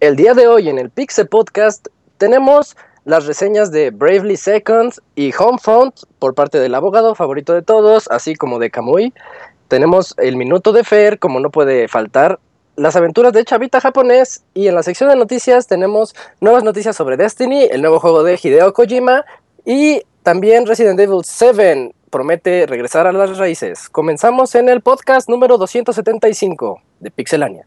El día de hoy en el Pixel Podcast tenemos las reseñas de Bravely Second y Homefront por parte del abogado favorito de todos, así como de Kamui. Tenemos el minuto de Fer, como no puede faltar, las aventuras de Chavita japonés y en la sección de noticias tenemos nuevas noticias sobre Destiny, el nuevo juego de Hideo Kojima y también Resident Evil 7 promete regresar a las raíces. Comenzamos en el podcast número 275 de Pixelania.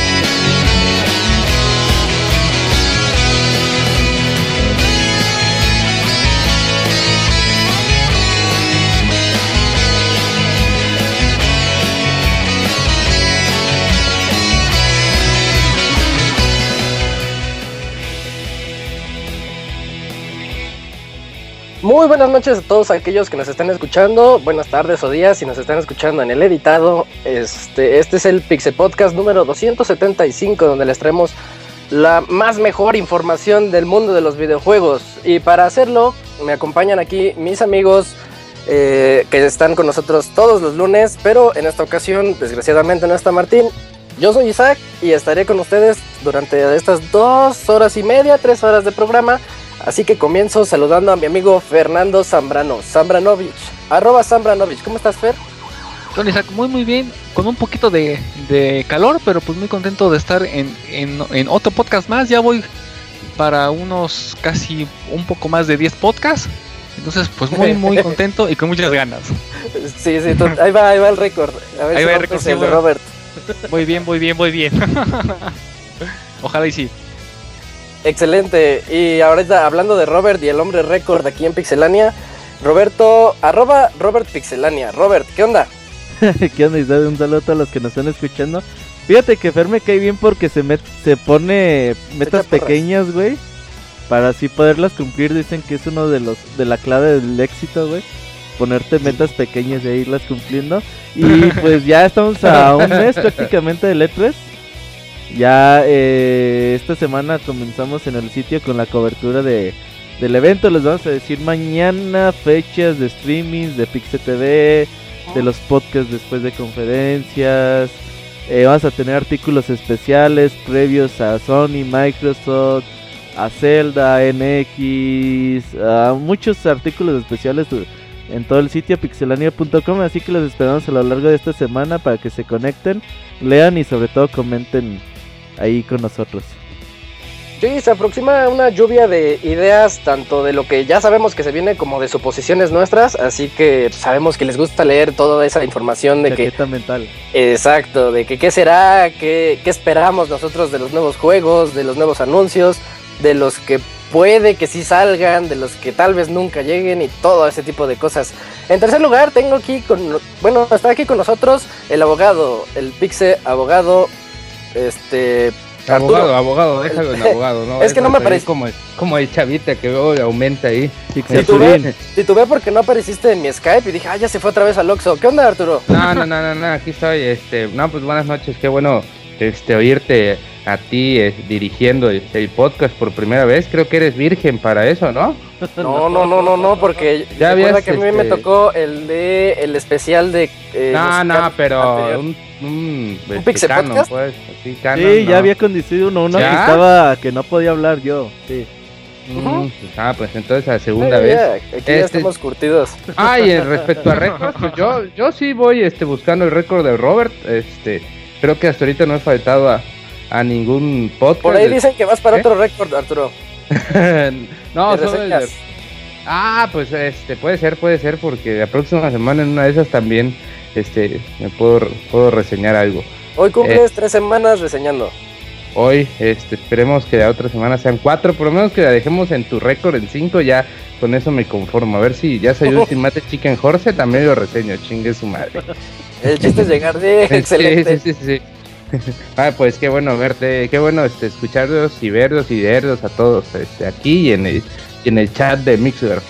Muy buenas noches a todos aquellos que nos están escuchando, buenas tardes o días si nos están escuchando en el editado. Este, este es el Pixel Podcast número 275 donde les traemos la más mejor información del mundo de los videojuegos. Y para hacerlo me acompañan aquí mis amigos eh, que están con nosotros todos los lunes, pero en esta ocasión desgraciadamente no está Martín. Yo soy Isaac y estaré con ustedes durante estas dos horas y media, tres horas de programa. Así que comienzo saludando a mi amigo Fernando Zambrano, Zambranovich, arroba Zambranovich. ¿Cómo estás, Fer? Don Isaac, muy muy bien, con un poquito de, de calor, pero pues muy contento de estar en, en, en otro podcast más. Ya voy para unos casi un poco más de 10 podcasts. Entonces, pues muy muy contento y con muchas ganas. Sí, sí, ahí va, ahí va el récord. A ver Ahí si va el récord, sí. Robert. Muy bien, muy bien, muy bien. Ojalá y sí. Excelente. Y ahorita hablando de Robert y el hombre récord aquí en Pixelania, Roberto, arroba Robert Pixelania. Robert, ¿qué onda? ¿Qué onda, Isaac? Un saludo a todos los que nos están escuchando. Fíjate que Fer me cae bien porque se, met- se pone metas pequeñas, güey. Para así poderlas cumplir. Dicen que es uno de los de la clave del éxito, güey. Ponerte metas pequeñas y a irlas cumpliendo. Y pues ya estamos a un mes prácticamente del E3. Ya eh, esta semana comenzamos en el sitio con la cobertura de, del evento. Les vamos a decir mañana fechas de streamings de Pixel TV, de los podcasts después de conferencias. Eh, vamos a tener artículos especiales previos a Sony, Microsoft, a Zelda, NX, a muchos artículos especiales en todo el sitio pixelania.com. Así que los esperamos a lo largo de esta semana para que se conecten, lean y sobre todo comenten ahí con nosotros. Sí, se aproxima una lluvia de ideas, tanto de lo que ya sabemos que se viene como de suposiciones nuestras, así que sabemos que les gusta leer toda esa información de que Chaqueta mental. Exacto, de que qué será, qué, qué esperamos nosotros de los nuevos juegos, de los nuevos anuncios, de los que puede que sí salgan, de los que tal vez nunca lleguen y todo ese tipo de cosas. En tercer lugar, tengo aquí con, bueno, está aquí con nosotros el abogado, el Pixe abogado, este, Arturo. Abogado, abogado, déjalo en abogado, ¿no? Es que no me Eso parece- Como, como el chavita que luego le aumenta ahí. Titubeé, titubeé porque no apareciste en mi Skype y dije, ah, ya se fue otra vez al Oxxo. ¿Qué onda, Arturo? No, no, no, no, no, aquí estoy, este, no, pues buenas noches, qué bueno, este, oírte a ti eh, dirigiendo el, el podcast por primera vez, creo que eres virgen para eso, ¿no? No, no, no, no, no, porque Ya habías, que a mí me este- tocó el de el especial de eh, no, no, pero anterior. un, un, este, Pixel canon, Podcast? pues, así, canon, Sí, ¿no? ya había conducido uno, uno que estaba que no podía hablar yo. Sí. Mm, pues, ah, pues entonces a segunda Ay, vez. ya, aquí ya Este- estamos curtidos. Ah, y en respecto a récords, pues yo, yo sí voy este, buscando el récord de Robert. Este, creo que hasta ahorita no he faltado a, a ningún podcast. Por ahí dicen que vas para ¿Eh? otro récord, Arturo. no, solo el. Ah, pues este, puede ser, puede ser, porque la próxima semana en una de esas también este, me puedo, puedo reseñar algo. Hoy Eh. cumples tres semanas reseñando. Hoy. Este, esperemos que la otra semana sean cuatro, por lo menos que la dejemos en tu récord en cinco, ya con eso me conformo. A ver si ya salió Ultimate Chicken Horse, también lo reseño, chingue su madre. El chiste es llegar de excelente. Sí, sí, sí, sí. Ah, pues qué bueno verte, qué bueno este, escucharlos y verlos y verlos a todos este, aquí y en, el, y en el chat de Mixer.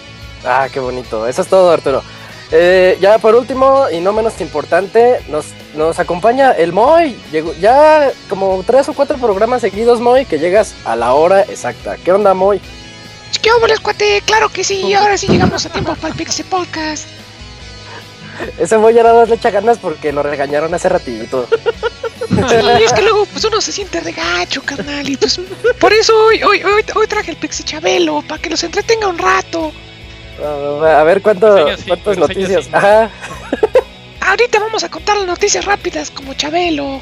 Ah, qué bonito. Eso es todo, Arturo. Eh, ya por último, y no menos importante, nos, nos acompaña el Moy. Llegó, ya como tres o cuatro programas seguidos, Moy, que llegas a la hora exacta. ¿Qué onda, Moy? ¿Qué les cuate? Claro que sí, ahora sí llegamos a tiempo para el Pixie Podcast. Ese Moy ya nada más le echa ganas porque lo regañaron hace ratito. Sí, es que luego pues uno se siente regacho, carnal, y pues por eso hoy, hoy, hoy, hoy traje el Pixie Chabelo, para que los entretenga un rato. A ver cuánto, Enseña, sí, cuántas enseña, noticias. sí. Ajá. Ahorita vamos a contar las noticias rápidas como Chabelo.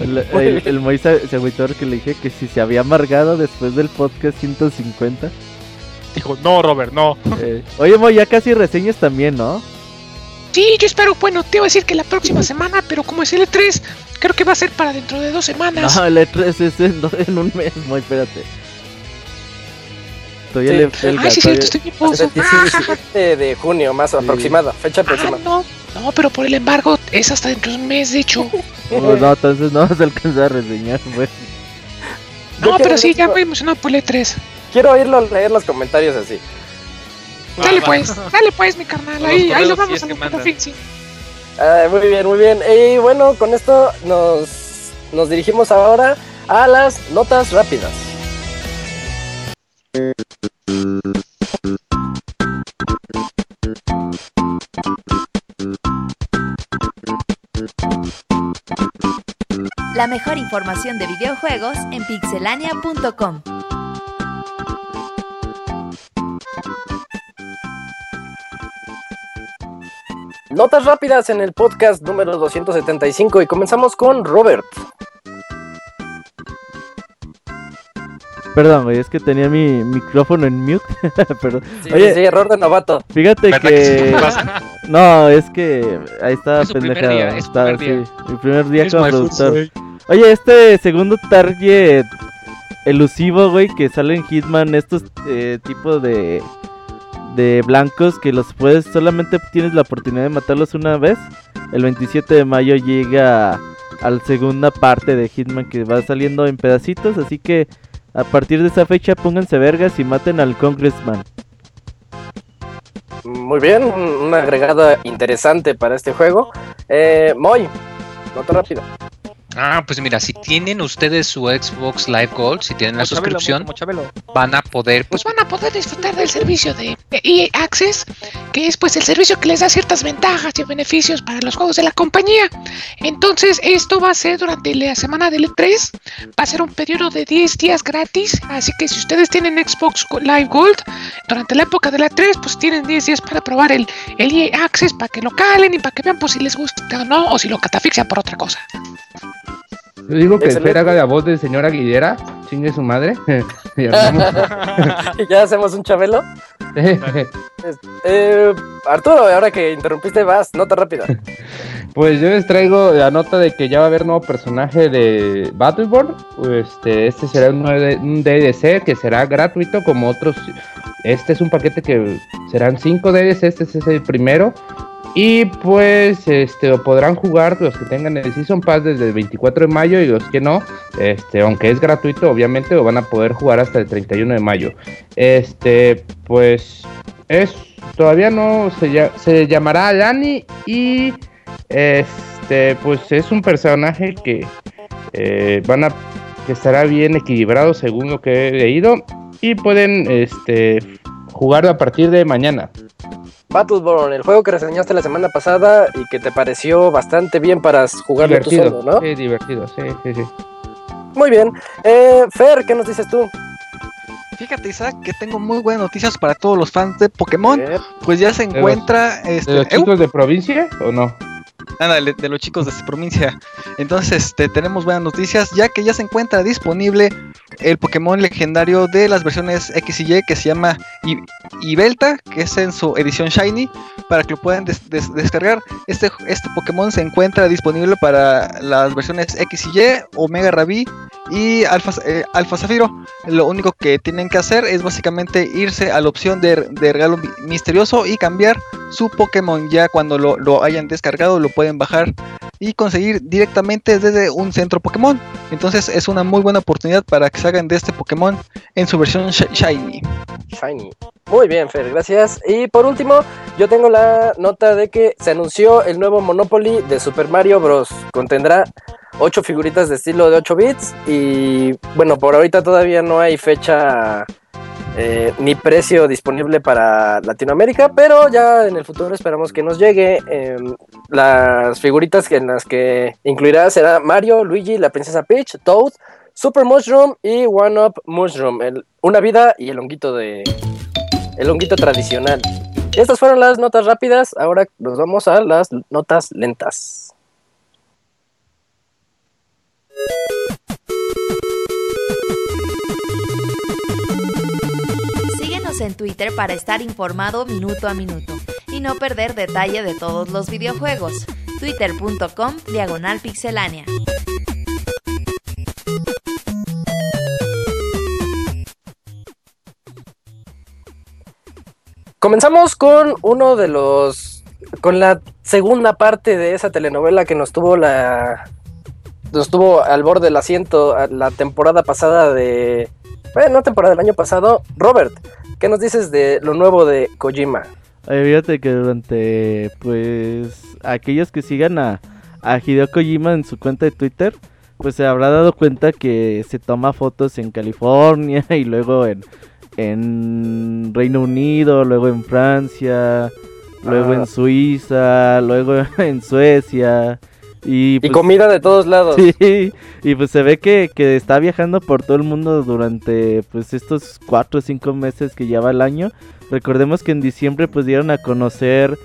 El, el, el Moy se, agüitó porque le dije que si se había amargado después del podcast 150. Dijo, no, Robert, no. Eh, oye, Moy, ya casi reseñas también, ¿no? Sí, yo espero, bueno, te iba a decir que la próxima semana, pero como es el E3, creo que va a ser para dentro de dos semanas. No, el E3 es en, un mes, Moy, espérate. Estoy Sí. el Ay, sí, cierto, estoy bien Hasta pozo. el 17 de junio, más aproximada, fecha Ah, aproximada. no, no, pero por el embargo es hasta dentro de un mes, de hecho. Oh, no, entonces no vas a alcanzar a reseñar, güey. Yo No, pero sí, ver- ya muy emocionado por el E3. Quiero oírlo leer los comentarios así. Dale pues, dale pues, mi carnal, ahí, ahí lo vamos si a mandan. fixing. Ah, muy bien, muy bien. Y bueno, con esto nos, nos dirigimos ahora a las notas rápidas. La mejor información de videojuegos en pixelania.com. Notas rápidas en el podcast número 275 y comenzamos con Robert. Perdón, güey, es que tenía mi micrófono en mute. Pero, Sí, Oye. sí, error de novato. fíjate ¿Verdad que sí que. No, es que ahí está Es día, está, sí, mi primer día Es como food, productor. Oye, este segundo target elusivo, güey, que sale en Hitman, estos eh, tipos de de blancos que los puedes solamente tienes la oportunidad de matarlos una vez. El 27 de mayo llega a la segunda parte de Hitman que va saliendo en pedacitos, así que a partir de esa fecha pónganse vergas y maten al Congressman. Muy bien, un, un agregado interesante para este juego. Eh, Moy, nota rápida. Ah, pues mira, si tienen ustedes su Xbox Live Gold, si tienen la Chabelo, suscripción, van a poder, Pues van a poder disfrutar del servicio de EA Access, que es pues el servicio que les da ciertas ventajas y beneficios para los juegos de la compañía. Entonces, esto va a ser durante la semana del E3, va a ser un periodo de 10 días gratis, así que si ustedes tienen Xbox Live Gold, durante la época del E3, pues tienen 10 días para probar el, el EA Access para que lo calen y para que vean pues si les gusta o no, o si lo catafixian por otra cosa. Yo digo que. Fer haga la voz del señor Aguilera, chingue su madre. Y armamos- ya hacemos un chabelo. Eh, Arturo, ahora que interrumpiste, vas, nota rápida. Pues yo les traigo la nota de que ya va a haber nuevo personaje de Battleborn. Este, este será un, un DLC que será gratuito como otros. Este es un paquete que serán 5 DLC, este es el primero. Y pues este lo podrán jugar los que tengan el Season Pass desde el 24 de mayo y los que no, este, aunque es gratuito, obviamente lo van a poder jugar hasta el 31 de mayo. Este, pues es todavía no se, se llamará Lani y este, pues es un personaje que eh, van a que estará bien equilibrado según lo que he leído y pueden este jugar a partir de mañana. Battleborn, el juego que reseñaste la semana pasada y que te pareció bastante bien para jugarlo tú solo, ¿no? Sí, divertido, sí, sí, sí. Muy bien. Eh, Fer, ¿qué nos dices tú? Fíjate, Isaac, que tengo muy buenas noticias para todos los fans de Pokémon. Pues ya se encuentra ¿De este, los eu- chicos de provincia o no? Ándale, de los chicos de esta provincia. Entonces, este, tenemos buenas noticias, ya que ya se encuentra disponible el Pokémon legendario de las versiones X y Y que se llama I- Ibelta, que es en su edición Shiny, para que lo puedan des- des- descargar. Este, este Pokémon se encuentra disponible para las versiones X y Y, Omega Rabi y Alpha, eh, Zafiro. Lo único que tienen que hacer es básicamente irse a la opción de, de regalo mi- misterioso y cambiar su Pokémon. Ya cuando lo, lo hayan descargado lo pueden bajar y conseguir directamente desde un centro Pokémon. Entonces es una muy buena oportunidad para que salgan de este Pokémon en su versión Sh- Shiny. Shiny. Muy bien, Fer, gracias. Y por último, yo tengo la nota de que se anunció el nuevo Monopoly de Super Mario Bros. Contendrá 8 figuritas de estilo de 8 bits y bueno, por ahorita todavía no hay fecha eh, ni precio disponible para Latinoamérica, pero ya en el futuro esperamos que nos llegue. eh, las figuritas en las que incluirá será Mario, Luigi, la princesa Peach, Toad, Super Mushroom y One Up Mushroom. una vida y el honguito de. El honguito tradicional. Estas fueron las notas rápidas. Ahora nos vamos a las notas lentas. En Twitter para estar informado minuto a minuto y no perder detalle de todos los videojuegos. Twitter.com Diagonal Pixelánea. Comenzamos con uno de los. con la segunda parte de esa telenovela que nos tuvo la. nos tuvo al borde del asiento la temporada pasada de. Bueno, no temporada del año pasado. Robert, ¿qué nos dices de lo nuevo de Kojima? Oye, fíjate que durante, pues, aquellos que sigan a, a Hideo Kojima en su cuenta de Twitter, pues se habrá dado cuenta que se toma fotos en California y luego en, en Reino Unido, luego en Francia, luego Ah. en Suiza, luego en Suecia. Y, Y pues, comida de todos lados. Sí, y pues se ve que, que está viajando por todo el mundo durante pues estos cuatro o cinco meses que lleva el año. Recordemos que en diciembre pues dieron a conocer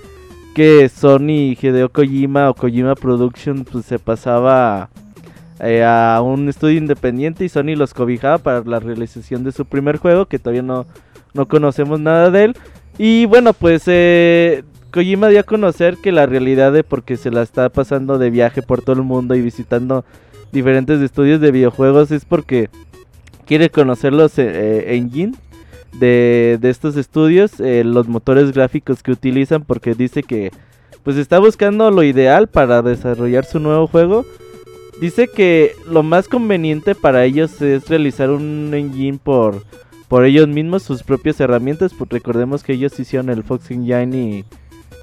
que Sony Hideo Kojima o Kojima Production pues se pasaba eh, a un estudio independiente y Sony los cobijaba para la realización de su primer juego que todavía no, no conocemos nada de él. Y bueno pues eh, Kojima dio a conocer que la realidad de porque se la está pasando de viaje por todo el mundo y visitando diferentes estudios de videojuegos es porque quiere conocer los eh, eh, engine de, de estos estudios, eh, los motores gráficos que utilizan porque dice que pues está buscando lo ideal para desarrollar su nuevo juego. Dice que lo más conveniente para ellos es realizar un engine por, por ellos mismos, sus propias herramientas. Pues recordemos que ellos hicieron el Fox Engine y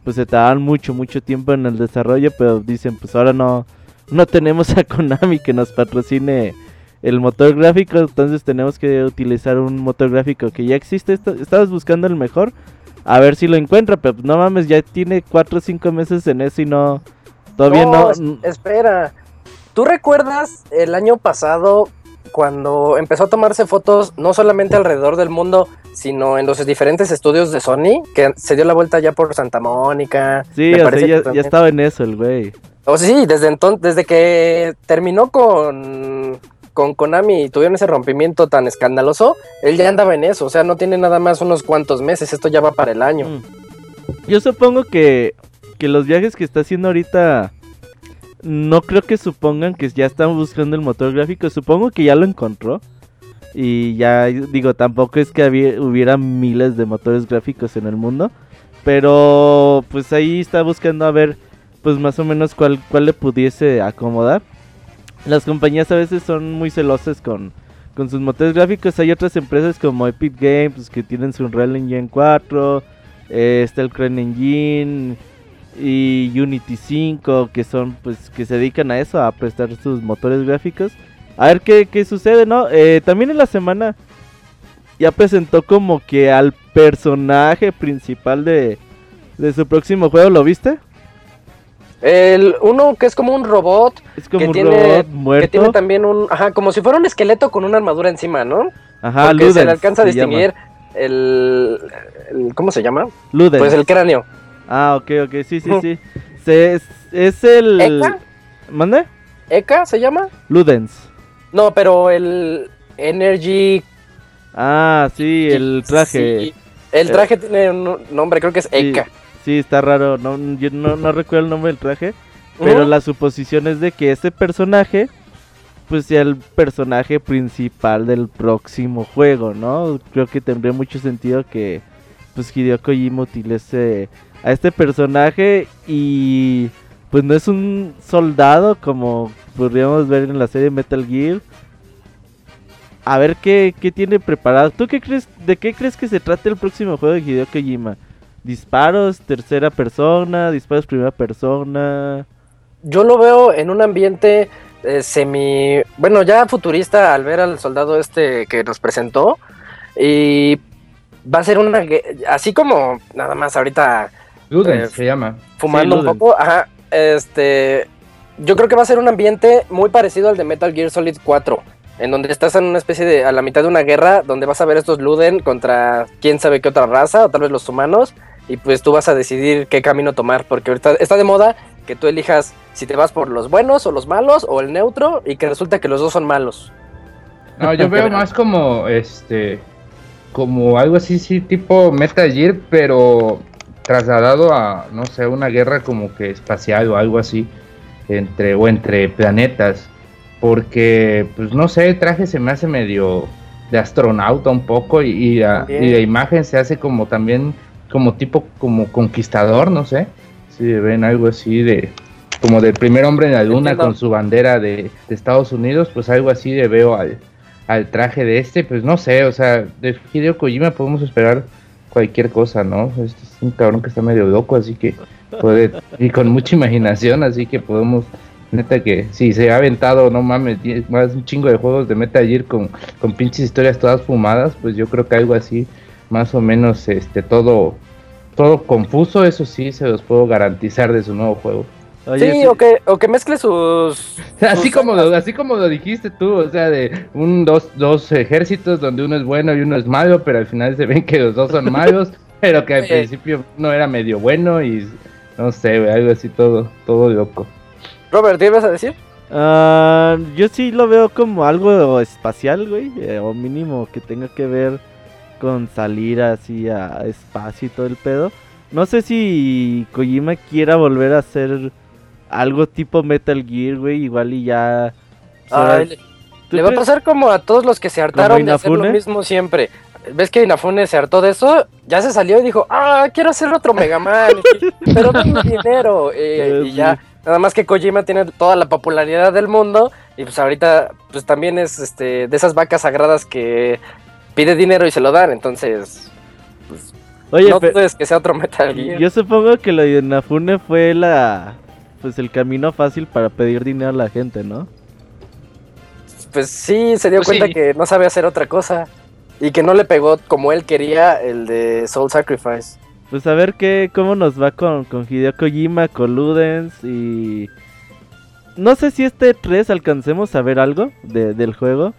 pues se tardaron mucho, mucho tiempo en el desarrollo, pero dicen pues ahora no, no tenemos a Konami que nos patrocine el motor gráfico, entonces tenemos que utilizar un motor gráfico que ya existe. Est- Estabas buscando el mejor, a ver si lo encuentra, pero pues, no mames, ya tiene 4 o 5 meses en eso y no, todavía no. es- espera. ¿Tú recuerdas el año pasado cuando empezó a tomarse fotos no solamente alrededor del mundo, sino en los diferentes estudios de Sony? Que se dio la vuelta ya por Santa Mónica. sí, o sea, ya, estaba en eso el güey. O sea, sí, desde entonces, desde que terminó con, con Konami y tuvieron ese rompimiento tan escandaloso, él ya andaba en eso. O sea, no tiene nada más unos cuantos meses, esto ya va para el año. Mm. Yo supongo que, que los viajes que está haciendo ahorita no creo que supongan que ya están buscando el motor gráfico. Supongo que ya lo encontró. Y ya digo, tampoco es que había- hubiera miles de motores gráficos en el mundo. Pero pues ahí está buscando a ver pues más o menos cuál, cuál le pudiese acomodar. Las compañías a veces son muy celosas con, con sus motores gráficos. Hay otras empresas como Epic Games que tienen su Unreal Engine 4. eh, está el Crane Engine y Unity 5 que son pues que se dedican a eso, a prestar sus motores gráficos. A ver qué, qué sucede, ¿no? Eh, también en la semana ya presentó como que al personaje principal de, de su próximo juego, ¿lo viste? El uno que es como un robot, Es como Que un tiene- robot que muerto. tiene también un, ajá, como si fuera un esqueleto con una armadura encima, ¿no? Ajá, Porque se Ludens le alcanza a se distinguir el, el- ¿cómo se llama? Ludens. Pues el cráneo. Ah, ok, ok, sí, sí, sí. Se- es, es el... ¿Eka? ¿Mande? ¿Eka se llama? Ludens. No, pero el Energy. Ah, sí, el traje. Sí, El traje tiene un nombre, creo que es Eka. sí, está raro. No, yo no, no recuerdo el nombre del traje. Pero la suposición es de que este personaje, pues sea el personaje principal del próximo juego, ¿no? Creo que tendría mucho sentido que, pues Hideo Kojima utilice a este personaje y, pues no es un soldado como podríamos ver en la serie Metal Gear. A ver qué, qué tiene preparado. ¿Tú qué crees, de qué crees que se trata el próximo juego de Hideo Kojima? ¿Disparos, tercera persona, disparos primera persona? Yo lo veo en un ambiente eh, semi. Bueno, ya futurista al ver al soldado este que nos presentó. Y va a ser una. Así como nada más ahorita Luden Eh, se llama. fumando Sí, un poco. Ajá. Este. Yo creo que va a ser un ambiente muy parecido al de Metal Gear Solid 4. En donde estás en una especie de. a la mitad de una guerra. Donde vas a ver estos Luden contra quién sabe qué otra raza. O tal vez los humanos. Y pues tú vas a decidir qué camino tomar. Porque ahorita está de moda que tú elijas si te vas por los buenos o los malos. O el neutro. Y que resulta que los dos son malos. No, yo veo más como este como algo así, sí, tipo Metal Gear, pero trasladado a, no sé, una guerra como que espacial o algo así, entre, o entre planetas. Porque, pues no sé, el traje se me hace medio de astronauta un poco y, y la, y la imagen se hace como también, como tipo, como conquistador, no sé. Si ven algo así de, como del primer hombre en la luna Entiendo. con su bandera de, de Estados Unidos, pues algo así le veo al, al traje de este, pues no sé, o sea, de Hideo Kojima podemos esperar cualquier cosa, ¿no? Este es un cabrón que está medio loco, así que puede, y con mucha imaginación, así que podemos, neta que, si se ha aventado, no mames, más un chingo de juegos de Metal Gear con, con pinches historias todas fumadas, pues yo creo que algo así, más o menos, este, todo, todo confuso, eso sí, se los puedo garantizar de su nuevo juego. Oye, sí, sí, o que, o que mezcle sus. Así sus como, lo, así como lo dijiste tú, o sea, de un dos, dos ejércitos donde uno es bueno y uno es malo, pero al final se ven que los dos son malos, pero que al principio uno era medio bueno y no sé, güey, algo así todo, todo loco. Robert, ¿qué ibas a decir? Ah, yo sí lo veo como algo espacial, güey, eh, o mínimo que tenga que ver con salir así a espacio y todo el pedo. No sé si Kojima quiera volver a hacer algo tipo Metal Gear, güey, igual y ya... Ay, le, ¿Tú le va a pasar como a todos los que se hartaron de hacer lo Inafune? mismo siempre. ¿Ves que Inafune se hartó de eso? Ya se salió y dijo, ah, quiero hacer otro Mega Man, pero denme dinero. eh, y Sí. ya, nada más que Kojima tiene toda la popularidad del mundo y pues ahorita pues también es este de esas vacas sagradas que pide dinero y se lo dan, entonces Oye, no dudes que sea otro Metal Gear. yo supongo que lo de Nafune fue la... Pues el camino fácil para pedir dinero a la gente, ¿no? Pues sí, se dio Pues cuenta sí. que no sabe hacer otra cosa y que no le pegó como él quería el de Soul Sacrifice. Pues a ver qué, cómo nos va con, con Hideo Kojima, con Ludens y... No sé si este 3 alcancemos a ver algo de- del juego.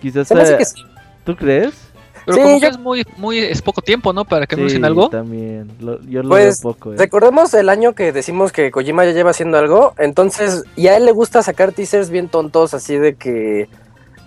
Quizás... Se me hace que sí. ¿Tú crees? Pero Sí, como que yo- es muy, muy, es poco tiempo, ¿no? Para que anuncien Sí, algo. también. lo- yo lo Pues, veo poco. eh. Recordemos el año que decimos que Kojima ya lleva haciendo algo, entonces, y a él le gusta sacar teasers bien tontos, así de que...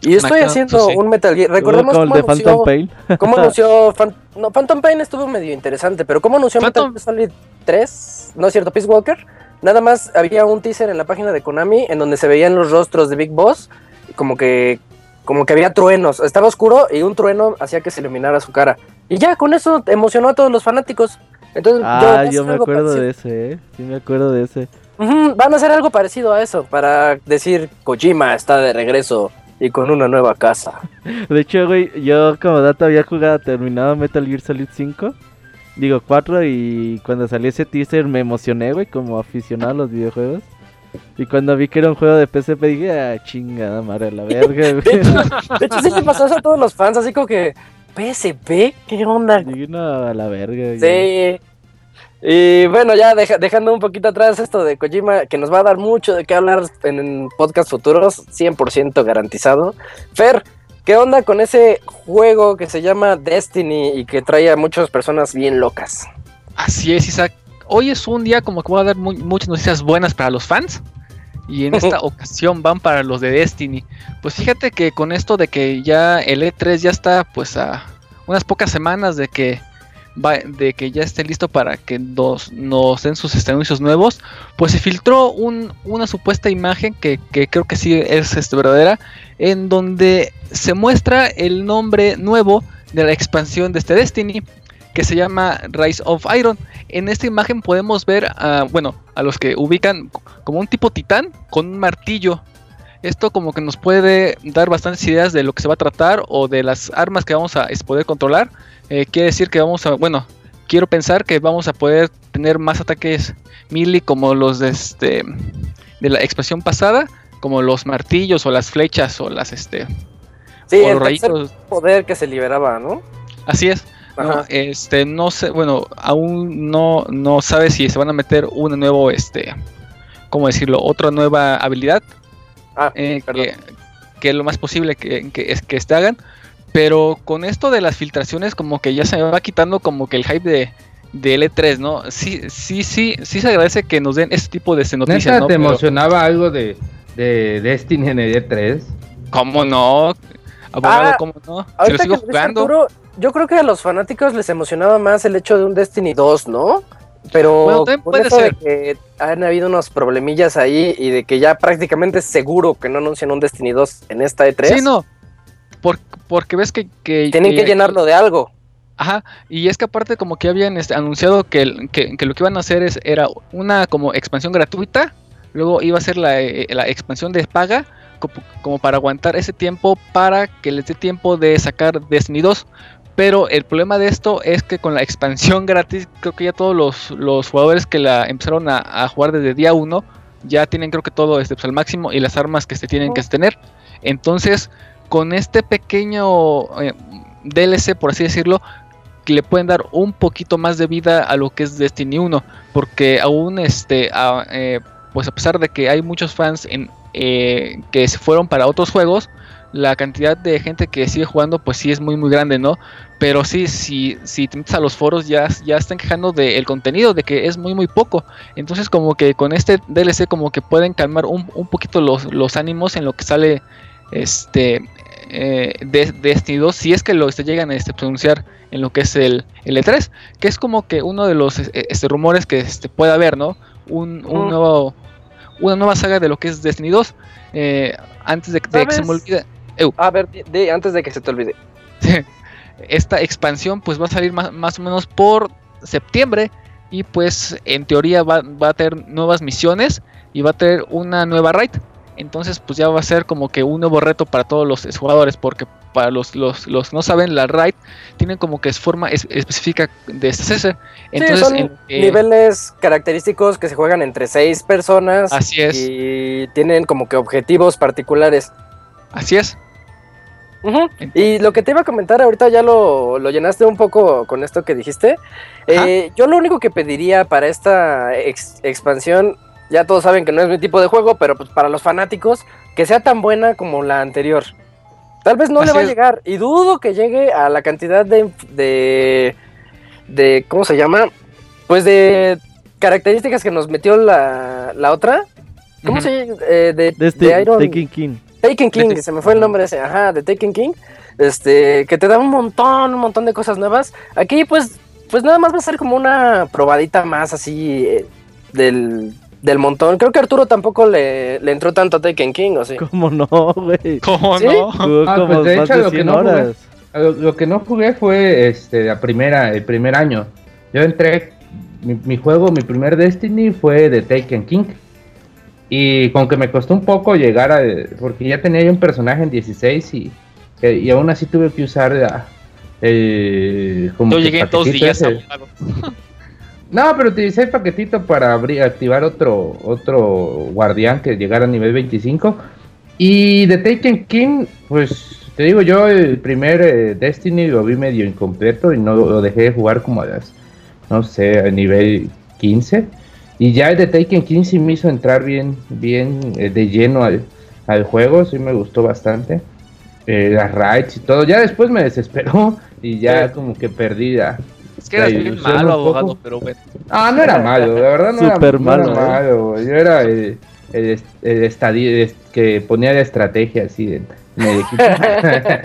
Y estoy haciendo pues sí. un Metal Gear. Recordemos cómo anunció, Pain. cómo anunció Fan- no, Phantom Pain estuvo medio interesante, pero cómo anunció Phantom- Metal Gear Solid 3, no es cierto, Peace Walker, nada más había un teaser en la página de Konami en donde se veían los rostros de Big Boss, como que como que había truenos, estaba oscuro y un trueno hacía que se iluminara su cara. Y ya con eso emocionó a todos los fanáticos. Entonces, Ah, yo me acuerdo parecido. de ese, eh. Sí me acuerdo de ese. Ujú, van a hacer algo parecido a eso para decir Kojima está de regreso y con una nueva casa. De hecho, güey, yo como dato había jugado terminado Metal Gear Solid 5. Digo 4 y cuando salió ese teaser me emocioné, güey, como aficionado a los videojuegos. Y cuando vi que era un juego de PSP dije, ah, chingada madre, la verga, De hecho, de hecho, sí le pasó eso a todos los fans, así como que PSP, ¿qué onda? Dije, no, a la verga. ya". Sí. Y bueno, ya deja- dejando un poquito atrás esto de Kojima, que nos va a dar mucho de qué hablar en, en podcast futuros, 100% garantizado. Fer, ¿qué onda con ese juego que se llama Destiny y que trae a muchas personas bien locas? Así es, Isaac. Hoy es un día como que voy a dar mu- muchas noticias buenas para los fans. y en esta ocasión van para los de Destiny. Pues fíjate que con esto de que ya el E3 ya está pues a unas pocas semanas de que va, de que ya esté listo para que nos, nos den sus anuncios nuevos, pues se filtró un- una supuesta imagen que, que creo que sí es este, verdadera, en donde se muestra el nombre nuevo de la expansión de este Destiny, que se llama Rise of Iron. En esta imagen podemos ver, a, bueno, a los que ubican como un tipo titán con un martillo. Esto como que nos puede dar bastantes ideas de lo que se va a tratar o de las armas que vamos a poder controlar. Eh, quiere decir que vamos a, bueno, quiero pensar que vamos a poder tener más ataques melee como los de este de la expansión pasada, como los martillos o las flechas o las este Sí, o el rayitos. poder que se liberaba, ¿no? Así es. No, este, no sé, bueno, aún no, no sabe si se van a meter un nuevo, este, ¿cómo decirlo? Otra nueva habilidad Ah, eh, que, que lo más posible que, que, es, que este hagan. Pero con esto de las filtraciones, como que ya se me va quitando como que el hype de, de L3, ¿no? Sí, sí, sí, sí se agradece que nos den este tipo de este, noticias, ¿Neta ¿no? te Pero, emocionaba algo de, de Destiny en el E3? ¿Cómo no? Abogado, Ah, ¿cómo no? Si lo sigo jugando. Arturo, yo creo que a los fanáticos les emocionaba más el hecho de un Destiny 2, ¿no? Pero Bueno, con puede eso ser. de que han habido unos problemillas ahí y de que ya prácticamente es seguro que no anuncian un Destiny 2 en esta E3, Sí, no. Por- porque ves que, que- tienen que llenarlo de algo. Ajá, y es que aparte como que habían este, anunciado que, que, que lo que iban a hacer es, era una como expansión gratuita, luego iba a ser la, eh, la expansión de paga, como, como para aguantar ese tiempo para que les dé tiempo de sacar Destiny 2. Pero el problema de esto es que con la expansión gratis, creo que ya todos los, los jugadores que la empezaron a, a jugar desde día 1 ya tienen creo que todo este, pues, al máximo y las armas que se tienen que tener. Entonces, con este pequeño eh, DLC, por así decirlo, que le pueden dar un poquito más de vida a lo que es Destiny 1, porque aún este, a- eh, pues a pesar de que hay muchos fans en, eh, que se fueron para otros juegos, la cantidad de gente que sigue jugando pues sí es muy muy grande, ¿no? Pero sí, si, si te metes a los foros ya, ya están quejando del contenido, de que es muy muy poco. Entonces como que con este DLC como que pueden calmar un, un poquito los, los ánimos en lo que sale este eh, de, de Destiny 2, si es que lo este, llegan a este, pronunciar en lo que es el, el E3, que es como que uno de los eh, este, rumores que este, puede haber, ¿no? Un, un nuevo, una nueva saga de lo que es Destiny 2. eh, antes de, de que se me ¿Sabes? A ver, di- antes de que se te olvide. esta expansión pues va a salir más, más o menos por septiembre y pues en teoría va, va a tener nuevas misiones y va a tener una nueva raid. Entonces pues ya va a ser como que un nuevo reto para todos los jugadores porque para los, los, los que no saben la raid tienen como que es forma es- específica de deshacerse. Entonces son en- eh, Niveles característicos que se juegan entre seis personas así es, y tienen como que objetivos particulares. así es. Y lo que te iba a comentar ahorita ya lo, lo llenaste un poco con esto que dijiste. Eh, yo lo único que pediría para esta ex- expansión, ya todos saben que no es mi tipo de juego, pero pues para los fanáticos, que sea tan buena como la anterior. Tal vez no le va a llegar y dudo que llegue a la cantidad de, de, de ¿cómo se llama? Pues de características que nos metió la, la otra. ¿Cómo se llama? Eh, de, De este de Iron... King. Taken King, se me fue el nombre ese, ajá, de Taken King, este, que te da un montón, un montón de cosas nuevas. Aquí, pues, pues nada más va a ser como una probadita más así eh, del, del montón. Creo que Arturo tampoco le, le entró tanto a Taken King, ¿o sí? ¿Cómo no, güey? ¿Cómo ¿Sí? no? Ah, como pues, de hecho, lo que 100 no jugué-. Lo, lo que no jugué fue este la primera, el primer año. Yo entré, mi, mi juego, mi primer Destiny fue de Taken King. Y con que me costó un poco llegar a. Porque ya tenía yo un personaje en 16 y, eh, y aún así tuve que usar la- el. Como Yo llegué en dos días. ese. No, pero utilicé el paquetito para abrir, activar otro, otro guardián que llegara a nivel 25. Y de Taken King, pues te digo yo, el primer eh, Destiny lo vi medio incompleto y no lo dejé de jugar como a las, no sé, a nivel 15. Y ya el de Taken King sí me hizo entrar bien, bien eh, de lleno al, al juego, sí me gustó bastante. Eh, las raids y todo. Ya después me desesperó y ya Sí. como que perdí la, Es que eras La bien ilusión malo, abogado, poco. pero bueno. Ah, no era malo, la verdad no, era, no era malo, ¿eh? malo. Yo era el, el, el que ponía de estrategia así en, el equipo.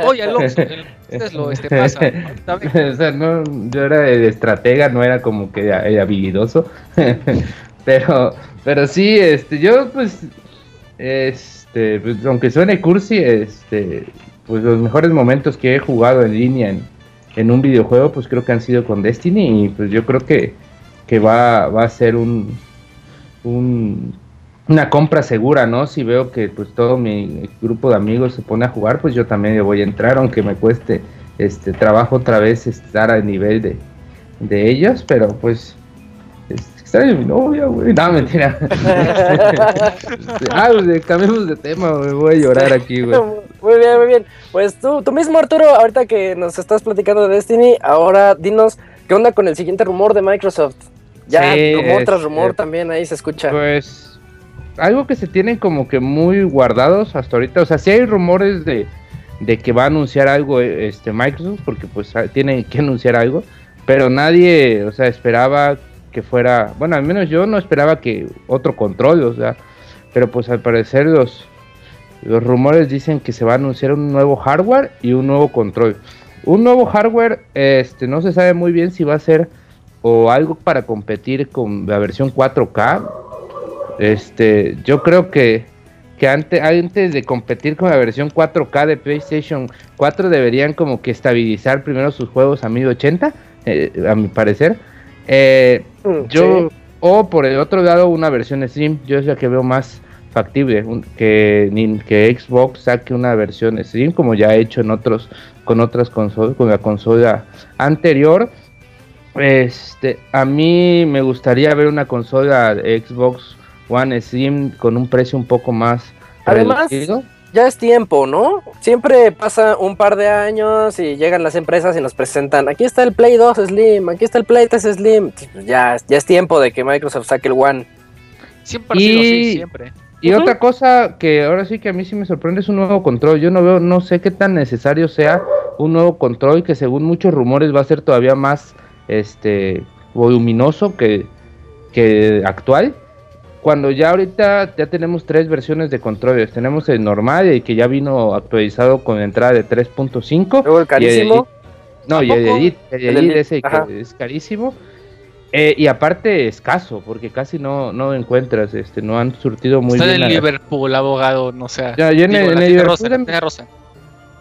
Oye, el- ustedes lo este, pasa. O sea, no, yo era el estratega, no era como que era- era habilidoso. pero, pero sí, este, yo pues, este, pues, aunque suene cursi, este, pues los mejores momentos que he jugado en línea en, en un videojuego, pues creo que han sido con Destiny y pues yo creo que, que va, va a ser un, un, una compra segura, ¿no? Si veo que pues todo mi grupo de amigos se pone a jugar, pues yo también le voy a entrar, aunque me cueste este trabajo otra vez estar al nivel de, de ellos, pero pues este, extraño mi novia, güey. No, mentira. Este, ah, pues, cambiemos de tema, güey. Voy a llorar aquí, güey. Muy bien, muy bien. Pues tú, tú mismo, Arturo, ahorita que nos estás platicando de Destiny, ahora dinos qué onda con el siguiente rumor de Microsoft. Ya, Sí, tras este, rumor también ahí se escucha. Pues algo que se tienen como que muy guardados hasta ahorita. O sea, sí hay rumores de, de que va a anunciar algo eh, este Microsoft, porque pues ah, tiene que anunciar algo. Pero nadie, o sea, esperaba que fuera, bueno, al menos yo no esperaba que otro control, o sea, pero pues al parecer los, los rumores dicen que se va a anunciar un nuevo hardware y un nuevo control. Un nuevo hardware, este, no se sabe muy bien si va a ser o algo para competir con la versión 4K. Este, yo creo que, que antes, antes de competir con la versión 4K de PlayStation 4 deberían como que estabilizar primero sus juegos a 1080, eh, a mi parecer. Eh, Mm, yo, sí. o por el otro lado, una versión Slim, yo es la que veo más factible, un- que, que Xbox saque una versión Slim, como ya ha hecho en otros, con otras consolas, con la consola anterior. Este, a mí me gustaría ver una consola de Xbox One Slim con un precio un poco más Además, reducido. Ya es tiempo, ¿no? Siempre pasa un par de años y llegan las empresas y nos presentan, aquí está el Play 2 Slim, aquí está el Play 3 Slim. Pues Ya, ya es tiempo de que Microsoft saque el One. Siempre ha sido así, Y- siempre. Y otra cosa que ahora sí que a mí sí me sorprende es un nuevo control. Yo no veo, no sé qué tan necesario sea un nuevo control que según muchos rumores va a ser todavía más este voluminoso que, que actual. Cuando ya ahorita ya tenemos tres versiones de controles. Tenemos el normal, el que ya vino actualizado con entrada de 3.5. Luego el carísimo. No, y el. Elite, el ese que es carísimo. Eh, y aparte escaso, porque casi no, no encuentras, este, no han surtido muy Está bien. en la- Liverpool, abogado, no sé. Ya, yo en el- en el Liverpool rosa, de- tiene rosa.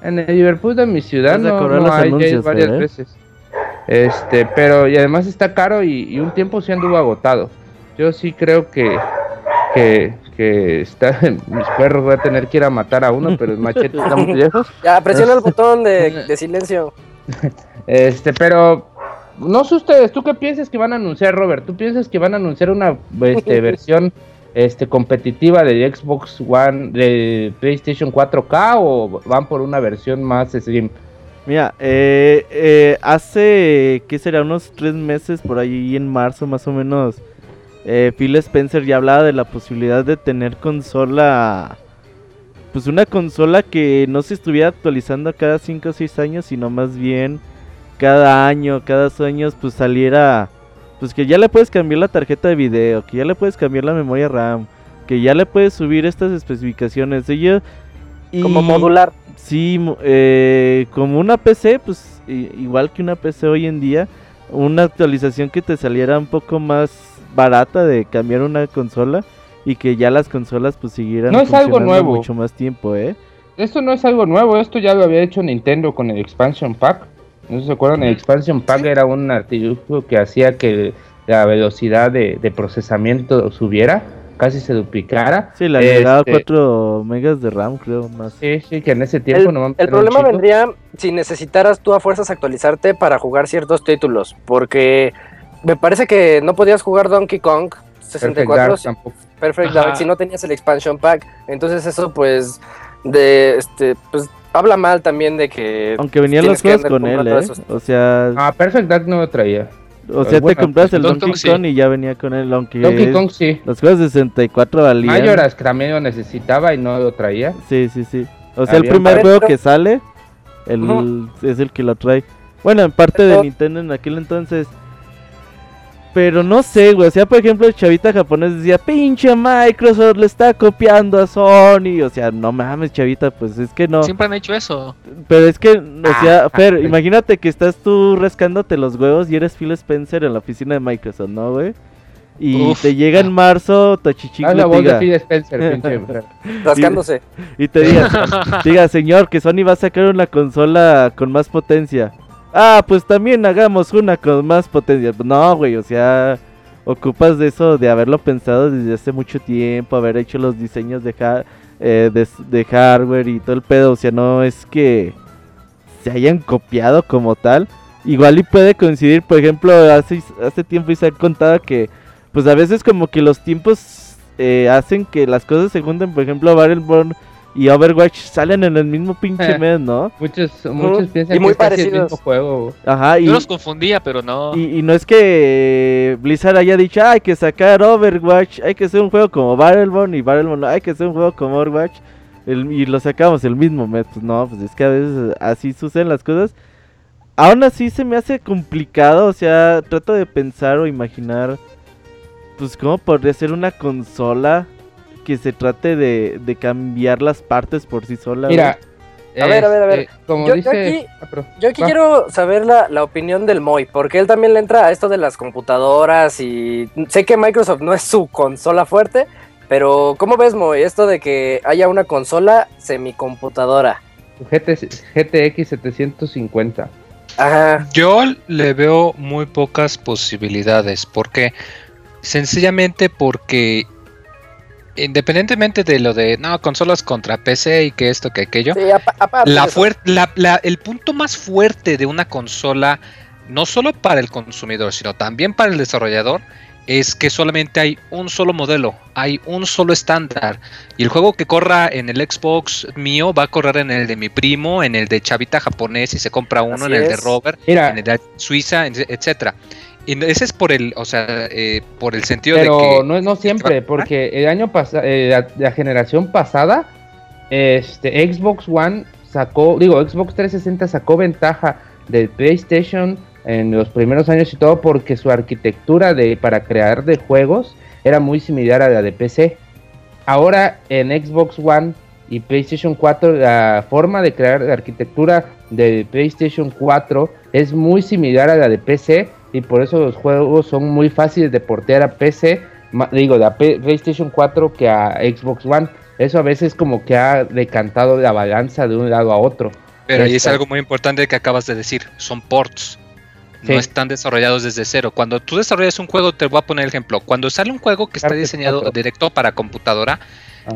En el Liverpool de mi ciudad no, cobrar no los hay, anuncios, varias ¿eh? veces. Este, pero y además está caro y, y un tiempo sí anduvo agotado. Yo sí creo que que, que está, mis perros voy a tener que ir a matar a uno, pero el machete está muy lejos. Ya, presiona el botón de, de silencio. Este, pero no sé ustedes, ¿tú qué piensas que van a anunciar, Robert? ¿Tú piensas que van a anunciar una este, versión este competitiva de Xbox One de PlayStation 4K o van por una versión más slim? Mira, eh, eh, hace, ¿qué será? Unos tres meses por ahí en marzo más o menos, eh, Phil Spencer ya hablaba de la posibilidad de tener consola, pues una consola que no se estuviera actualizando cada 5 o 6 años, sino más bien cada año, cada años, pues saliera, pues que ya le puedes cambiar la tarjeta de video, que ya le puedes cambiar la memoria RAM, que ya le puedes subir estas especificaciones. Ellos, Como y- modular. Sí, eh, como una PC, pues igual que una PC hoy en día, una actualización que te saliera un poco más barata de cambiar una consola y que ya las consolas pues siguieran No es algo funcionando nuevo. mucho más tiempo, ¿eh? Esto no es algo nuevo, esto ya lo había hecho Nintendo con el Expansion Pack. No se acuerdan, el Expansion Pack era un artilugio que hacía que la velocidad de, de procesamiento subiera, casi se duplicara. Sí, le agregaba Este, 4 megas de RAM, creo, más. Sí, sí, que en ese tiempo El, no el problema vendría si necesitaras tú a fuerzas actualizarte para jugar ciertos títulos, porque me parece que no podías jugar Donkey Kong Perfect 64 Dark si- tampoco. Perfect. Dark si no tenías el expansion pack. Entonces eso pues de este pues habla mal también de que Aunque venían los juegos con él, ¿eh? O sea, Ah, Perfect Dark no lo traía. o sea, bueno, te compras el Donkey Donkey Kong sí. Y ya venía con él, aunque Donkey Kong sí. los juegos de 64 valían. Majora's que también lo necesitaba y no lo traía. Sí, sí, sí. O sea, el primer juego que sale el, es el que lo trae. Bueno, en parte de Nintendo en aquel entonces. Pero no sé, güey. O sea, por ejemplo, el chavita japonés decía, pinche Microsoft le está copiando a Sony. O sea, no mames, chavita, pues es que no. Siempre han hecho eso. Pero es que, o sea, Ah, Fer, imagínate que estás tú rascándote los huevos y eres Phil Spencer en la oficina de Microsoft, ¿no, güey? Y Uf. te llega en marzo Tochichic Haz le la voz de Phil Spencer, pinche. Rascándose. y te diga, diga, señor, que Sony va a sacar una consola con más potencia. Ah, pues también hagamos una con más potencia. No, güey, o sea, ocupas de eso, de haberlo pensado desde hace mucho tiempo, haber hecho los diseños de, eh, hardware y todo el pedo. O sea, no es que se hayan copiado como tal. Igual y puede coincidir, por ejemplo, hace, hace tiempo Isaac contaba que, pues a veces como que los tiempos eh, hacen que las cosas se junten. Por ejemplo, Battleborn y Overwatch salen en el mismo pinche Eh. mes, ¿no? Muchos, muchos piensan Y muy que es el mismo juego. Ajá, y, Yo los confundía, pero no. y, y no es que Blizzard haya dicho, "Ah, hay que sacar Overwatch, hay que hacer un juego como Battleborn y Battleborn, hay que hacer un juego como Overwatch el- y lo sacamos el mismo mes. Pues no, pues es que a veces así suceden las cosas. Aún así se me hace complicado, o sea, trato de pensar o imaginar, pues cómo podría ser una consola que se trate de, de cambiar las partes por sí sola. Mira. A ver, a ver, a ver. este, Como Yo- yo dice. aquí- Ah, Yo aquí quiero saber la, la opinión del Moy, porque él también le entra a esto de las computadoras y sé que Microsoft no es su consola fuerte, pero ¿cómo ves Moy esto de que haya una consola semicomputadora? GT GTX 750. Ajá, Yo le veo muy pocas posibilidades. porque Sencillamente porque independientemente de lo de no consolas contra PC y que esto que aquello, sí, la la- la- el punto más fuerte de una consola, no solo para el consumidor, sino también para el desarrollador, es que solamente hay un solo modelo, hay un solo estándar. Y el juego que corra en el Xbox mío va a correr en el de mi primo, en el de Chavita japonés, si se compra uno, Así en el de. Robert, Mira, en el de Suiza, en- etcétera. Y ese es por el, o sea, eh, por el sentido pero de que no, no siempre, porque el año pasado, la, la generación pasada, este Xbox One sacó, digo, Xbox 360 sacó ventaja del PlayStation en los primeros años y todo porque su arquitectura de para crear de juegos era muy similar a la de PC. Ahora en Xbox One y PlayStation 4 la forma de crear la arquitectura de PlayStation 4 es muy similar a la de PC y por eso los juegos son muy fáciles de portear a PC, digo, de a PlayStation 4 que a Xbox One. Eso a veces como que ha decantado la balanza de un lado a otro. Pero ahí es algo muy importante que acabas de decir, son ports. No están desarrollados desde cero. Cuando tú desarrollas un juego, te voy a poner el ejemplo. Cuando sale un juego que está diseñado directo para computadora.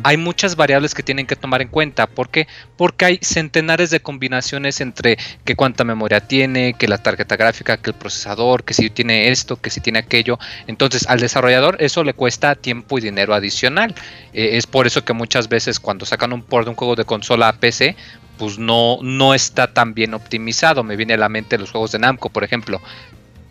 Hay muchas variables que tienen que tomar en cuenta. ¿Por qué? Porque hay centenares de combinaciones entre que cuánta memoria tiene, que la tarjeta gráfica, que el procesador, que si tiene esto, que si tiene aquello. Entonces, al desarrollador eso le cuesta tiempo y dinero adicional. Eh, es por eso que muchas veces cuando sacan un port de un juego de consola a PC, pues no, no está tan bien optimizado. Me viene a la mente los juegos de Namco, por ejemplo.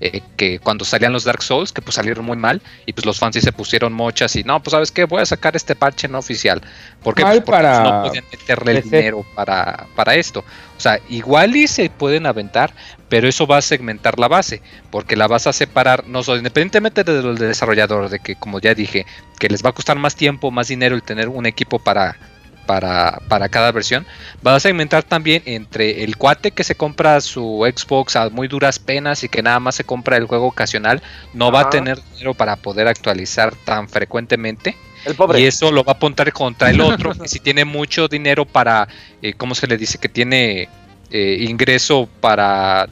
Eh, que cuando salían los Dark Souls, que pues salieron muy mal, y pues los fans sí se pusieron mochas y no, pues sabes qué, voy a sacar este parche no oficial. ¿Por qué? Mal Pues, porque pues, para no podían meterle el dinero para, para esto. O sea, igual y se pueden aventar, pero eso va a segmentar la base, porque la vas a separar, no solo independientemente del desarrollador, de que como ya dije, que les va a costar más tiempo, más dinero el tener un equipo para, para, para cada versión, va a segmentar también entre el cuate que se compra su Xbox a muy duras penas y que nada más se compra el juego ocasional, no va a tener dinero para poder actualizar tan frecuentemente. El pobre. Y eso lo va a apuntar contra el otro, que si tiene mucho dinero para, eh, ¿cómo se le dice? Que tiene eh, ingreso para,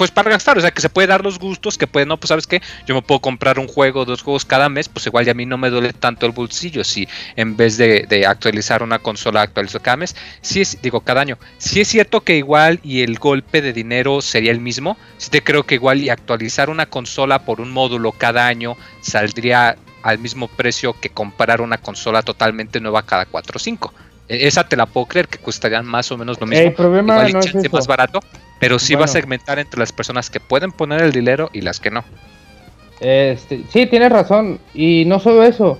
pues para gastar, o sea, que se puede dar los gustos, que puede, no, pues sabes qué, yo me puedo comprar un juego, dos juegos cada mes, pues igual ya a mí no me duele tanto el bolsillo, si en vez de, de actualizar una consola actualizo cada mes, sí es, digo, cada año, sí es cierto que igual y el golpe de dinero sería el mismo, sí te creo que igual y actualizar una consola por un módulo cada año saldría al mismo precio que comprar una consola totalmente nueva cada 4 o 5. E- Esa te la puedo creer que costarían más o menos lo mismo. El problema Igual no es eso. más barato, pero sí va a segmentar entre las personas que pueden poner el dinero y las que no. Este, sí, tienes razón. Y no solo eso.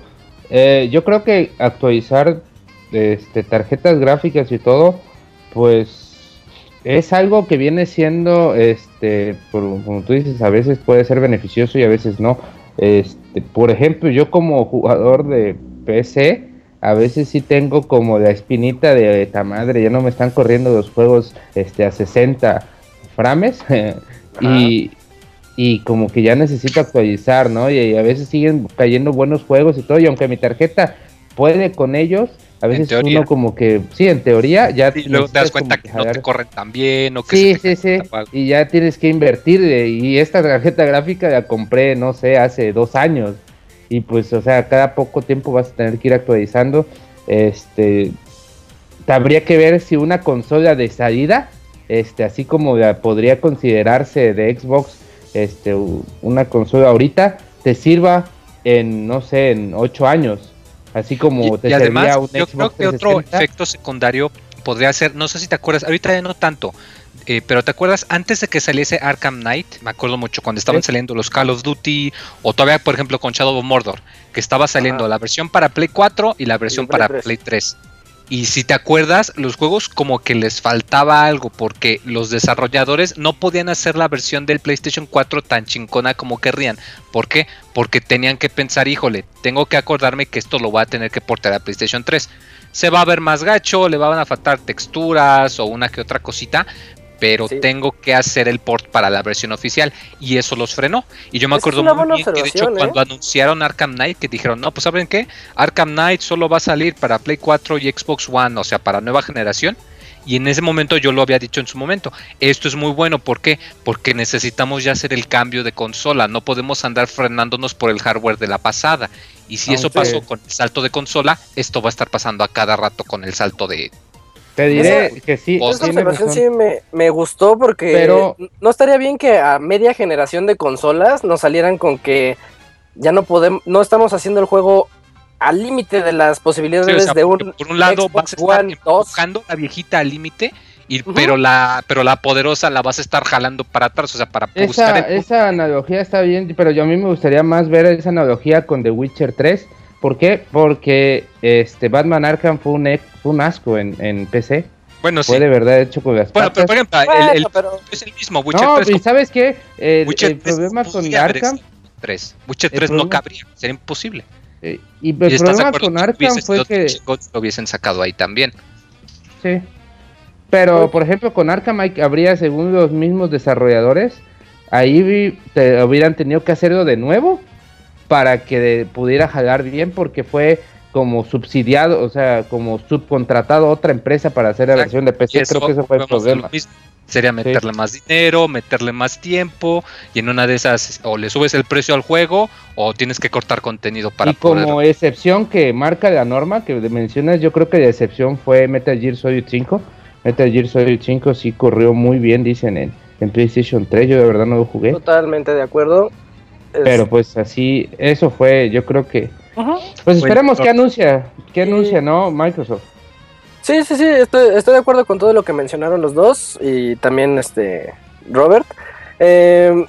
eh, yo creo que actualizar este, tarjetas gráficas y todo, pues es algo que viene siendo, este, por- como tú dices, a veces puede ser beneficioso y a veces no. Este, por ejemplo, yo como jugador de PC, a veces sí tengo como la espinita de esta madre, ya no me están corriendo los juegos este, a 60 frames y, y como que ya necesito actualizar, ¿no? Y, y a veces siguen cayendo buenos juegos y todo, y aunque mi tarjeta puede con ellos, a veces uno como que, sí, en teoría ya... Y luego te das cuenta que no te corren tan bien o que Sí, se sí, sí. Y ya tienes que invertir. de- y esta tarjeta gráfica la compré, no sé, hace dos años. Y pues, o sea, cada poco tiempo vas a tener que ir actualizando. Este. Habría que ver si una consola de salida, este, así como la podría considerarse de Xbox, este, una consola ahorita, te sirva en, no sé, en ocho años. Así como Y, te y además, un yo creo que otro 360. efecto secundario podría ser, no sé si te acuerdas, ahorita ya no tanto, eh, pero te acuerdas antes de que saliese Arkham Knight, me acuerdo mucho cuando estaban Sí. saliendo los Call of Duty, o todavía, por ejemplo, con Shadow of Mordor, que estaba saliendo Ajá. la versión para Play 4 y la versión Play para 3. Play 3. Y si te acuerdas, los juegos como que les faltaba algo, porque los desarrolladores no podían hacer la versión del PlayStation 4 tan chincona como querrían. ¿Por qué? Porque tenían que pensar, híjole, tengo que acordarme que esto lo voy a tener que portar a PlayStation 3. Se va a ver más gacho, le van a faltar texturas o una que otra cosita, pero Sí. tengo que hacer el port para la versión oficial y eso los frenó. Y yo me es acuerdo muy bien que de hecho observación, ¿eh? cuando anunciaron Arkham Knight que dijeron, no, pues ¿saben qué? Arkham Knight solo va a salir para Play 4 y Xbox One, o sea, para nueva generación. Y en ese momento yo lo había dicho en su momento. Esto es muy bueno, ¿por qué? Porque necesitamos ya hacer el cambio de consola. No podemos andar frenándonos por el hardware de la pasada. Y si eso pasó con el salto de consola, esto va a estar pasando a cada rato con el salto de... Te diré Esa- que sí. Esa observación sí me, me gustó porque Pero- no estaría bien que a media generación de consolas nos salieran con que ya no podemos, no estamos haciendo el juego al límite de las posibilidades Sí, o sea, de un por un lado Xbox vas a estar One 2. empujando la viejita al límite, y pero la pero la poderosa la vas a estar jalando para atrás, o sea, para buscar Esa, el esa analogía está bien, pero yo a mí me gustaría más ver esa analogía con The Witcher 3. ¿Por qué? Porque este Batman Arkham fue un, fue un asco en, en PC. Bueno, sí. Fue de verdad hecho con las Bueno, pero por ejemplo, el, Bueno, el- pero es el mismo Witcher No, 3. y ¿sabes qué? El, el 3 problema con Arkham... sido 3. Witcher el 3 no cabría, sería imposible. eh, y el problema con Arkham fue que... lo hubiesen sacado ahí también. Sí. Pero, por ejemplo, con Arkham hay- habría, según los mismos desarrolladores, ahí vi- te, hubieran tenido que hacerlo de nuevo para que de- pudiera jalar bien, porque fue como subsidiado, o sea, como subcontratado a otra empresa para hacer la versión de Y PC. Creo que eso fue el problema. mismo. Sería meterle más dinero, meterle más tiempo, y en una de esas o le subes el precio al juego o tienes que cortar contenido para y como poder. excepción que marca la norma que mencionas, yo creo que la excepción fue Metal Gear Solid 5. Metal Gear Solid 5 sí corrió muy bien, dicen en, en PlayStation 3. Yo de verdad no lo jugué. totalmente de acuerdo. Pero pues así, eso fue, yo creo que... Ujú. Pues esperemos Bueno, que anuncia, que anuncia, ¿no? Microsoft. Sí, sí, sí, estoy, estoy de acuerdo con todo lo que mencionaron los dos y también este Robert. Eh,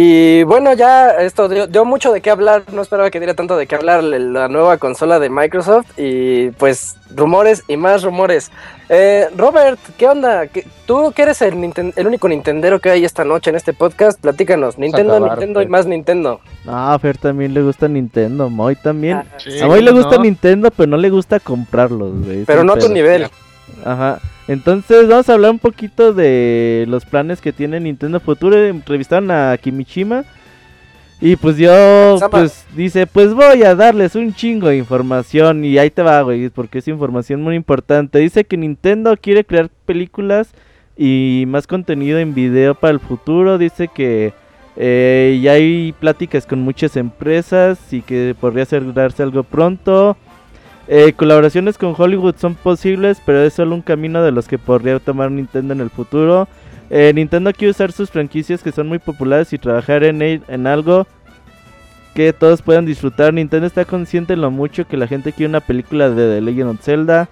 y bueno, ya esto dio, dio mucho de qué hablar, no esperaba que diera tanto de qué hablar la- nueva consola de Microsoft y pues rumores y más rumores. Eh, Robert, ¿qué onda? ¿Qué- tú que eres el, Ninten- el único Nintendero que hay esta noche en este podcast, platícanos. Nintendo, acabar, Nintendo y pues. más Nintendo. Ah, a Fer también le gusta Nintendo, a Moy también. Ah, Sí, a Moy le ¿cómo gusta no? Nintendo, pero no le gusta comprarlos, güey. pero no a tu nivel. Ajá. Entonces vamos a hablar un poquito de los planes que tiene Nintendo Futuro. Entrevistaron a Kimishima. Y pues yo, Sama. pues dice, pues voy a darles un chingo de información. Y ahí te va, güey, porque es información muy importante. Dice que Nintendo quiere crear películas y más contenido en video para el futuro. Dice que eh, ya hay pláticas con muchas empresas y que podría asegurarse algo pronto. Eh, colaboraciones con Hollywood son posibles, pero es solo un camino de los que podría tomar Nintendo en el futuro. Eh, Nintendo quiere usar sus franquicias que son muy populares y trabajar en, algo que todos puedan disfrutar. Nintendo está consciente de lo mucho que la gente quiere una película de The Legend of Zelda.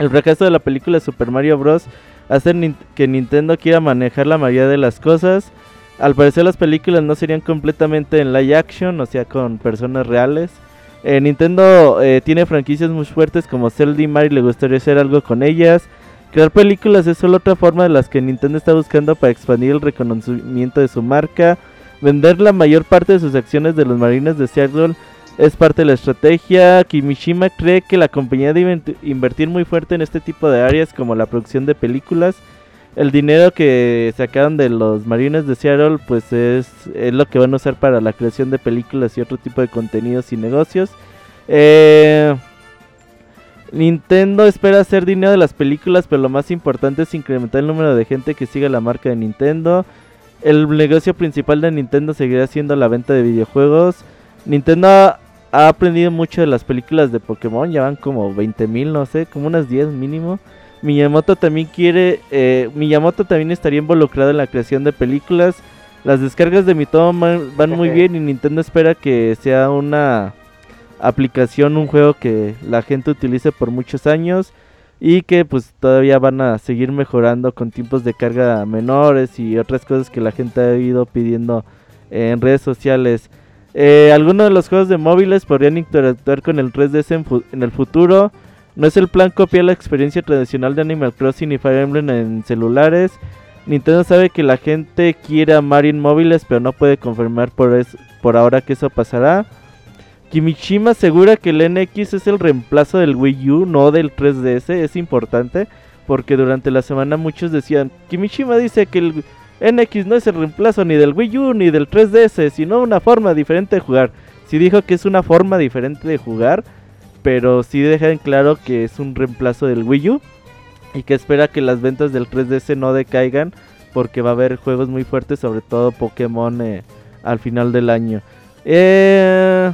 El fracaso de la película Super Mario Bros. hace que Nintendo quiera manejar la mayoría de las cosas. Al parecer las películas no serían completamente en live action, o sea, con personas reales. Eh, Nintendo eh, tiene franquicias muy fuertes como Zelda y Mario, le gustaría hacer algo con ellas. Crear películas es solo otra forma de las que Nintendo está buscando para expandir el reconocimiento de su marca. Vender la mayor parte de sus acciones de los Marines de Seattle es parte de la estrategia. Kimishima cree que la compañía debe invertir muy fuerte en este tipo de áreas como la producción de películas. El dinero que sacaron de los Marines de Seattle pues es, es lo que van a usar para la creación de películas y otro tipo de contenidos y negocios. Eh, Nintendo espera hacer dinero de las películas, pero lo más importante es incrementar el número de gente que siga la marca de Nintendo. El negocio principal de Nintendo seguirá siendo la venta de videojuegos. Nintendo ha aprendido mucho de las películas de Pokémon, ya van como 20.000, no sé, como unas 10 mínimo. Miyamoto también quiere, eh, Miyamoto también estaría involucrado en la creación de películas. Las descargas de Mitomo man- van muy bien y Nintendo espera que sea una aplicación, un juego que la gente utilice por muchos años y que pues todavía van a seguir mejorando con tiempos de carga menores y otras cosas que la gente ha ido pidiendo en redes sociales. Eh, algunos de los juegos de móviles podrían interactuar con el 3DS en, fu- en el futuro. No es el plan copiar la experiencia tradicional de Animal Crossing y Fire Emblem en celulares. Nintendo sabe que la gente quiere a Mario en móviles, pero no puede confirmar por, es- por ahora que eso pasará. Kimishima asegura que el NX es el reemplazo del Wii U, no del 3DS. Es importante porque durante la semana muchos decían, Kimishima dice que el NX no es el reemplazo ni del Wii U ni del 3DS, sino una forma diferente de jugar. Sí dijo que es una forma diferente de jugar, pero sí deja en claro que es un reemplazo del Wii U y que espera que las ventas del 3DS no decaigan porque va a haber juegos muy fuertes, sobre todo Pokémon eh, al final del año. Eh,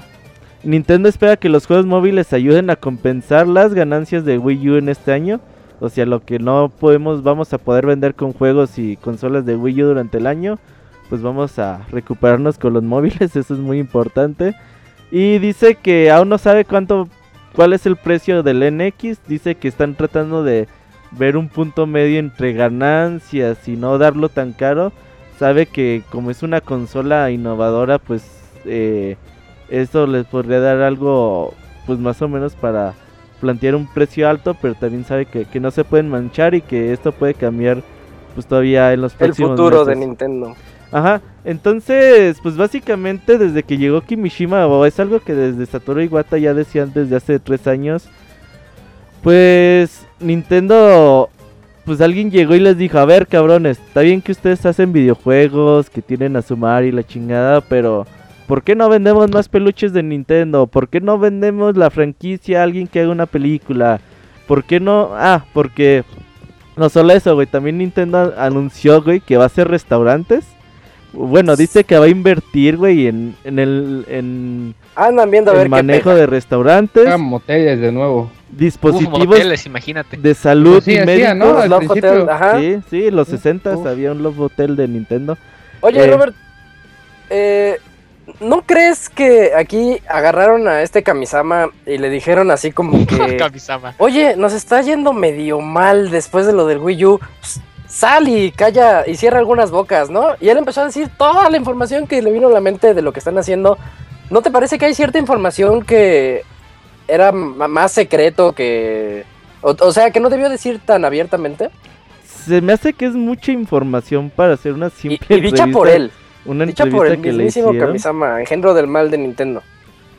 Nintendo espera que los juegos móviles ayuden a compensar las ganancias de Wii U en este año. O sea, lo que no podemos, vamos a poder vender con juegos y consolas de Wii U durante el año, pues vamos a recuperarnos con los móviles, eso es muy importante. Y dice que aún no sabe cuánto, cuál es el precio del NX, dice que están tratando de ver un punto medio entre ganancias y no darlo tan caro. Sabe que como es una consola innovadora, pues eh, esto les podría dar algo, pues más o menos para plantear un precio alto, pero también sabe que, que no se pueden manchar y que esto puede cambiar pues todavía en los El próximos futuro de. Nintendo. Ajá, entonces, pues básicamente desde que llegó Kimishima, o es algo que desde Satoru Iwata ya decían desde hace tres años, pues Nintendo, pues alguien llegó y les dijo, a ver cabrones, está bien que ustedes hacen videojuegos, que tienen a sumar y la chingada, pero ¿por qué no vendemos más peluches de Nintendo? ¿Por qué no vendemos la franquicia a alguien que haga una película? ¿Por qué no? Ah, porque... No solo eso, güey, también Nintendo anunció, güey, que va a hacer restaurantes. Bueno, dice que va a invertir, güey, en, en el en Andan viendo a ver el qué manejo pega. de restaurantes, Ah, moteles de nuevo. Uf, dispositivos moteles, imagínate. de salud Pues sí, y hacía, ¿no? médicos. Al Love Hotel, ajá. Sí, sí, los 60 Uf. había un Love Hotel de Nintendo. Oye, Eh. Robert, eh, ¿no crees que aquí agarraron a este Kamisama y le dijeron así como que, Kamisama. oye, nos está yendo medio mal después de lo del Wii U, Pues, sal y calla y cierra algunas bocas, ¿no? Y él empezó a decir toda la información que le vino a la mente de lo que están haciendo. ¿No te parece que hay cierta información que era más secreto que... O, o sea, que no debió decir tan abiertamente? Se me hace que es mucha información para hacer una Y, simple y dicha entrevista- por él, Una dicha por entrevista el que le mismísimo hicieron. Kamisama, engendro del mal de Nintendo.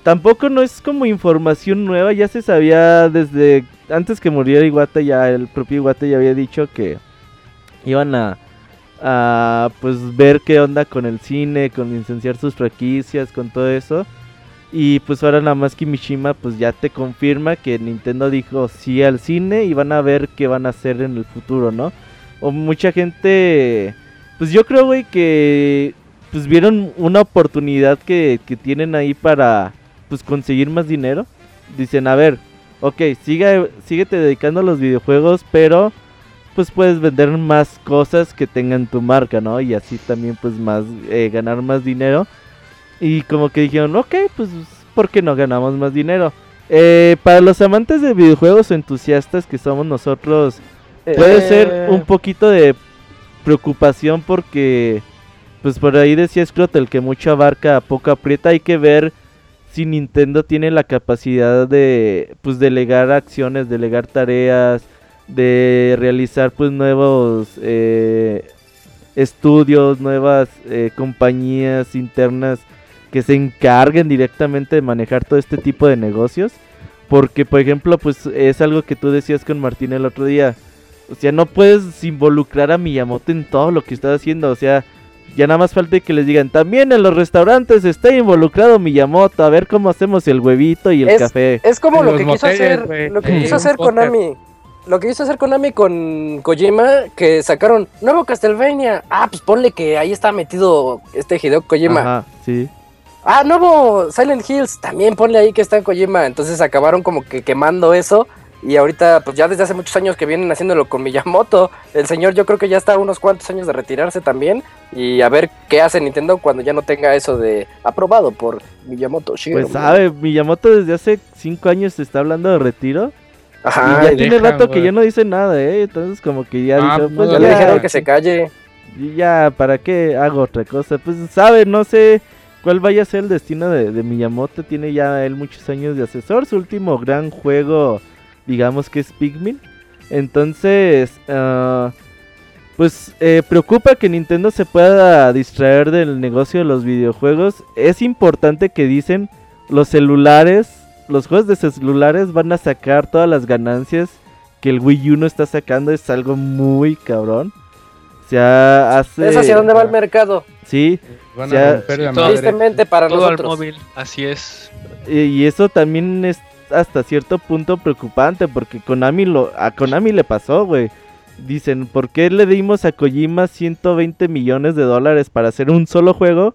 Tampoco no es como información nueva, ya se sabía desde antes que muriera Iwata, ya el propio Iwata ya había dicho que iban a, a pues ver qué onda con el cine, con licenciar sus franquicias, con todo eso. Y pues ahora nada más Kimishima pues ya te confirma que Nintendo dijo sí al cine y van a ver qué van a hacer en el futuro, ¿no? O mucha gente, pues yo creo, güey, que pues vieron una oportunidad que, que tienen ahí para pues conseguir más dinero. Dicen, a ver, ok, sigue, síguete dedicando a los videojuegos, pero pues puedes vender más cosas que tengan tu marca, ¿no? Y así también pues más, eh, ganar más dinero. Y como que dijeron, ok, pues ¿por qué no ganamos más dinero? Eh, para los amantes de videojuegos o entusiastas que somos nosotros, puede Eh, ser un poquito de preocupación porque, pues por ahí decía Scrot, el que mucho abarca, poco aprieta. Hay que ver si Nintendo tiene la capacidad de, pues, delegar acciones, delegar tareas, de realizar pues nuevos eh, estudios, nuevas eh, compañías internas que se encarguen directamente de manejar todo este tipo de negocios. Porque, por ejemplo, pues es algo que tú decías con Martín el otro día. O sea, no puedes involucrar a Miyamoto en todo lo que estás haciendo. O sea, ya nada más falta que les digan, también en los restaurantes está involucrado Miyamoto. A ver cómo hacemos el huevito y el Es- café. Es como lo que quiso moteles, hacer, lo que quiso hacer Un póster. Konami. Lo que quiso hacer Konami con Kojima, que sacaron nuevo Castlevania. Ah, pues ponle que ahí está metido este Hideo Kojima. Ajá, sí. Ah, nuevo Silent Hills, también ponle ahí que está en Kojima. Entonces acabaron como que quemando eso. Y ahorita, pues ya desde hace muchos años que vienen haciéndolo con Miyamoto. El señor yo creo que ya está a unos cuantos años de retirarse también. Y a ver qué hace Nintendo cuando ya no tenga eso de aprobado por Miyamoto. Shigeru Pues sabe, Miyamoto desde hace cinco años se está hablando de retiro. Ajá, y ya tiene rato que ya no dice nada, ¿eh? Entonces como que ya Ah, dijo, no, pues ya ya le ya, dijeron que se calle. y ya, ¿para qué hago otra cosa? Pues sabe, no sé cuál vaya a ser el destino de, de Miyamoto. Tiene ya él muchos años de asesor. Su último gran juego, digamos que es Pikmin. Entonces, ah, pues eh, preocupa que Nintendo se pueda distraer del negocio de los videojuegos. Es importante que dicen los celulares, los juegos de celulares van a sacar todas las ganancias que el Wii U no está sacando. Es algo muy cabrón. O sea, hace... Es hacia dónde va el mercado. Sí, Van Ya, a todo- madre. Tristemente para Todo al nosotros. móvil, así es. y y eso también es hasta cierto punto preocupante porque Konami lo, a Konami le pasó, güey. Dicen, ¿por qué le dimos a Kojima 120 millones de dólares para hacer un solo juego?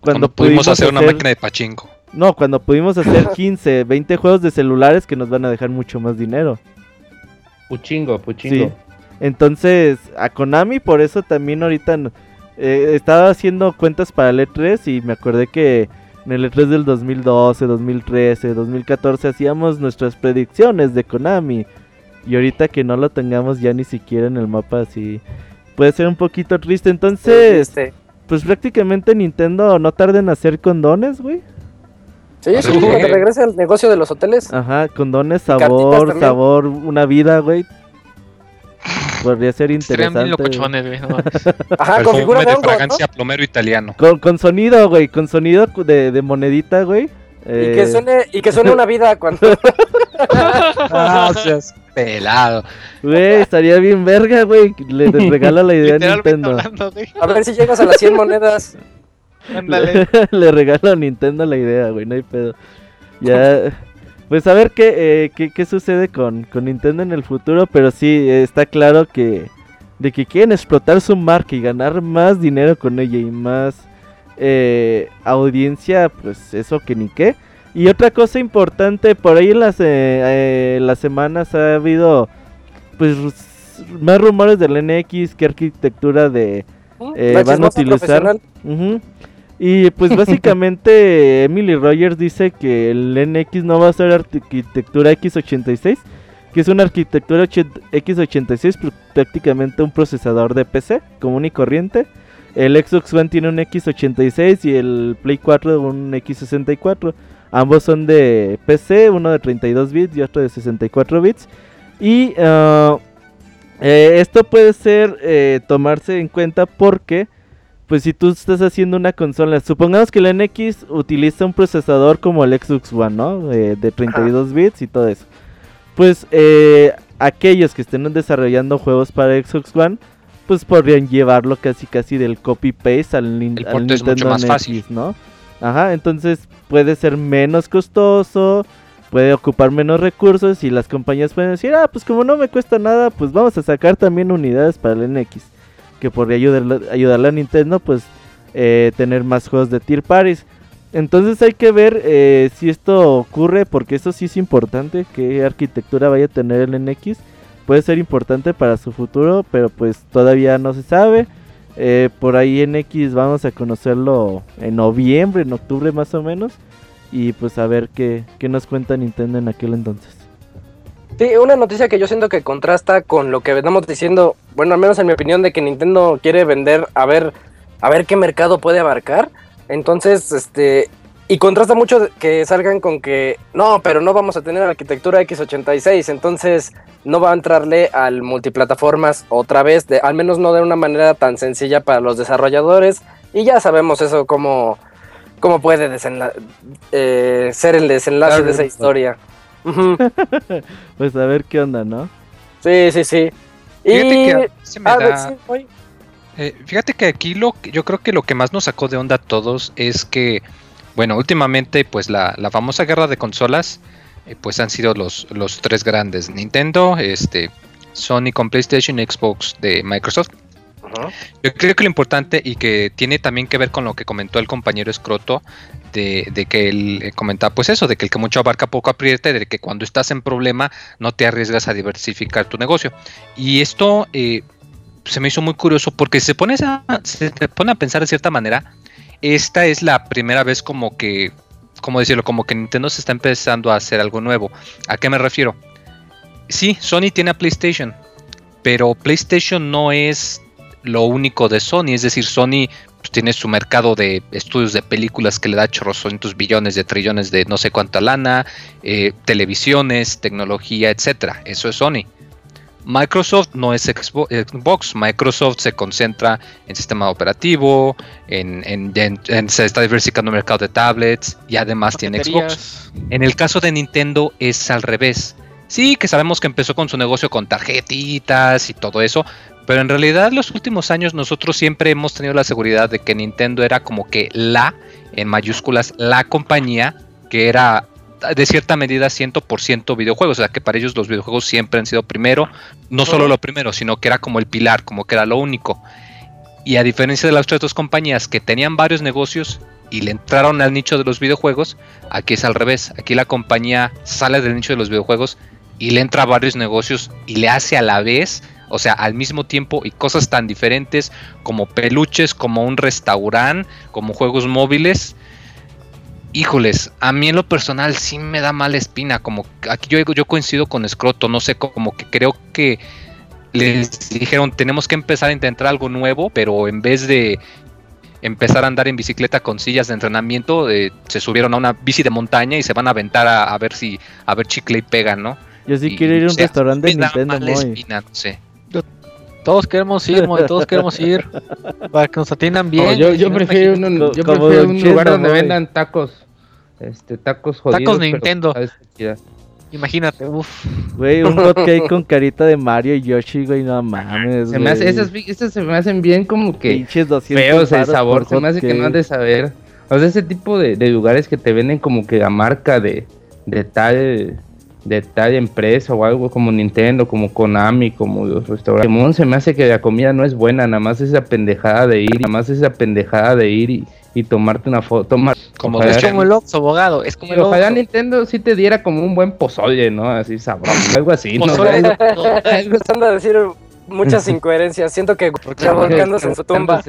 Cuando, pudimos hacer una máquina de pachinko. No, cuando pudimos hacer 15, 20 juegos de celulares que nos van a dejar mucho más dinero. Puchingo, puchingo. Sí. Entonces, a Konami por eso también ahorita eh, estaba haciendo cuentas para el E3 y me acordé que en el E3 del 2012, 2013, 2014 hacíamos nuestras predicciones de Konami. Y ahorita que no lo tengamos ya ni siquiera en el mapa así puede ser un poquito triste. Entonces, pues prácticamente Nintendo no tarda en hacer condones, güey. Sí, sí, Sí. cuando regrese al negocio de los hoteles. Ajá, condones, sabor, sabor, una vida, güey. Podría ser Serían bien interesante. güey. locochones, güey. no. Ajá, con figura de de hongo, ¿no? fragancia plomero italiano. Con, con sonido, güey, con sonido de, de monedita, güey. Y que Eh, suene, y que suene una vida cuando. Ah, pelado. Güey, estaría bien verga, güey. Le, regala la idea a Nintendo. hablando. A ver si llegas a las 100 monedas. Ándale. le regala a Nintendo la idea, güey, no hay pedo. Ya. Pues a ver qué, eh, qué, qué sucede con, con Nintendo en el futuro, pero sí, eh, está claro que de que quieren explotar su marca y ganar más dinero con ella y más eh, audiencia, pues eso que ni qué. Y otra cosa importante, por ahí en las, eh, eh, las semanas ha habido pues más rumores del NX, qué arquitectura de Eh, van a utilizar-. Y pues básicamente Emily Rogers dice que el NX no va a ser arquitectura X86, que es una arquitectura ochen- X86, pr- prácticamente un procesador de PC común y corriente. El Xbox One tiene un X86 y el Play 4 un X64. Ambos son de PC, uno de 32 bits y otro de 64 bits. Y ah, eh, esto puede ser eh, tomarse en cuenta porque pues si tú estás haciendo una consola, supongamos que el NX utiliza un procesador como el Xbox One, ¿no? Eh, de 32 bits y todo eso. Pues eh, aquellos que estén desarrollando juegos para Xbox One, pues podrían llevarlo casi casi del copy paste al, nin- El al es mucho Nintendo más NX, fácil. ¿no? Ajá, entonces puede ser menos costoso, puede ocupar menos recursos y las compañías pueden decir, ah, pues como no me cuesta nada, pues vamos a sacar también unidades para el NX que podría ayudarle, a Nintendo pues eh, tener más juegos de tier parties. Entonces hay que ver eh, si esto ocurre porque eso sí es importante, qué arquitectura vaya a tener el NX. Puede ser importante para su futuro, pero pues todavía no se sabe. Eh, por ahí NX vamos a conocerlo en noviembre, en octubre más o menos. Y pues a ver qué, qué nos cuenta Nintendo en aquel entonces. Sí, una noticia que yo siento que contrasta con lo que venimos diciendo, bueno, al menos en mi opinión, de que Nintendo quiere vender a ver, a ver qué mercado puede abarcar. Entonces, este, y contrasta mucho que salgan con que no, pero no vamos a tener arquitectura x86, entonces no va a entrarle al multiplataformas otra vez, de, al menos no de una manera tan sencilla para los desarrolladores. Y ya sabemos eso cómo, cómo puede eh, ser el desenlace de esa historia. Pues a ver qué onda, ¿no? Sí, sí, sí. Y... Fíjate que se me Ah, da- sí, voy. Eh, fíjate que aquí lo que- yo creo que lo que más nos sacó de onda a todos es que, bueno, últimamente pues la, la famosa guerra de consolas eh, pues han sido los, los tres grandes, Nintendo, este, Sony con PlayStation y Xbox de Microsoft. Yo creo que lo importante y que tiene también que ver con lo que comentó el compañero Escroto, de, de que él eh, comentaba pues eso, de que el que mucho abarca poco aprieta, y de que cuando estás en problema no te arriesgas a diversificar tu negocio. Y esto eh, se me hizo muy curioso porque se pone, a, se te pone a pensar de cierta manera, esta es la primera vez como que, como decirlo, como que Nintendo se está empezando a hacer algo nuevo. ¿A qué me refiero? Sí, Sony tiene a PlayStation, pero PlayStation no es lo único de Sony, es decir, Sony pues, tiene su mercado de estudios de películas que le da chorrocientos billones de trillones de no sé cuánta lana, eh, televisiones, tecnología, etcétera. Eso es Sony. Microsoft no es Xbo- Xbox, Microsoft se concentra en sistema operativo, en, en- se está diversificando el mercado de tablets y además tiene Xbox. En el caso de Nintendo es al revés. Sí, que sabemos que empezó con su negocio con tarjetitas y todo eso, pero en realidad los últimos años nosotros siempre hemos tenido la seguridad de que Nintendo era como que la, en mayúsculas, la compañía que era de cierta medida 100% videojuegos, o sea que para ellos los videojuegos siempre han sido primero, no solo lo primero, sino que era como el pilar, como que era lo único. Y a diferencia de las otras dos compañías que tenían varios negocios y le entraron al nicho de los videojuegos, aquí es al revés. Aquí la compañía sale del nicho de los videojuegos y le entra a varios negocios y le hace a la vez, o sea, al mismo tiempo y cosas tan diferentes como peluches, como un restaurante, como juegos móviles. Híjoles, a mí en lo personal sí me da mala espina, como aquí yo, yo coincido con Scroto, no sé, como que creo que les dijeron tenemos que empezar a intentar algo nuevo, pero en vez de empezar a andar en bicicleta con sillas de entrenamiento, eh, se subieron a una bici de montaña y se van a aventar a, a ver si a ver chicle y pegan, ¿no? Yo sí Y, quiero ir a o un sea, restaurante de me da Nintendo espina, no sé. Todos queremos ir, Moy, todos queremos ir. Para que nos atiendan bien. No, yo, prefiero, un, yo como prefiero Don un lugar donde vendan tacos. Este, tacos jodidos. pero Nintendo. Imagínate, uff. Güey, un hot cake con carita de Mario y Yoshi, güey, no mames. Se me hace, güey. esas, se me hacen bien como que Pinches 200 feos el sabor. Se me hace que no han de saber. O sea, ese tipo de, de lugares que te venden como que la marca de, de tal de tal empresa o algo como Nintendo, como Konami, como los restaurantes. Pokémon se me hace que la comida no es buena, nada más esa pendejada de ir, nada más esa pendejada de ir y, y tomarte una foto. Tomar, Como ojalá, Es de como el Oxxo, abogado. Es como el ojalá. Nintendo sí te diera como un buen pozole, ¿no? Así sabroso, algo así, ¿no? Pozole. Algo- Empezando a decir muchas incoherencias. Siento que ya volcándose en su tumba.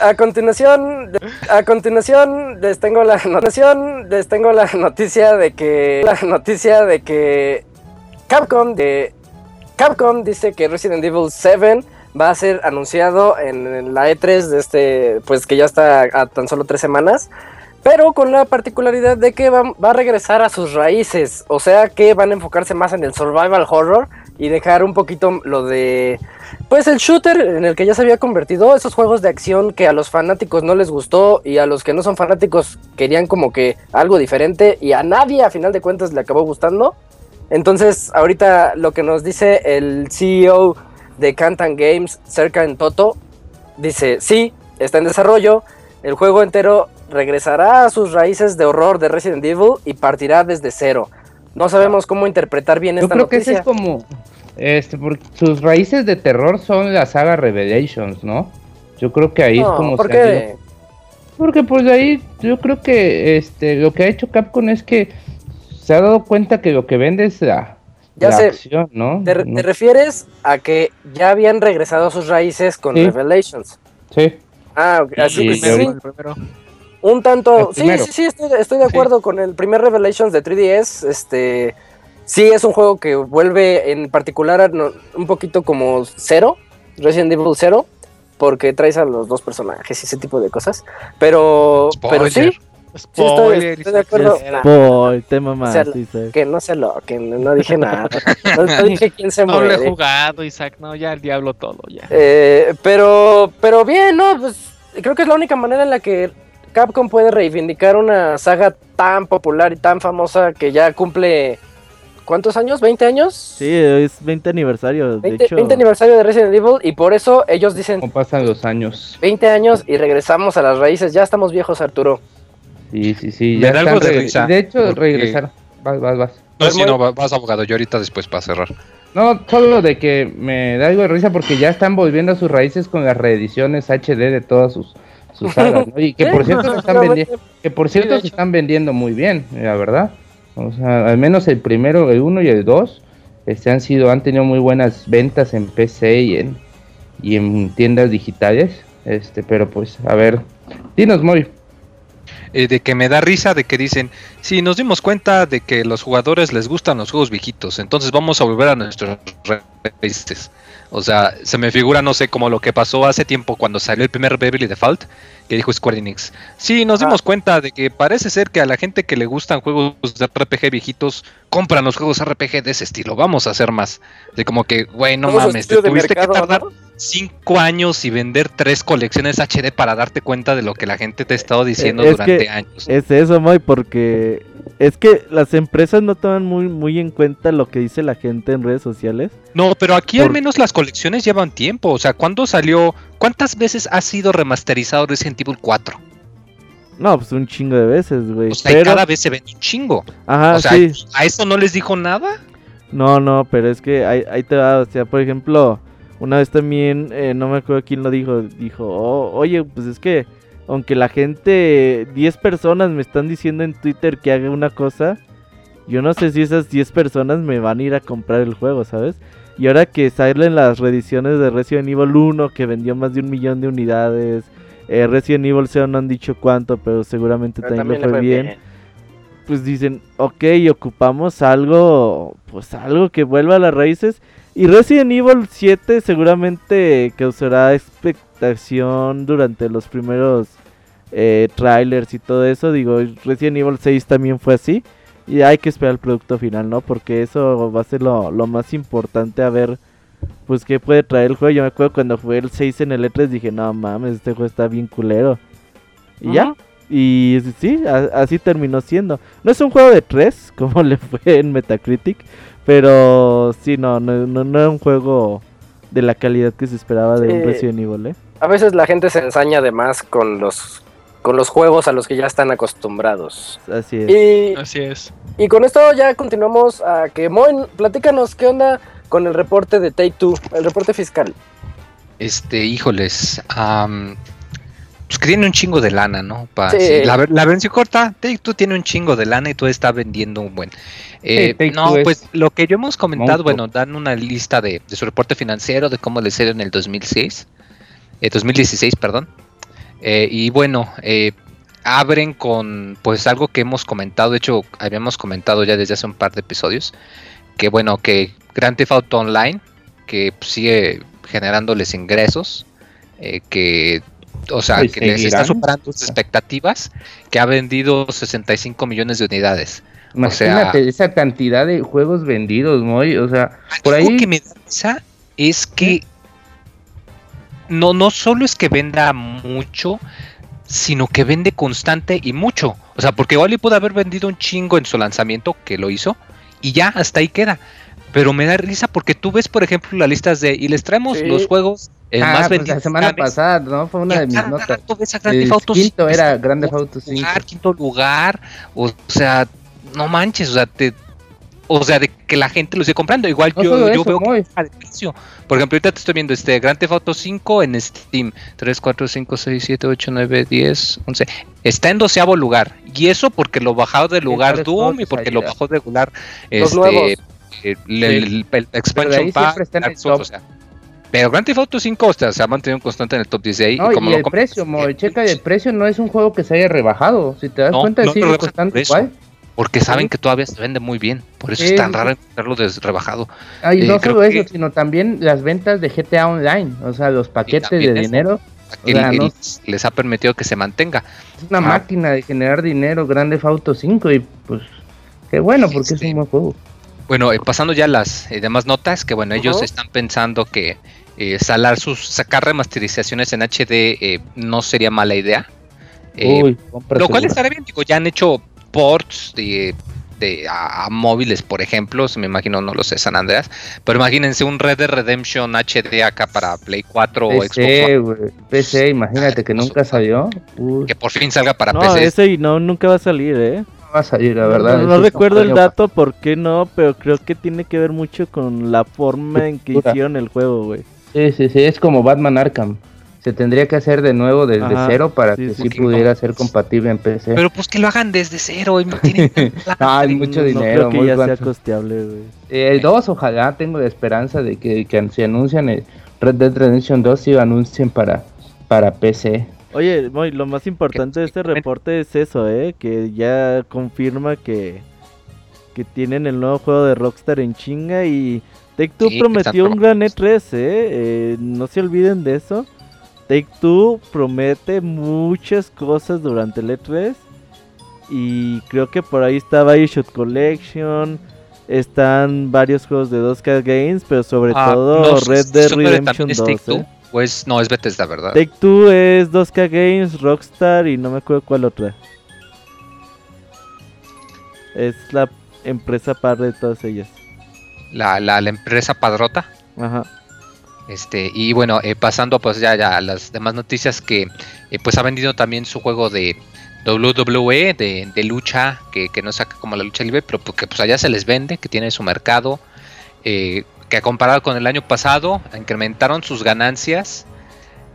A continuación, a continuación les tengo la les tengo la noticia de que la noticia de que Capcom de Capcom dice que Resident Evil 7 va a ser anunciado en, la E3 de este, pues que ya está a tan solo tres semanas. Pero con la particularidad de que va a regresar a sus raíces. O sea que van a enfocarse más en el survival horror y dejar un poquito lo de pues el shooter en el que ya se había convertido, esos juegos de acción que a los fanáticos no les gustó y a los que no son fanáticos querían como que algo diferente y a nadie a final de cuentas le acabó gustando. Entonces ahorita lo que nos dice el CEO de Cantan Games, cerca en Toto, dice, sí, está en desarrollo, el juego entero regresará a sus raíces de horror de Resident Evil y partirá desde cero. No sabemos cómo interpretar bien Yo esta creo que ese noticia. es como. Este, porque sus raíces de terror son la saga Revelations, ¿no? Yo creo que ahí es como. ¿por qué? Porque pues de ahí yo creo que este lo que ha hecho Capcom es que se ha dado cuenta que lo que vende es la, Ya la sé. acción, ¿no? ¿Te, No- te refieres a que ya habían regresado a sus raíces con Sí. Revelations? Sí. Ah, ok, así Y sí, Un tanto. Sí, sí, sí, estoy, estoy de acuerdo con el primer Revelations de 3DS. Este, sí, es un juego que vuelve en particular a no- un poquito como Zero, Resident Evil Zero, porque traes a los dos personajes y ese tipo de cosas. Pero, pero sí, Spoiler. Sí, estoy, estoy de acuerdo. Nah, Boy, tema más. sea, que no se lo, que no, dije nada. No, no dije quién se No lo he muere. jugado, Isaac. No, ya el diablo todo, ya. Eh, pero, pero bien, ¿no? Pues creo que es la única manera en la que Capcom puede reivindicar una saga tan popular y tan famosa que ya cumple. ¿Cuántos años? ¿20 años? Sí, es 20 aniversario. De 20, hecho, 20 aniversario de Resident Evil y por eso ellos dicen ¿Cómo pasan los años? 20 años y regresamos a las raíces. Ya estamos viejos, Arturo. Sí, sí, sí. Me Ya algo de risa, De hecho, porque- regresar. Vas, vas, vas. No, Pues si muy- no, va- vas abogado. Yo ahorita después para cerrar. No, solo de que me da algo de risa porque ya están volviendo a sus raíces con las reediciones HD de todas sus, sus sagas, ¿no? Y que por cierto se están vendiendo, que por cierto se están vendiendo muy bien, la verdad. O sea, al menos el primero, el 1 y el 2, este han sido, han tenido muy buenas ventas en PC y en y en tiendas digitales. Este, pero pues, a ver, dinos muy. Eh, de que me da risa de que dicen, sí, nos dimos cuenta de que los jugadores les gustan los juegos viejitos, entonces vamos a volver a nuestros raíces. O sea, se me figura, no sé, como lo que pasó hace tiempo cuando salió el primer Beverly Default, que dijo Square Enix. Sí, nos dimos cuenta de que parece ser que a la gente que le gustan juegos de RPG viejitos, compran los juegos RPG de ese estilo, vamos a hacer más. De como que, güey, no mames, te tuviste mercado, que tardar ¿no? cinco años y vender tres colecciones HD para darte cuenta de lo que la gente te ha estado diciendo es durante años. Es eso, Moy, porque es que las empresas no toman muy, muy en cuenta lo que dice la gente en redes sociales. No, pero aquí al menos las colecciones llevan tiempo. O sea, ¿cuándo salió? ¿Cuántas veces ha sido remasterizado Resident Evil 4? No, pues un chingo de veces, güey. O sea, y pero, cada vez se vende un chingo. ajá, o sea, sí. ¿a eso no les dijo nada? No, no, pero es que ahí, ahí te va, o sea, por ejemplo, una vez también, eh, no me acuerdo quién lo dijo, dijo, "Oh, oye, pues es que, aunque la gente, 10 personas me están diciendo en Twitter que haga una cosa, yo no sé si esas 10 personas me van a ir a comprar el juego, ¿sabes? Y ahora que salen las reediciones de Resident Evil 1, que vendió más de un millón de unidades, eh, Resident Evil 0 no han dicho cuánto, pero seguramente Pero también, también le fue bien pues dicen, ok, ocupamos algo, pues algo que vuelva a las raíces. Y Resident Evil 7 seguramente causará expectación durante los primeros eh, trailers y todo eso. Digo, Resident Evil 6 también fue así. Y hay que esperar el producto final, ¿no? Porque eso va a ser lo, lo más importante a ver, pues qué puede traer el juego. Yo me acuerdo cuando jugué el 6 en el E3 dije, no mames, este juego está bien culero. Y ya, y sí, a- así terminó siendo. No es un juego de 3, como le fue en Metacritic, pero sí, no, no, no, no era un juego de la calidad que se esperaba de un. Resident Evil, ¿eh? A veces la gente se ensaña de más con los, con los juegos a los que ya están acostumbrados. Así es. Y, Así es. y con esto ya continuamos a que Moen, platícanos qué onda con el reporte de Take Two, el reporte fiscal. Este, híjoles. am, pues que tiene un chingo de lana, ¿no? Pa- Sí. sí, la, ver- la versión corta, Take Two tiene un chingo de lana y tú está vendiendo un buen. Eh, no, pues lo que yo hemos comentado, monstruo. bueno, dan una lista de, de su reporte financiero, de cómo ha ido en el 2006, eh, 2016, perdón. Eh, y bueno, eh, abren con pues algo que hemos comentado, de hecho habíamos comentado ya desde hace un par de episodios, que bueno, que Grand Theft Auto Online, que pues, sigue generándoles ingresos, eh, que o sea, Y que les está superando sus expectativas, que ha vendido 65 millones de unidades. Imagínate esa cantidad de juegos vendidos, muy, o sea, por ahí que me da es que no, no solo es que venda mucho, sino que vende constante y mucho. O sea, porque le pudo haber vendido un chingo en su lanzamiento, que lo hizo, y ya, hasta ahí queda. Pero me da risa porque tú ves, por ejemplo, las listas de. Y les traemos Sí. los juegos eh, Ah, más pues vendidos. la semana pasada, ¿no? Fue una de mis cada notas. rato ves a Grand El quinto 5, era está Grand Theft en Auto 5. lugar, quinto lugar, o sea, no manches, o sea, te, o sea, de que la gente lo sigue comprando. Igual No yo, yo eso, veo que de precio. Por ejemplo, ahorita te estoy viendo este Grand Theft Auto 5 en Steam. 3, 4, 5, 6, 7, 8, 9, 10, 11. Está en doceavo lugar. Y eso porque lo bajó de lugar Doom y mods porque lo bajó de lugar Los este, eh, el, el- el de expansion pack. el o sea. Pero Grand Theft Auto 5 o sea, se ha mantenido constante en el top 10 de ahí. No, y como y el precio, Moy, checa el precio, no es un juego que se haya rebajado. Si te das No, cuenta, no sigue eso. igual. Porque saben que todavía se vende muy bien. Por eso es tan raro encontrarlo rebajado. Ah, y Eh, no creo solo que- eso, sino también las ventas de GTA Online, o sea, los paquetes de dinero O sea, el- no- les, ha permitido que se mantenga. Es una Ah. máquina de generar dinero, Grande Auto 5 y pues qué bueno porque es un buen juego. Bueno, eh, pasando ya a las eh, demás notas, que bueno, ellos están pensando que salar sus, sacar remasterizaciones en HD eh, no sería mala idea. Uy, lo cual estaría bien, digo, ya han hecho ports de, de- a, a móviles, por ejemplo, me imagino, no lo sé, San Andreas, pero imagínense un Red Dead Redemption HD acá para Play 4 o Xbox One, PC, güey, PC, imagínate que nunca salió. Uy, que por fin salga para No, PC. ese y no, nunca va a salir, ¿eh? no va a salir, la verdad. No, no recuerdo el dato por qué no, pero creo que tiene que ver mucho con la forma en que hicieron el juego, güey. Sí, sí, sí, es como Batman Arkham. Se tendría que hacer de nuevo desde Ajá, cero para sí, que sí, pudiera ser compatible en PC. Pero pues que lo hagan desde cero. y no tienen plata. Ah, hay mucho no dinero, creo que muy ya sea costeable, güey. Eh, el 2, ojalá tengo la esperanza de que, que si anuncian el Red Dead Redemption 2, sí lo anuncien para, para PC. Oye, Moy, lo más importante de este reporte es eso, ¿eh? Que ya confirma que, que tienen el nuevo juego de Rockstar en chinga y Take Two Sí, prometió un gran E3, ¿eh? Eh, No se olviden de eso. Take Two promete muchas cosas durante el E3 y creo que por ahí está Bioshock Collection, están varios juegos de 2K Games, pero sobre Ah, todo no, Red Dead ¿Super también Redemption es 2. Take Two? ¿eh? Pues no, es Bethesda, ¿verdad? Take Two es 2K Games, Rockstar y no me acuerdo cuál otra. Es la empresa padre de todas ellas. La, la, la empresa padrota. Ajá. Este, y bueno, eh, pasando pues ya, ya a las demás noticias que eh, pues ha vendido también su juego de WWE, de, de lucha, que, que no saca como la lucha libre, pero porque pues allá se les vende, que tiene su mercado, eh, que comparado con el año pasado, incrementaron sus ganancias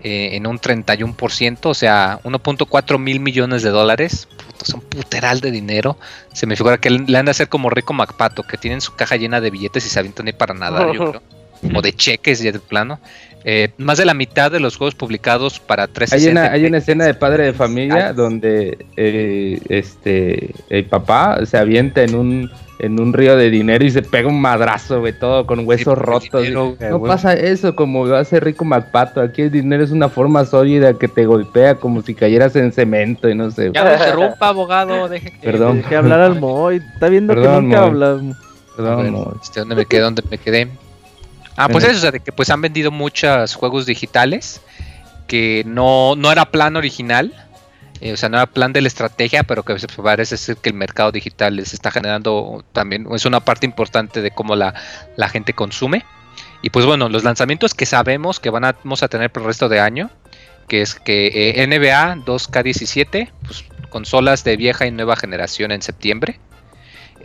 eh, en un 31%, o sea, 1.4 mil millones de dólares, es un puteral de dinero, se me figura que le han de hacer como Rico MacPato, que tienen su caja llena de billetes y se avientan ahí para nada, yo creo o de cheques ya de plano. Eh, más de la mitad de los juegos publicados para Hay 360 una, hay una escena de padre de familia Ah. donde eh, este el papá se avienta en un en un río de dinero y se pega un madrazo, güey, todo con huesos rotos. dinero, no güey. pasa eso como lo hace Rico MacPato. Aquí el dinero es una forma sólida que te golpea como si cayeras en cemento y no sé. Ya no interrumpa, abogado. Deje que... Perdón. Dejé hablar al Moy. Está viendo Perdón, que nunca Moy. A Perdón, ver, no. este, ¿dónde me quedé? ¿Dónde me quedé? Ah, pues eso, o sea, de que pues han vendido muchos juegos digitales que no, no era plan original, eh, o sea, no era plan de la estrategia, pero que pues, parece ser que el mercado digital les está generando también, es una parte importante de cómo la, la gente consume. Y pues bueno, los lanzamientos que sabemos que van a, vamos a tener por el resto de año, que es que eh, NBA 2K17, pues, consolas de vieja y nueva generación en septiembre.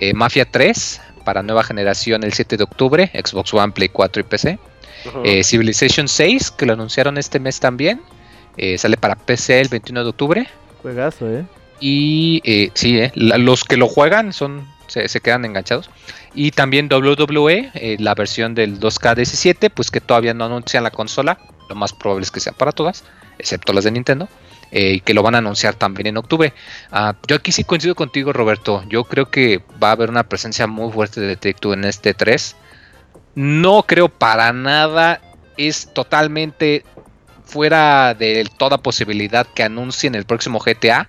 Eh, Mafia 3 para nueva generación el 7 de octubre, Xbox One, Play 4 y PC. Eh, Civilization 6, que lo anunciaron este mes también, eh, sale para PC el 21 de octubre. Juegazo, ¿eh? Y eh, sí, eh, la- los que lo juegan son se, se quedan enganchados. Y también WWE, la versión del 2K17, pues que todavía no anuncian la consola. Lo más probable es que sea para todas, excepto las de Nintendo. Eh, y que lo van a anunciar también en octubre. Ah, yo aquí sí coincido contigo, Roberto. Yo creo que va a haber una presencia muy fuerte de Take Two en este 3. No creo para nada. Es totalmente fuera de toda posibilidad que anuncien el próximo GTA.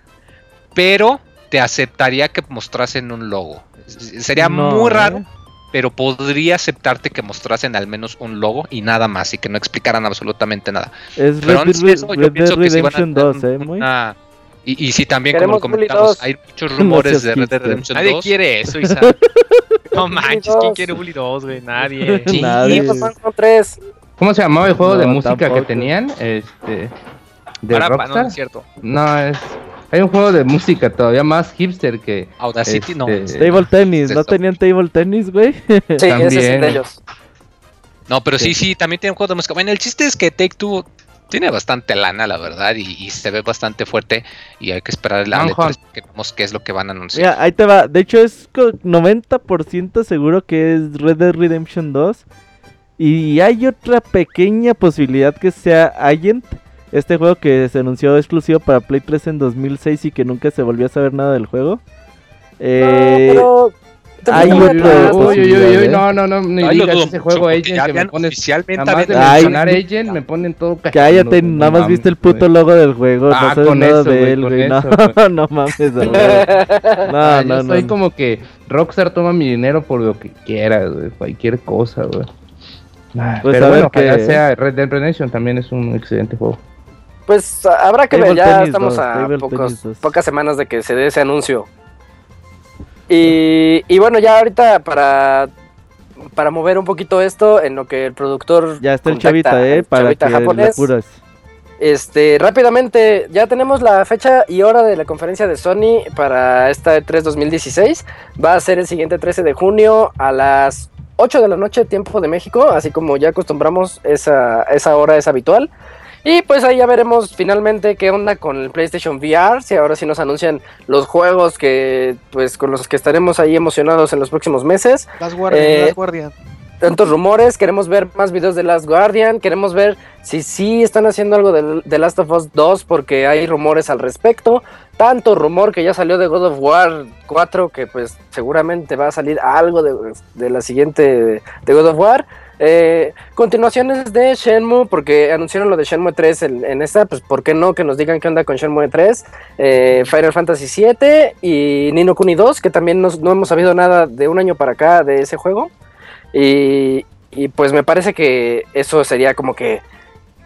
Pero te aceptaría que mostrasen un logo. Sería No, muy ¿eh? raro, pero podría aceptarte que mostrasen al menos un logo y nada más, y que no explicaran absolutamente nada. Es Pero Red, antes de eso, yo Red pienso que sí van a Redemption tener 2, ¿eh? una- Y, y sí, también, como lo comentamos, 2. hay muchos rumores seas de Red Dead. Redemption Nadie 2. quiere eso, Isa. No manches, ¿quién quiere Bully 2, güey? Nadie. Sí, Nadie. ¿Cómo se llamaba el juego de No, música que tampoco. tenían? Este de Ahora, pa- no, Rockstar. no es cierto. No, es hay un juego de música todavía más hipster que Audacity, no. Este, Table tennis, ¿no tenían table tennis, güey? Sí, ese es de ellos. No, pero sí, sí, también tiene un juego de música. Bueno, el chiste es que Take Two tiene bastante lana, la verdad, y, y se ve bastante fuerte. Y hay que esperar la letra que vemos qué es lo que van a anunciar. Mira, ahí te va. De hecho, es co- 90% seguro que es Red Dead Redemption 2. Y hay otra pequeña posibilidad que sea Agent. Este juego que se anunció exclusivo para Play 3 en 2006 y que nunca se volvió a saber nada del juego. No, Eh, pero Hay otro- Uy, uy, uy, uy, ¿eh? no, no, no, ni digas ese mucho, juego Agent que me pones, oficialmente nada más de Ay, mencionar Agent me ponen todo Cállate, cachondo, nada no más viste el puto güey. logo del juego, Ah, no sabes con nada eso, de él, güey. No, eso, no mames, güey. No, Ah, no, yo no. soy como que Rockstar toma mi dinero por lo que quiera, güey, cualquier cosa, güey. Ah, Pues pero a ver bueno, ojalá qué- sea Red Dead Redemption también es un excelente juego. Pues habrá que ver, ya estamos 2, a pocos- Tennis 2. pocas semanas de que se dé ese anuncio. Y, y bueno, ya ahorita para, para mover un poquito esto en lo que el productor... Ya está el chavita, eh, para chavita que le japonés. apuras. Este, rápidamente, ya tenemos la fecha y hora de la conferencia de Sony para esta E E3 2016. Va a ser el siguiente 13 de junio a las 8 de la noche, tiempo de México, así como ya acostumbramos, esa, esa hora es habitual. Y pues ahí ya veremos finalmente qué onda con el PlayStation VR, si ahora sí nos anuncian los juegos que pues con los que estaremos ahí emocionados en los próximos meses Las guardias, Eh, las guardias. tantos rumores, queremos ver más videos de Last Guardian, queremos ver si sí están haciendo algo de, de Last of Us 2 porque hay rumores al respecto, tanto rumor que ya salió de God of War 4 que pues seguramente va a salir algo de, de la siguiente de God of War. Eh, continuaciones de Shenmue, porque anunciaron lo de Shenmue 3 en, en esta, pues ¿por qué no? Que nos digan qué onda con Shenmue 3, eh, Final Fantasy 7 y Nino Kuni 2, que también nos- no hemos sabido nada de un año para acá de ese juego. Y, y, pues me parece que eso sería como que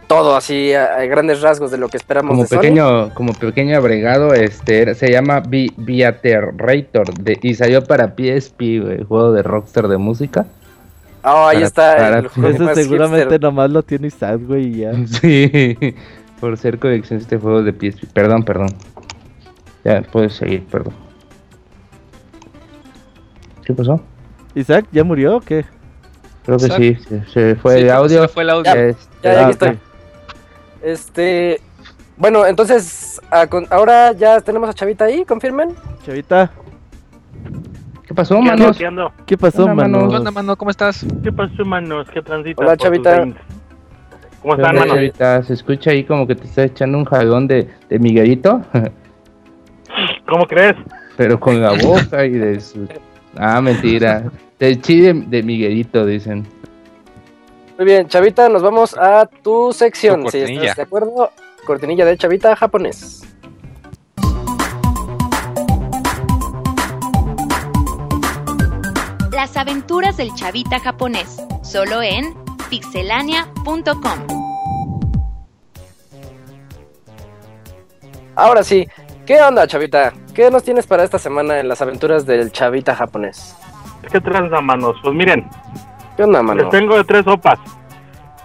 todo así a, a grandes rasgos de lo que esperamos Como de Sony. pequeño, como pequeño agregado, este se llama Vi- Viaterrator de, y salió para PSP, juego de Rockstar de música. Ah, ahí para- está para- el juego Eso seguramente hipster. nomás lo tiene Isaac, güey, y ya. Sí, por ser colección de este juego de PSP. Perdón, perdón. Ya, puedes seguir, perdón. ¿Qué pasó? ¿Isaac ya murió o qué? Creo que sí, se, se fue Sí, el audio. se fue el audio. Este, Ya, ya Ah, aquí estoy. Este, bueno, entonces a con- ahora ya tenemos a Chavita ahí, confirmen. Chavita, ¿Qué pasó, ¿Qué manos? ¿Qué ando? ¿qué pasó, Hola, mano? ¿Qué onda, mano? ¿Cómo estás? ¿Qué pasó, manos? ¿Qué transita? Hola, chavita. ¿Cómo están, manos? chavita, Se escucha ahí como que te está echando un jalón de, de Miguelito, ¿Cómo crees? pero con la boca y de su... Ah, mentira. De chi de, de Miguelito, dicen. Muy bien, Chavita, nos vamos a tu sección. Tu Si estás de acuerdo, cortinilla de Chavita japonés. Las aventuras del chavita japonés, solo en pixelania.com. Ahora sí, ¿qué onda, Chavita? ¿Qué nos tienes para esta semana en las aventuras del Chavita japonés? ¿Qué tranza, manos? Pues miren, ¿Qué onda, mano? les tengo de tres sopas.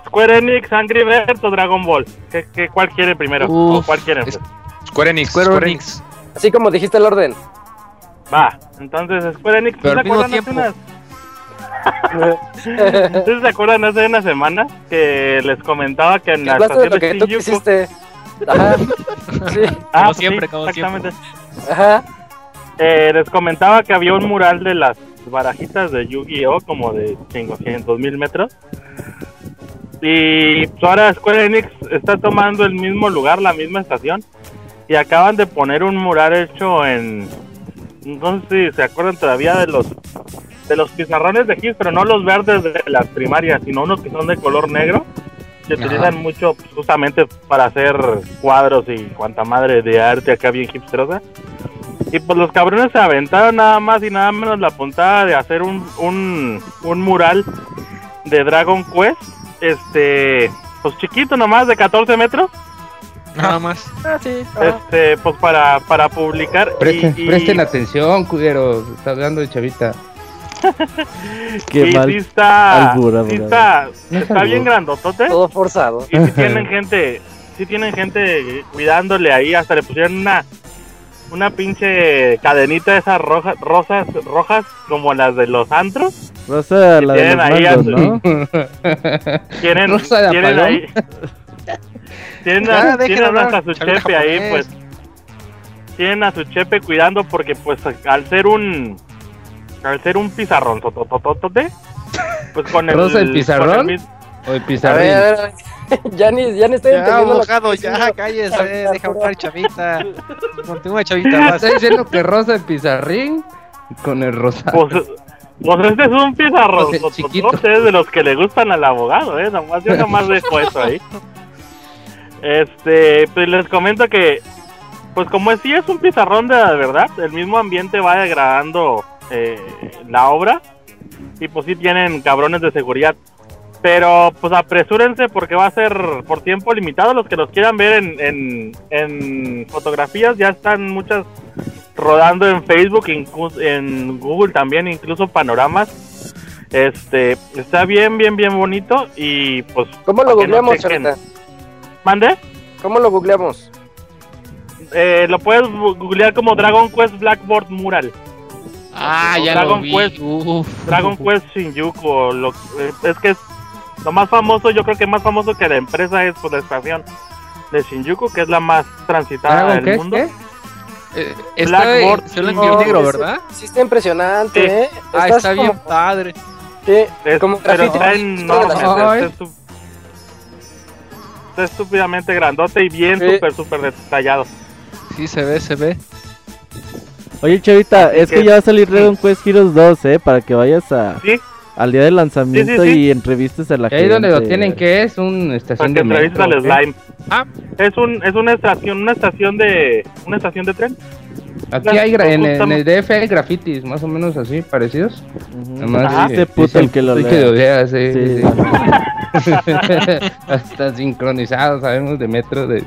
Square Enix, Angry Birds o Dragon Ball. ¿Qué, qué, ¿Cuál quieren primero? Uf, ¿O cuál quieren? es- Square Enix, Square Square Enix. Enix. Así como dijiste el orden. Va, entonces Square Enix, Pero ¿sí al se acuerdan hace unas... ¿Ustedes se acuerdan hace una semana que les comentaba que en la de estación que de tú Shinjuku... quisiste. Ajá. Sí, Ah, Como pues siempre, sí, como exactamente. ajá. Eh, les comentaba que había un mural de las barajitas de Yu-Gi-Oh! como de 500 mil metros. Y pues, ahora Square Enix está tomando el mismo lugar, la misma estación. Y acaban de poner un mural hecho en... No sé si se acuerdan todavía de los de los pizarrones de GIS, pero no los verdes de las primarias, sino unos que son de color negro. Se Ajá. utilizan mucho pues, justamente para hacer cuadros y cuanta madre de arte acá bien hipsterosa. Y pues los cabrones se aventaron nada más y nada menos la puntada de hacer un, un, un mural de Dragon Quest. Este, pues chiquito nomás, de 14 metros. Nada más. Ah, sí. Este, pues para, para publicar. y- Presten, y- presten atención, culero. Está hablando de chavita. Qué y mal. sí está, albur, sí está, No está bien grandotote. Todo forzado. Y si tienen gente, si tienen gente cuidándole ahí, hasta le pusieron una una pinche cadenita de esas rojas, rosas, rojas como las de los antros. Rosa, la de los ahí su- ¿no? Tienen, Rosa de tienen ahí. Tienen, a, tienen hablar, hasta su chepe ahí, pues. Tienen a su chepe cuidando porque, pues, al ser un. Al ser un pizarrón, totototote, pues con el. ¿Rosa el con pizarrón? mis- O el A pizarrín. ver, a ver. ya ni, ya ni estoy Ya, entendiendo. abogado, está ya, cállese. Deja hablar, chavita. Continúa, chavita. Vas. ¿Estás diciendo que Rosa el pizarrín? Con el rosa. Pues, pues este es un pizarrón Pues el chiquito. es de los que le gustan al abogado, ¿eh? Nomás, yo nomás dejo eso ahí. Este, pues les comento que, pues como sí es un pizarrón de la verdad, el mismo ambiente va degradando eh, la obra y pues sí tienen cabrones de seguridad. Pero pues apresúrense porque va a ser por tiempo limitado. Los que los quieran ver en, en, en fotografías ya están muchas rodando en Facebook, en Google también, incluso panoramas. Este, está bien, bien, bien bonito y pues... ¿Cómo lo no googleamos. Chavita? ¿Mande? ¿Cómo lo googleamos? Eh, lo puedes googlear como Dragon Quest Blackboard Mural. Ah, O ya Dragon lo vi. Quest. Uf. Dragon Quest Shinjuku. Lo, eh, es que es lo más famoso, yo creo que más famoso que la empresa es pues, la estación de Shinjuku, que es la más transitada ¿Dragon del qué? mundo. ¿Qué? Eh, está Blackboard en solo en negro, sí, ¿verdad? Sí, está impresionante, Sí. ¿eh? Ah, Estás está bien como- padre. sí, Es- como pero está en ciudad. Ay. Está, estúpidamente grandote y bien Sí. súper, súper detallado. Sí, se ve, se ve. Oye, Chavita, Así es que que- ya va a salir Dragon Quest Heroes 2, ¿eh? Para que vayas a, Sí, al día del lanzamiento Sí, sí, sí. y entrevistes a la gente. ahí donde lo tienen que es para estación que de metro. entrevistes al slime. Ah. Es un es una estación, una estación de una estación de tren. Aquí hay gra- en, el- en el. DF hay grafitis más o menos así, parecidos. Sí, Este puto el que lo lea. lo lea, sí, Sí. sí. Hasta sincronizado sabemos de metro de,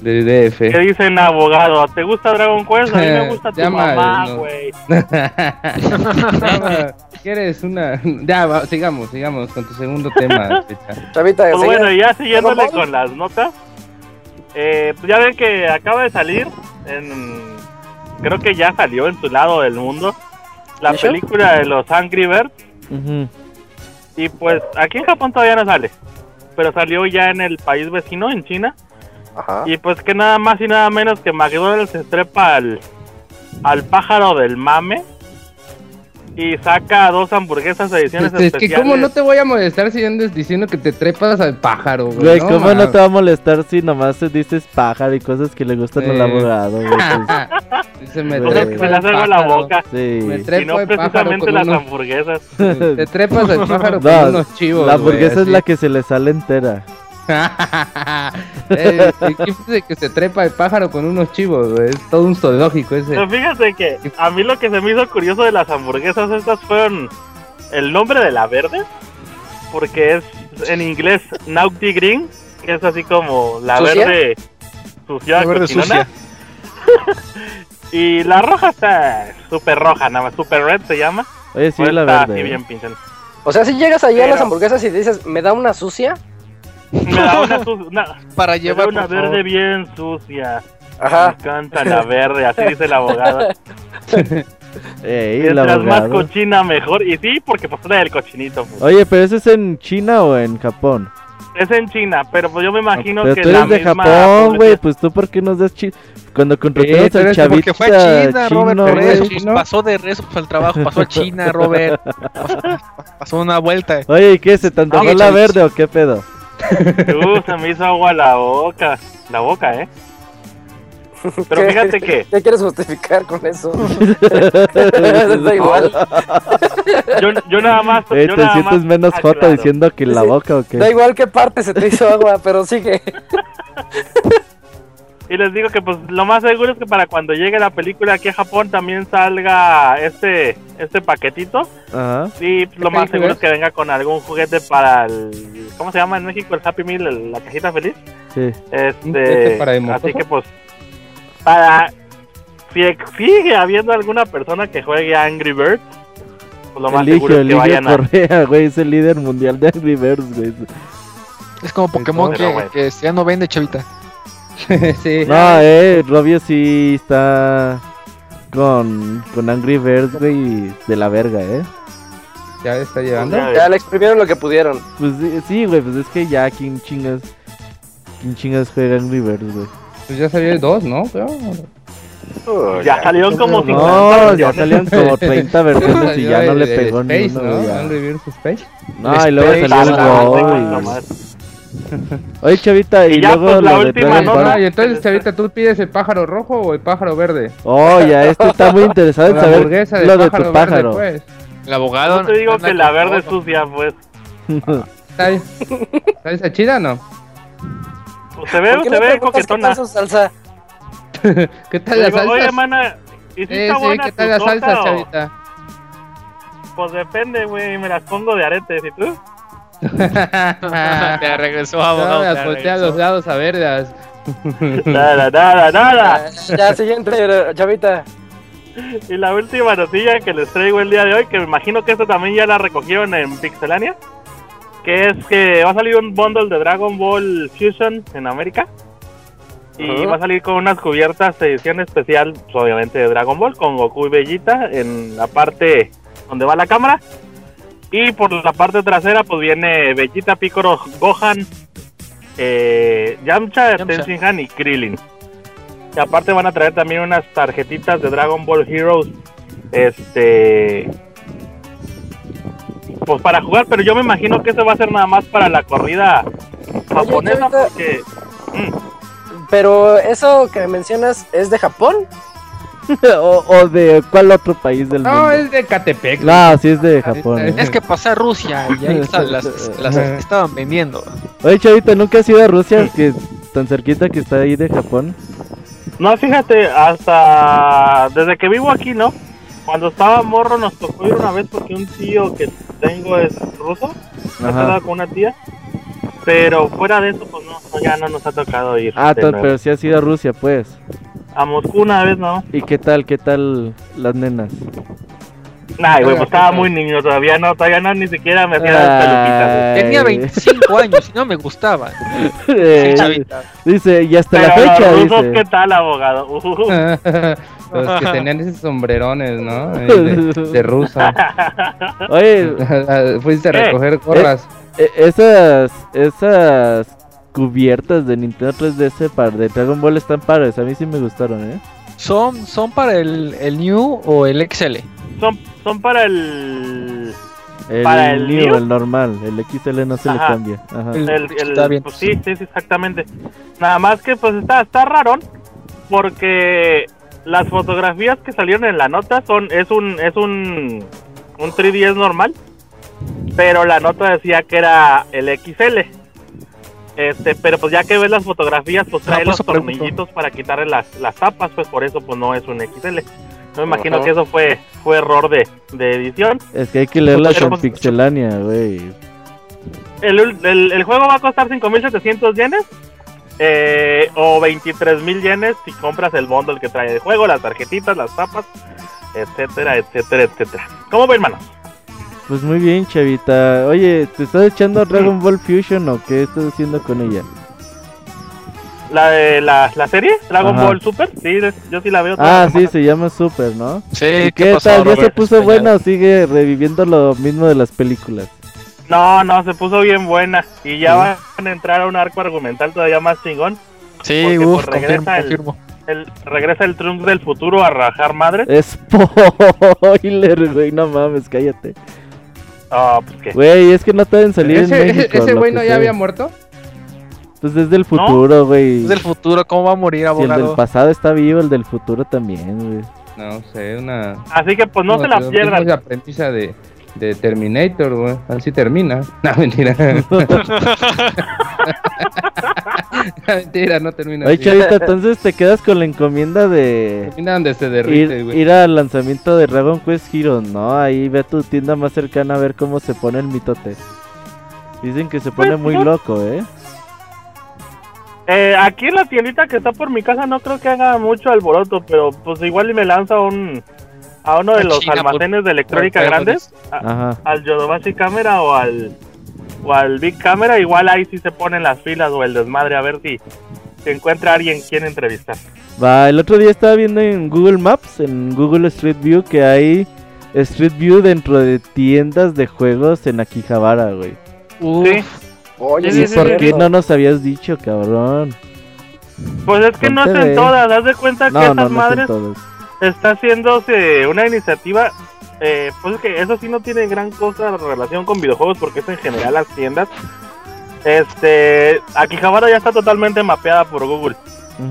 de DF. ¿Qué dicen abogado? ¿Te gusta Dragon Quest? A mí me gusta tu Llama, mamá, güey. ¿Quieres una? Ya, va, sigamos, sigamos con tu segundo tema. Chavita, Pues bueno, ya siguiéndole con las notas. Eh, pues ya ven que acaba de salir en... Creo que ya salió en su lado del mundo. La película de los Angry Birds. Ujú. Y pues aquí en Japón todavía no sale. Pero salió ya en el país vecino, en China. Ajá. Y pues que nada más y nada menos que McDonald's se trepa al, al pájaro del mame. Y saca dos hamburguesas ediciones Es que especiales. cómo no te voy a molestar si andas diciendo que te trepas al pájaro, güey. Güey, ¿cómo no te va a molestar si nomás te dices pájaro y cosas que le gustan al Sí. abogado, güey? Pues, Dice, me Pues es que me las al hago la boca. Me sí. trepo Y no al precisamente con las unos- hamburguesas. Te trepas al pájaro con No, unos chivos. La güey, hamburguesa es así. la que se le sale entera. Eh, ¿Qué dice que se trepa el pájaro con unos chivos, güey? Es todo un zoológico ese. Pero fíjate que a mí lo que se me hizo curioso de las hamburguesas estas fueron el nombre de la verde. Porque es en inglés Naughty Green, que es así como la ¿Sucia? verde sucia, La verde cochinona. y la roja está súper roja, nada más, super red se llama. Oye, sí, Pues la está verde. así bien pinchen. O sea, si llegas allá a las hamburguesas y dices, ¿me da una sucia? Me da una, su- una, Para llevar una por verde favor. bien sucia. Ajá. Me encanta la verde, así dice la abogada. Ey, Mientras más cochina, mejor. Y sí, porque pues trae el cochinito. pues. Oye, pero ¿eso es en China o en Japón? Es en China, pero pues yo me imagino pero que tú la eres de misma Japón, güey, pues tú por qué nos das China. Cuando contratamos al chavita Porque fue a China, chino, Robert, por eso. Pues pasó de rezo al trabajo, pasó a China, Robert. Pasó, pasó una vuelta. Oye, ¿y qué? ¿Se te antojó Oye, la verde o qué pedo? Uh, se me hizo agua la boca. La boca, ¿eh? Pero ¿Qué? fíjate que ¿Qué quieres justificar con eso? da igual. yo, yo nada más. Eh, yo ¿Te nada sientes más menos aclaro. diciendo que la boca o qué? Da igual qué parte se te hizo agua, pero sigue. Y les digo que pues lo más seguro es que para cuando llegue la película aquí a Japón también salga este este paquetito. Ajá. Y pues, lo ¿Qué más seguro es? es que venga con algún juguete para el... ¿Cómo se llama en México? El Happy Meal, el- la cajita feliz. Sí. ¿Un juguete Este, para así que pues para si ex- sigue habiendo alguna persona que juegue a Angry Birds, pues lo más Eligio, seguro es que Eligio vayan a Correa, güey, es el líder mundial de Angry Birds, güey. Es como Pokémon que, que ya no vende, chavita. sí. No, eh, Robio sí está con, con Angry Birds, güey, de la verga, eh. Ya está llegando. Ya, Ya le exprimieron lo que pudieron. Pues sí, sí, güey, pues es que ya, ¿quién chingas? ¿Quién chingas juega Angry Birds, güey? Pues ya salió el 2, ¿no? Creo. ya salieron como 50 No, ya salían como 30 versiones y ya no le pegó ni uno, ¿no? Angry Birds Space. No, y luego salió el Ah, Go, no. Oye, Chavita, y, Y ya, luego pues, la lo última. Ball. Ah, y entonces, Chavita, ¿tú pides el pájaro rojo o el pájaro verde? Oh, ya, este está muy interesado en La saber hamburguesa lo de pájaro tu verde, pájaro. pues. El abogado. No te digo que la verde es sucia, pues. ¿Está, ¿Está esa chida o no? Pues se ve, ¿Por qué se no ve preguntas qué coquetona. tal su salsa? ¿Qué tal la Digo, salsa? Oye, mana, ¿y si Eh, está sí, buena ¿qué tal la salsa, o- Chavita? Pues depende, güey, me las pongo de aretes, ¿y tú? Te regresó, No, abogado. las te voltea a los lados a verlas. Nada, nada, nada. Ya, siguiente, Chavita. Y la última noticia que les traigo el día de hoy, que me imagino que esta también ya la recogieron en Pixelania, que es que va a salir un bundle de Dragon Ball Fusion en América. Y Ajá. va a salir con unas cubiertas de edición especial, pues, obviamente de Dragon Ball, con Goku y Vegeta en la parte donde va la cámara. Y por la parte trasera, pues viene Vegeta, Piccolo, Gohan, eh, Yamcha, Yamcha. Tenshinhan y Krillin. Y aparte van a traer también unas tarjetitas de Dragon Ball Heroes. Este. Pues para jugar, pero yo me imagino que eso va a ser nada más para la corrida japonesa. Porque. mm, Pero eso que mencionas es de Japón. o, o de cuál otro país del No, mundo. es de Catepec. No, sí es de Japón. ¿eh? Es que pasé a Rusia y ahí están las, las estaban vendiendo. Oye, Chavita, ¿nunca has ido a Rusia? Que tan cerquita que está ahí de Japón. No, fíjate, hasta. Desde que vivo aquí, ¿no? Cuando estaba morro nos tocó ir una vez porque un tío que tengo es ruso. Casado con una tía. Pero fuera de eso, pues no, no, ya no nos ha tocado ir. Ah, pero sí has ido a Rusia, pues. A Moscú una vez, ¿no? ¿Y qué tal, qué tal las nenas? Ay, güey, pues estaba muy niño todavía, no, todavía no, ni siquiera me hacía las. Tenía 25 años y no me gustaban. Eh, Sí, chavita. dice, y hasta la Pero fecha, los rusos, dice. ¿qué tal, abogado? Uh, Los que tenían esos sombrerones, ¿no? De, de rusa. Oye, Fuiste a Eh, recoger gorras. e- esas, esas cubiertas de Nintendo 3DS para de Dragon Ball están padres, a mí sí me gustaron, ¿eh? ¿Son, son para el, el New o el XL? son, son para el... El, ¿Para el New, New? el normal, el XL no se le cambia. Ajá. El- Está bien. pues sí, sí, sí, exactamente. Nada más que pues está, está raro porque las fotografías que salieron en la nota son es un es un un 3DS normal, pero la nota decía que era el XL. Este, pero pues ya que ves las fotografías, pues Ah, trae los pregunto. tornillitos para quitarle las, las tapas, pues por eso pues no es un XL. Yo me imagino Ajá. que eso fue fue error de, de edición. Es que hay que leerlas Pero, en pues, Pixelania, güey. El, el, el juego va a costar 5.700 yenes eh, o 23.000 yenes si compras el bundle que trae el juego, las tarjetitas, las tapas, etcétera, etcétera, etcétera. ¿Cómo ven, hermanos? Pues muy bien, chavita. Oye, ¿te estás echando Dragon Ball Fusion o qué estás haciendo con ella? ¿La, de la, la serie? ¿Dragon Ajá. Ball Super? Sí, yo sí la veo. todas Ah, sí, se llama Super, ¿no? Sí, ¿Y qué pasó, tal? ¿Ya se puso buena o sigue reviviendo lo mismo de las películas? No, no, se puso bien buena. Y ya van a entrar a un arco argumental todavía más chingón. Sí, pues, regresa confirmo, el- confirmo. El, regresa el Trunks del futuro a rajar madres. Spoiler, güey, no mames, cállate. Ah, pues qué. Güey, es que no te deben salir en ¿Ese, México. ese güey no ya sea. había muerto? Pues desde el futuro, güey. Es del futuro, ¿cómo va a morir, Si el del abogado? pasado está vivo, el del futuro también, güey. No sé, una. Así que pues no se la Es pierdan. la aprendiza de, de Terminator, güey. Así termina. No, mentira. mentira, no termina Oye, chavita, entonces te quedas con la encomienda de Termina donde se derrite, ir, güey. ir al lanzamiento de Dragon Quest Heroes, ¿no? Ahí ve a tu tienda más cercana a ver cómo se pone el mitote. Dicen que se pone Pues, muy no. loco, ¿eh? Eh, aquí en la tiendita que está por mi casa no creo que haga mucho alboroto, pero pues igual y me lanza un a uno de A los China, por- almacenes de electrónica por- grandes, a- Ajá. al Yodobashi Camera o al o al Big Camera, igual ahí sí se ponen las filas o el desmadre a ver si si encuentra alguien quien entrevistar. Va, el otro día estaba viendo en Google Maps, en Google Street View, que hay Street View dentro de tiendas de juegos en Akihabara, güey. Sí. Oye, Sí, sí, ¿Y es por qué no nos habías dicho, cabrón? Pues es que no es en todas, haz de cuenta que No, esas no, es madres. Está haciéndose una iniciativa, eh, pues es que eso sí no tiene gran cosa en relación con videojuegos porque es en general las tiendas Este, Akihabara ya está totalmente mapeada por Google.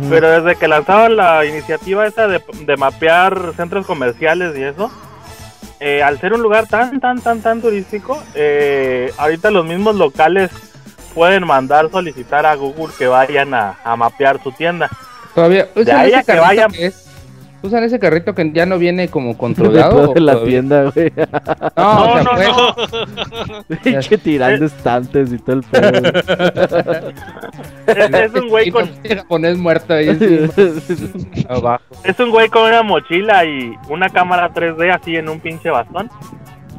Pero desde que lanzaron la iniciativa esa de, de mapear centros comerciales y eso, eh, al ser un lugar tan, tan, tan, tan turístico, eh, ahorita los mismos locales pueden mandar solicitar a Google que vayan a, a mapear su tienda. Todavía De usan ahí a ese que vayan- que es- usan ese carrito que ya no viene como controlado. de la todavía- tienda, güey. No, o No, sea, no, fue- no. Pinche tirando estantes y todo el pedo. Es, es un güey con, japonés muerto ahí encima, abajo. es un güey con una mochila y una cámara 3D así en un pinche bastón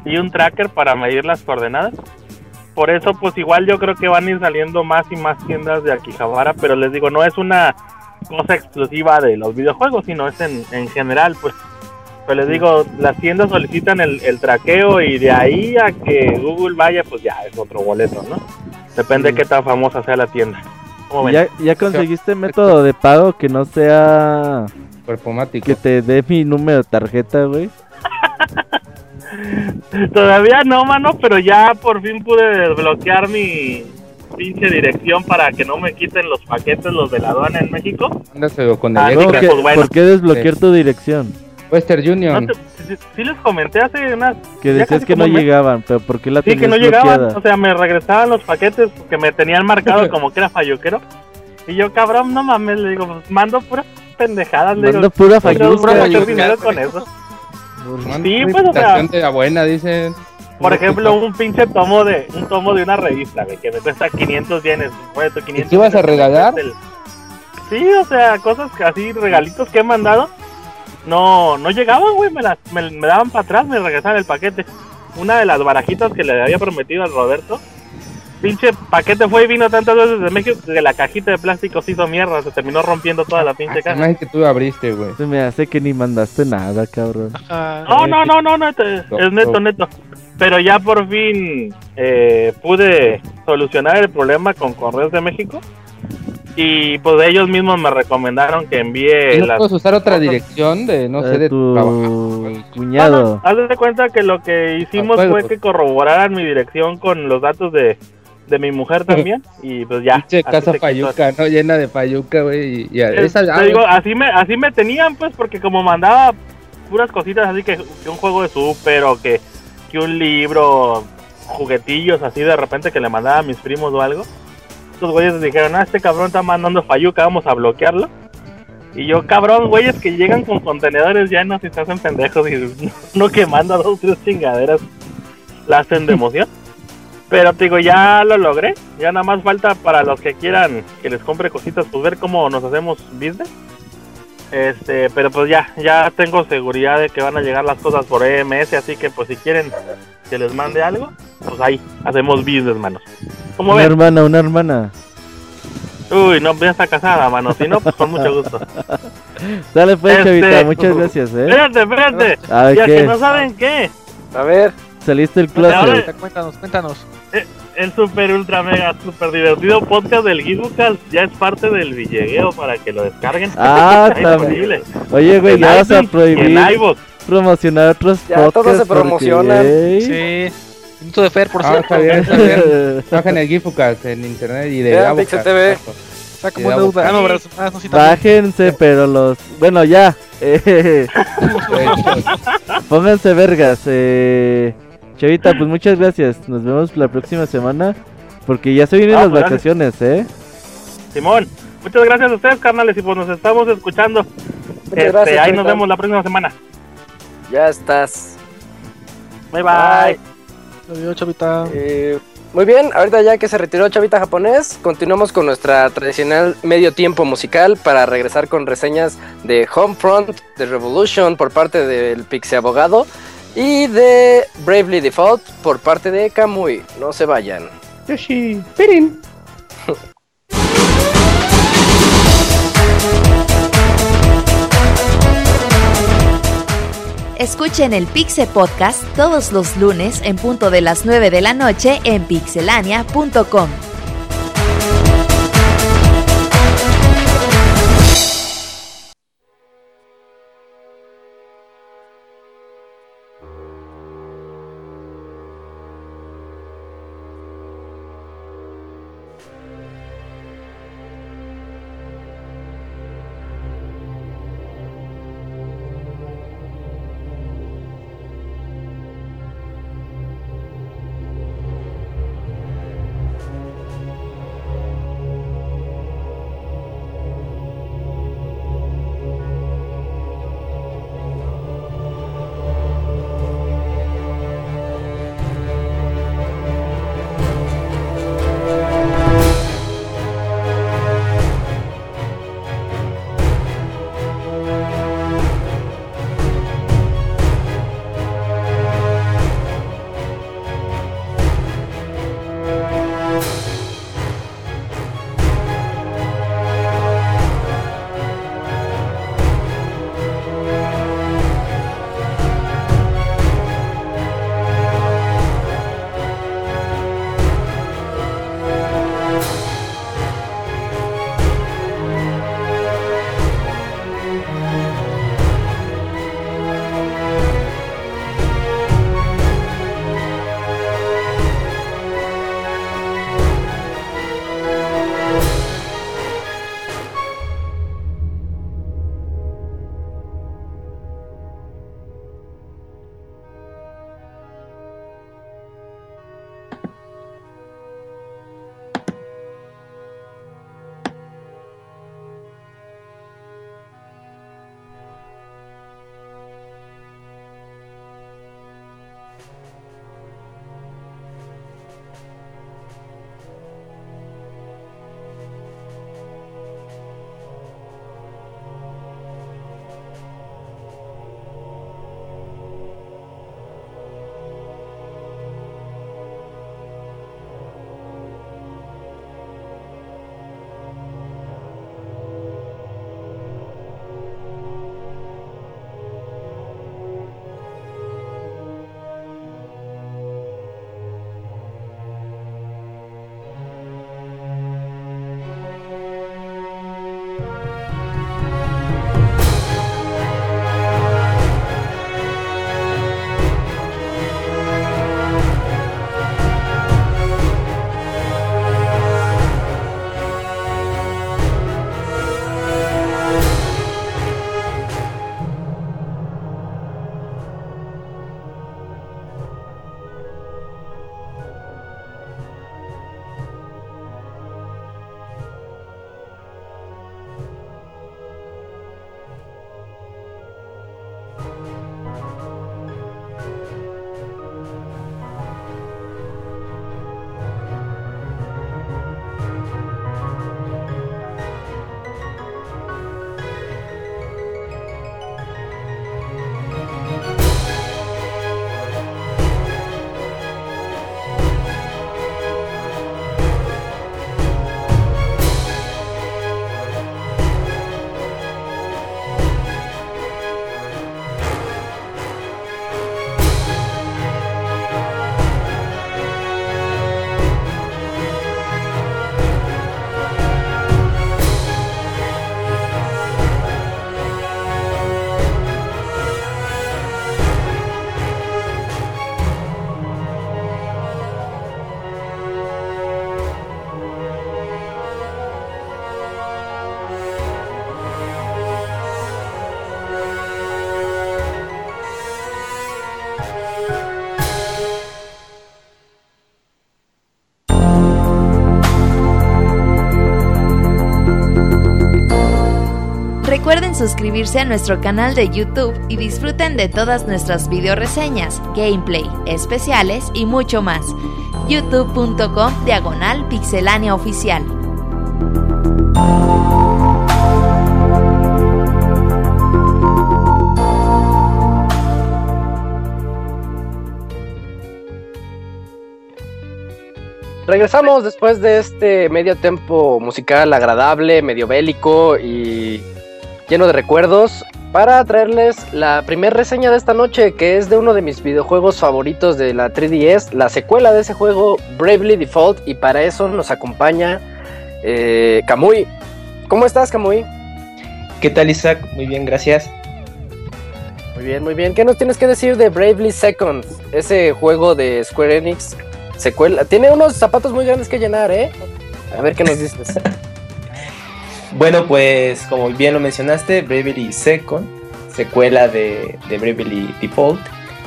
y un tracker para medir las coordenadas. Por eso, pues igual yo creo que van a ir saliendo más y más tiendas de Akihabara, pero les digo, no es una cosa exclusiva de los videojuegos, sino es en, en general, pues. Pero les digo, las tiendas solicitan el, el traqueo y de ahí a que Google vaya, pues ya es otro boleto, ¿no? Depende de qué tan famosa sea la tienda. ¿Ya, ¿Ya conseguiste método de pago que no sea Perfumático. que te dé mi número de tarjeta, güey? Todavía no, mano, pero ya por fin pude desbloquear mi pinche dirección para que no me quiten los paquetes los de la aduana en México. Mándaselo con Ah, el no, extra. pues bueno. ¿Por qué desbloquear Sí. tu dirección? Western No Union. te- sí, sí les comenté hace unas... Que decías que no mes. llegaban, pero ¿por qué la Sí, que tenías no llegaban, bloqueada? o sea, me regresaban los paquetes que me tenían marcado como que era falluquero. Y yo, cabrón, no mames, le digo, pues mando puras pendejadas, le Mando digo, pura "Pero falluca, voy a hacer güey. dinero con eso. Manda Sí, pues, o sea- buena, dicen. Por ejemplo, un pinche tomo de un tomo de una revista, güey, que me cuesta 500 yenes. Bueno, 500 qué ibas a regalar? el- Sí, o sea, cosas así, regalitos que he mandado, no no llegaban, güey, me, las, me, me daban para atrás, me regresaban el paquete. Una de las barajitas que le había prometido al Roberto, pinche paquete fue y vino tantas veces de México que la cajita de plástico se hizo mierda, se terminó rompiendo toda la pinche caja. Además que tú abriste, güey. Se me hace que ni mandaste nada, cabrón. No, no, no, no, no, es es neto, neto. Pero ya por fin eh, pude solucionar el problema con Correos de México. Y pues ellos mismos me recomendaron que envíe ¿Y no las... puedes usar otra dirección de, no sé, de tu trabajo? cuñado. Haz de cuenta que lo que hicimos fue pues. que corroboraran mi dirección con los datos de, de mi mujer también. y pues ya. Pinche casa payuca, ¿no? Llena de payuca, güey. Y, y esa- ah, digo, así me, así me tenían, pues, porque como mandaba puras cositas así que, que un juego de súper o que, que un libro, juguetillos así de repente que le mandaba a mis primos o algo. Estos güeyes dijeron, ah, este cabrón está mandando fayuca, vamos a bloquearlo. Y yo, cabrón, güeyes que llegan con contenedores llenos y se hacen pendejos y no que manda dos, tres chingaderas, la hacen de emoción. Pero te digo, ya lo logré. Ya nada más falta para los que quieran que les compre cositas, pues ver cómo nos hacemos business. Este, pero pues ya, ya tengo seguridad de que van a llegar las cosas por EMS, así que pues si quieren que les mande algo, pues ahí hacemos business, manos. ¿Cómo Una ven? hermana, una hermana. Uy, no, ya está casada, mano. Si no, pues con mucho gusto. Dale pues, Este, chavita, muchas gracias, eh. Espérate, espérate. A ver, Ya que ¿qué? no saben qué. A ver, Saliste del Ahora- closet. Cuéntanos, cuéntanos. El super ultra mega super divertido podcast del Geekbookcast ya es parte del Villegueo para que lo descarguen. Ah, también. Oye, güey, ya vas a prohibir promocionar otros Ya, podcasts. todos se porque, promocionan. güey, Sí. Minuto de Fer, por Ah, cierto. Bajen el Gifucast en internet y de Vean TV. exacto. Está como Y de una duda. Ah, no, verdad. Ah, no, sí, también. Bájense, pero los. Bueno, ya. eh, pónganse vergas. Eh, Chavita, pues muchas gracias. Nos vemos la próxima semana. Porque ya se vienen Ah, las pues, gracias. vacaciones, ¿eh? Simón, muchas gracias a ustedes, carnales, y pues nos estamos escuchando. Este, gracias, ahí nos vemos la próxima semana. ya estás. Bye bye. Adiós, chavita. Eh, muy bien, ahorita ya que se retiró Chavita Japonés, continuamos con nuestra tradicional medio tiempo musical para regresar con reseñas de Homefront, de Revolution por parte del Pixie Abogado y de Bravely Default por parte de Kamui. No se vayan. Yoshi, Pirin. Escuchen el Pixe Podcast todos los lunes en punto de las 9 de la noche en pixelania.com. suscribirse a nuestro canal de YouTube y disfruten de todas nuestras video reseñas, gameplay, especiales y mucho más. youtube.com diagonal pixelánea oficial. Regresamos después de este medio tiempo musical agradable, medio bélico y lleno de recuerdos para traerles la primera reseña de esta noche que es de uno de mis videojuegos favoritos de la 3DS, la secuela de ese juego Bravely Default y para eso nos acompaña eh, Kamui. ¿Cómo estás Kamui? ¿Qué tal Isaac? Muy bien, gracias. Muy bien, muy bien. ¿Qué nos tienes que decir de Bravely Second? Ese juego de Square Enix secuela. Tiene unos zapatos muy grandes que llenar, ¿eh? A ver qué nos dices. bueno, pues como bien lo mencionaste, Bravely Second, secuela de, de Bravely Default,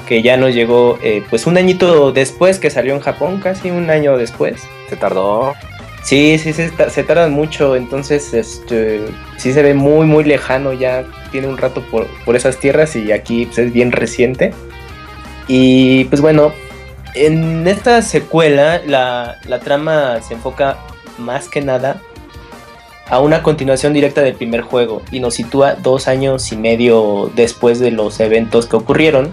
que ya nos llegó eh, pues un añito después que salió en Japón, casi un año después. Se tardó. Sí, sí, se, se tardan mucho, entonces este, sí se ve muy, muy lejano, ya tiene un rato por, por esas tierras y aquí pues, es bien reciente. Y pues bueno, en esta secuela la, la, trama se enfoca más que nada a una continuación directa del primer juego y nos sitúa dos años y medio después de los eventos que ocurrieron.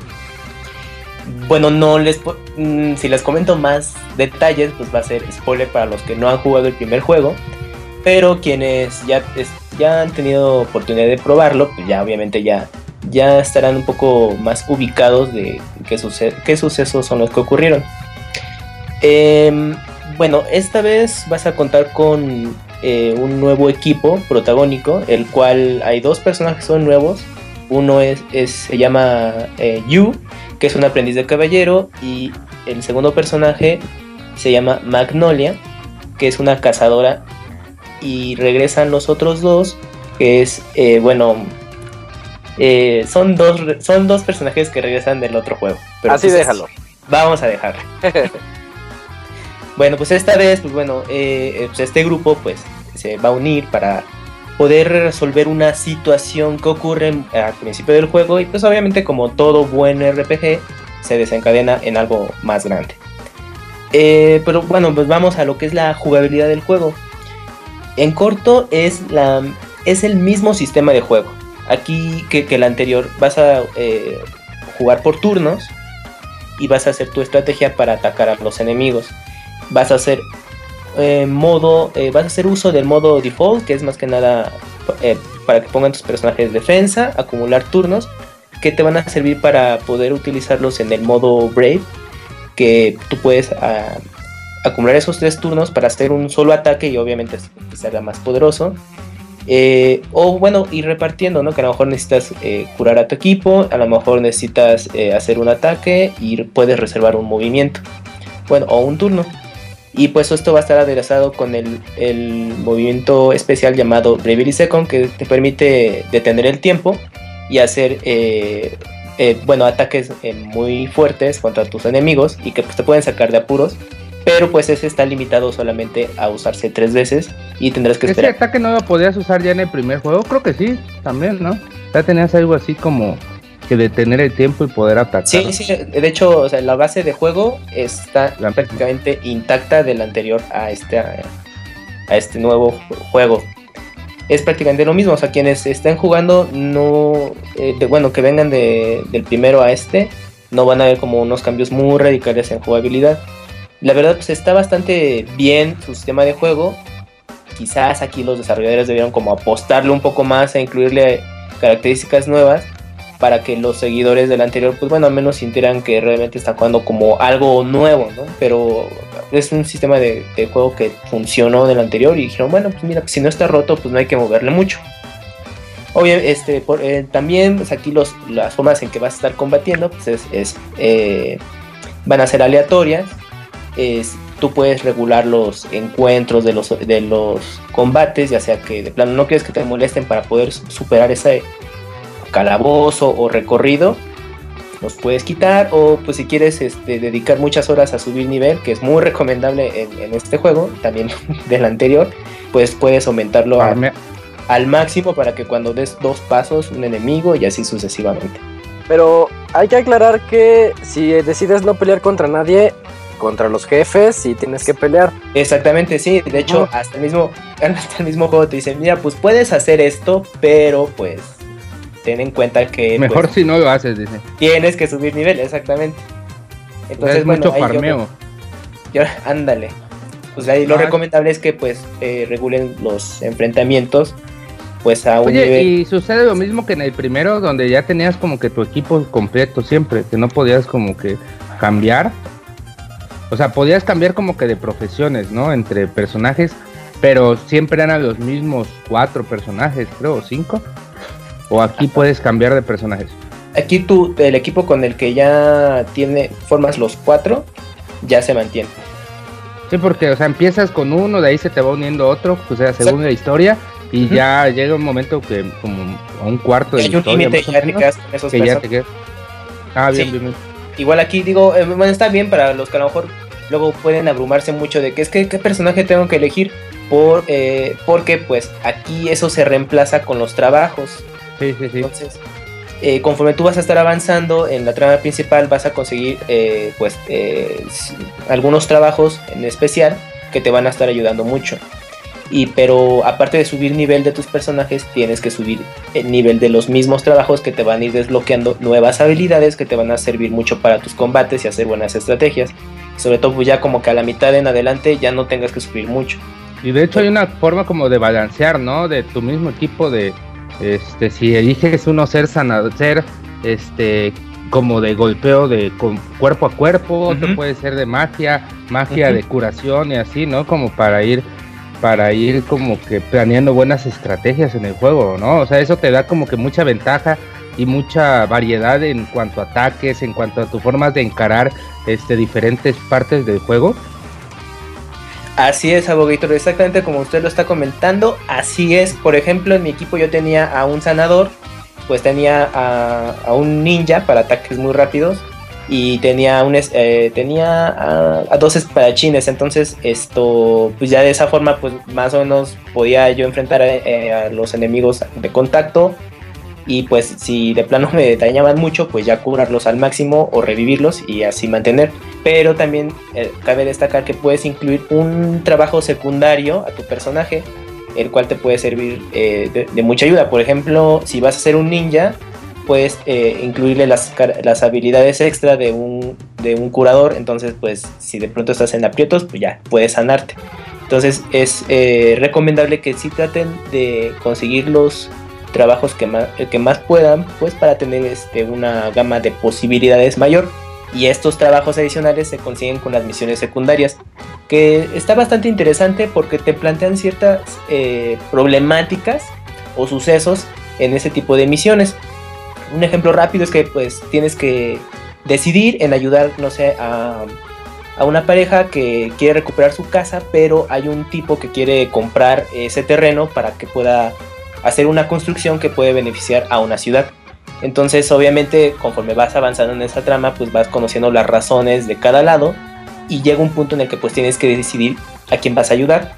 Bueno, no les mm, si les comento más detalles, pues va a ser spoiler para los que no han jugado el primer juego. Pero quienes ya, ya han tenido oportunidad de probarlo, pues ya obviamente ya ya estarán un poco más ubicados de qué, qué sucesos son los que ocurrieron. Em, bueno, esta vez vas a contar con eh, un nuevo equipo protagónico, el cual hay dos personajes que son nuevos. Uno es, se llama eh, Yu, que es un aprendiz de caballero, y el segundo personaje se llama Magnolia, que es una cazadora. Y regresan los otros dos, que es, eh, bueno, eh, son, dos, son dos personajes que regresan del otro juego. Así déjalo. Vamos a dejarlo. bueno, pues esta vez, pues bueno, eh, pues este grupo pues se va a unir para poder resolver una situación que ocurre al principio del juego y pues obviamente como todo buen RPG se desencadena en algo más grande. Eh, pero bueno, pues vamos a lo que es la jugabilidad del juego. En corto es, la, es el mismo sistema de juego. Aquí que, el anterior vas a eh, jugar por turnos y vas a hacer tu estrategia para atacar a los enemigos. Vas a hacer eh, modo, eh, vas a hacer uso del modo default, que es más que nada para que pongan tus personajes de defensa, acumular turnos, que te van a servir para poder utilizarlos en el modo Brave, que tú puedes ah, acumular esos tres turnos para hacer un solo ataque y obviamente se haga más poderoso. Eh, o bueno, ir repartiendo, ¿no? Que a lo mejor necesitas eh, curar a tu equipo, a lo mejor necesitas eh, hacer un ataque y puedes reservar un movimiento. Bueno, o un turno. Y pues esto va a estar aderezado con el, el movimiento especial llamado Bravery Second que te permite detener el tiempo y hacer bueno, ataques muy fuertes contra tus enemigos y que pues, te pueden sacar de apuros pero pues ese está limitado solamente a usarse tres veces y tendrás que esperar. ¿Ese ataque no lo podías usar ya en el primer juego? Creo que sí, también, ¿no? Ya tenías algo así como que detener el tiempo y poder atacar. Sí, sí, de hecho, o sea, la base de juego está prácticamente intacta del anterior a este, a, este nuevo juego. Es prácticamente lo mismo, o sea, quienes estén jugando, no, eh, bueno, que vengan de, del primero a este, no van a ver como unos cambios muy radicales en jugabilidad. La verdad, pues está bastante bien su sistema de juego. Quizás aquí los desarrolladores debieron como apostarle un poco más a incluirle características nuevas para que los seguidores del anterior, pues bueno, al menos sintieran que realmente están jugando como algo nuevo, ¿no? Pero es un sistema de, juego que funcionó del anterior y dijeron, bueno, pues mira, si no está roto, pues no hay que moverle mucho. Obviamente, eh, también pues aquí los, las formas en que vas a estar combatiendo, pues es, eh, van a ser aleatorias tú puedes regular los encuentros de los, de los combates, ya sea que de plano no quieres que te molesten para poder superar ese calabozo o recorrido, los puedes quitar o pues si quieres este, dedicar muchas horas a subir nivel, que es muy recomendable en, este juego, también del anterior, pues puedes aumentarlo a... al máximo para que cuando des dos pasos un enemigo y así sucesivamente. Pero hay que aclarar que si decides no pelear contra nadie, contra los jefes, sí tienes que pelear. Exactamente, sí. De hecho, hasta el mismo, hasta el mismo juego te dice, mira, pues puedes hacer esto, pero pues ten en cuenta que Mejor pues, si no lo haces, dice. tienes que subir nivel, exactamente. Entonces, es bueno, mucho ahí yo- farmeo. yo- ándale. Pues ahí lo recomendable es que pues eh, regulen los enfrentamientos pues a un Oye, nivel y sucede lo mismo que en el primero, donde ya tenías como que tu equipo completo siempre, que no podías como que cambiar. O sea, podías cambiar como que de profesiones, ¿no? Entre personajes, pero siempre eran los mismos cuatro personajes, creo, o cinco. O aquí puedes cambiar de personajes. Aquí tú, el equipo con el que ya tiene, formas los cuatro, ya se mantiene. Sí, porque, o sea, empiezas con uno, de ahí se te va uniendo otro, o sea, según la historia, y ya llega un momento que, como a un cuarto de Hay un historia, ya te quedas. Ah, bien, Sí. bien, bien. Igual aquí digo, eh, bueno, está bien para los que a lo mejor luego pueden abrumarse mucho de que es que qué personaje tengo que elegir por eh, porque pues aquí eso se reemplaza con los trabajos. Sí, sí, sí. Entonces, eh, conforme tú vas a estar avanzando en la trama principal, vas a conseguir eh, pues eh, algunos trabajos en especial que te van a estar ayudando mucho. Y pero aparte de subir nivel de tus personajes, tienes que subir el nivel de los mismos trabajos que te van a ir desbloqueando nuevas habilidades que te van a servir mucho para tus combates y hacer buenas estrategias. Sobre todo pues ya como que a la mitad en adelante ya no tengas que subir mucho. Y de hecho hay una forma como de balancear, ¿no? De tu mismo equipo de, este, si eliges uno ser sanador, ser, este, como de golpeo de con cuerpo a cuerpo, otro Ujú. puede ser de magia, magia de curación y así, ¿no? Como para ir, para ir como que planeando buenas estrategias en el juego, ¿no? O sea, eso te da como que mucha ventaja y mucha variedad en cuanto a ataques, en cuanto a tus formas de encarar, este, diferentes partes del juego. Así es, Abogator, exactamente como usted lo está comentando, así es. Por ejemplo, en mi equipo yo tenía a un sanador, pues tenía a, un ninja para ataques muy rápidos y tenía un eh, tenía a, dos espadachines. Entonces, esto, pues ya de esa forma, pues más o menos podía yo enfrentar eh, a los enemigos de contacto. Y pues si de plano me dañaban mucho, pues ya curarlos al máximo o revivirlos y así mantener pero también eh, cabe destacar que puedes incluir un trabajo secundario a tu personaje, el cual te puede servir eh, de, mucha ayuda. Por ejemplo, si vas a ser un ninja, puedes eh, incluirle las, las habilidades extra de un, de un curador, entonces pues si de pronto estás en aprietos, pues ya puedes sanarte. Entonces es recomendable que sí traten de conseguir los trabajos que más, que más puedan, pues para tener este, una gama de posibilidades mayor y estos trabajos adicionales se consiguen con las misiones secundarias, que está bastante interesante porque te plantean ciertas eh, problemáticas o sucesos en ese tipo de misiones. Un ejemplo rápido es que pues tienes que decidir en ayudar, no sé, a, a una pareja que quiere recuperar su casa, pero hay un tipo que quiere comprar ese terreno para que pueda hacer una construcción que puede beneficiar a una ciudad. Entonces, obviamente, conforme vas avanzando en esa trama, pues vas conociendo las razones de cada lado y llega un punto en el que pues tienes que decidir a quién vas a ayudar.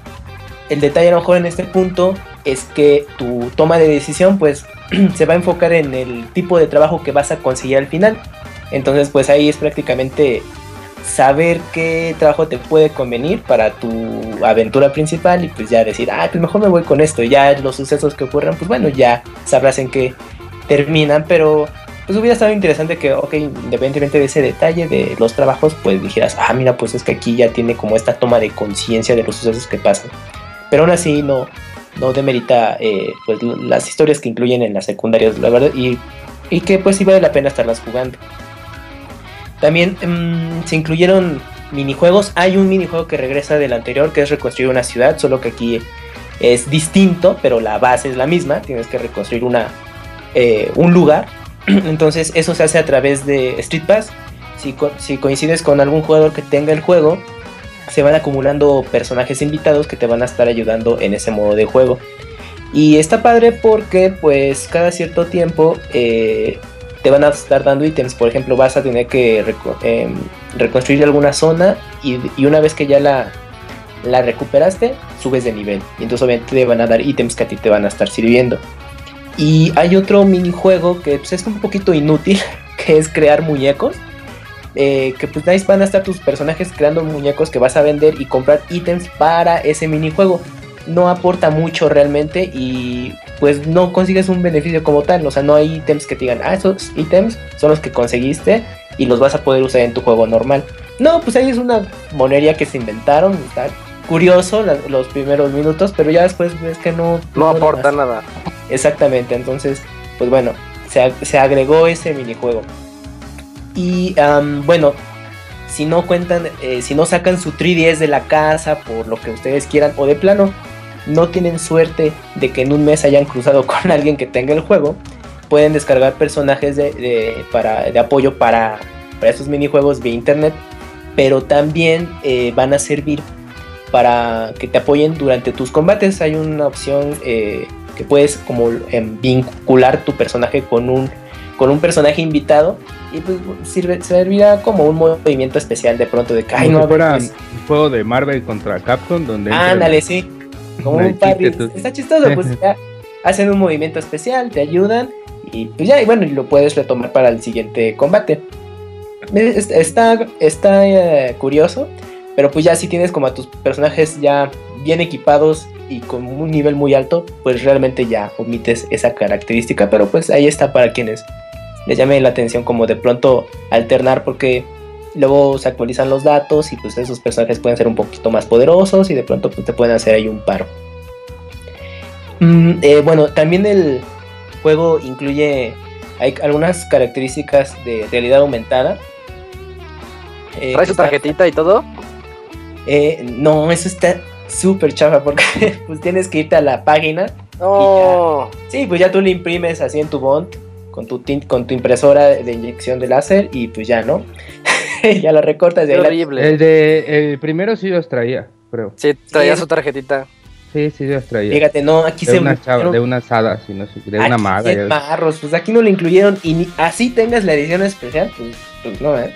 El detalle a lo mejor en este punto es que tu toma de decisión pues se va a enfocar en el tipo de trabajo que vas a conseguir al final. Entonces, pues ahí es prácticamente saber qué trabajo te puede convenir para tu aventura principal y pues ya decir, ah, pues mejor me voy con esto. Y ya los sucesos que ocurran, pues bueno, ya sabrás en qué terminan, pero pues hubiera estado interesante que, ok, independientemente de ese detalle de los trabajos, pues dijeras, ah, mira, pues es que aquí ya tiene como esta toma de conciencia de los sucesos que pasan. Pero aún así no, no demerita eh, pues las historias que incluyen en las secundarias, la verdad, y, y que pues sí vale la pena estarlas jugando. También mm, se incluyeron minijuegos. Hay un minijuego que regresa del anterior, que es reconstruir una ciudad, solo que aquí es distinto, pero la base es la misma. Tienes que reconstruir una, eh, un lugar. Entonces eso se hace a través de Street Pass. Si, si coincides con algún jugador que tenga el juego, se van acumulando personajes invitados que te van a estar ayudando en ese modo de juego. Y está padre porque pues cada cierto tiempo eh, te van a estar dando ítems. Por ejemplo, vas a tener que em, reconstruir alguna zona y, una vez que ya la, recuperaste, subes de nivel. Y entonces obviamente te van a dar ítems que a ti te van a estar sirviendo. Y hay otro minijuego que pues, es un poquito inútil, que es crear muñecos. Eh, que pues ahí van a estar tus personajes creando muñecos que vas a vender y comprar ítems para ese minijuego. No aporta mucho realmente y pues no consigues un beneficio como tal. O sea, no hay ítems que te digan, ah, esos ítems son los que conseguiste y los vas a poder usar en tu juego normal. No, pues ahí es una monería que se inventaron. Está curioso la- los primeros minutos, pero ya después ves que no... No aporta nada. Exactamente, entonces, pues bueno, se, ag- se agregó ese minijuego. Y bueno, si no cuentan, eh, si no sacan su 3DS de la casa por lo que ustedes quieran, o de plano, no tienen suerte de que en un mes hayan cruzado con alguien que tenga el juego, pueden descargar personajes de, de- para, de apoyo para, para estos minijuegos vía internet, pero también eh, van a servir para que te apoyen durante tus combates. Hay una opción eh, que puedes como em, vincular tu personaje con un, con un personaje invitado y pues sirve, servirá como un movimiento especial de pronto de que, no, fuera pues, un juego de Marvel contra Capcom donde Ándale, sí. Como un parry. Está chistoso, pues ya hacen un movimiento especial, te ayudan y pues ya, y bueno, lo puedes retomar para el siguiente combate. Es- Está, está eh, curioso, pero pues ya si tienes como a tus personajes ya bien equipados y con un nivel muy alto, pues realmente ya omites esa característica, pero pues ahí está para quienes les llame la atención como de pronto alternar porque luego se actualizan los datos y pues esos personajes pueden ser un poquito más poderosos y de pronto pues te pueden hacer ahí un paro. Mm, eh, bueno, también el juego incluye hay algunas características de realidad aumentada. Eh, ¿Trae su tarjetita y todo? eh, no, eso está súper chafa porque pues tienes que irte a la página. No. Sí, pues ya tú le imprimes así en tu bond con tu, con tu impresora de inyección de láser y pues ya, ¿no? ya la recortas de ahí. la- horrible. El de el primero sí los traía, creo. Sí, traía Sí. su tarjetita. Sí, sí los traía. Fíjate, no, aquí de se una chava, de unas hadas, y no sé, de una aquí maga. sí ya marros, pues aquí no lo incluyeron y ni así tengas la edición especial, pues, pues no, ¿eh?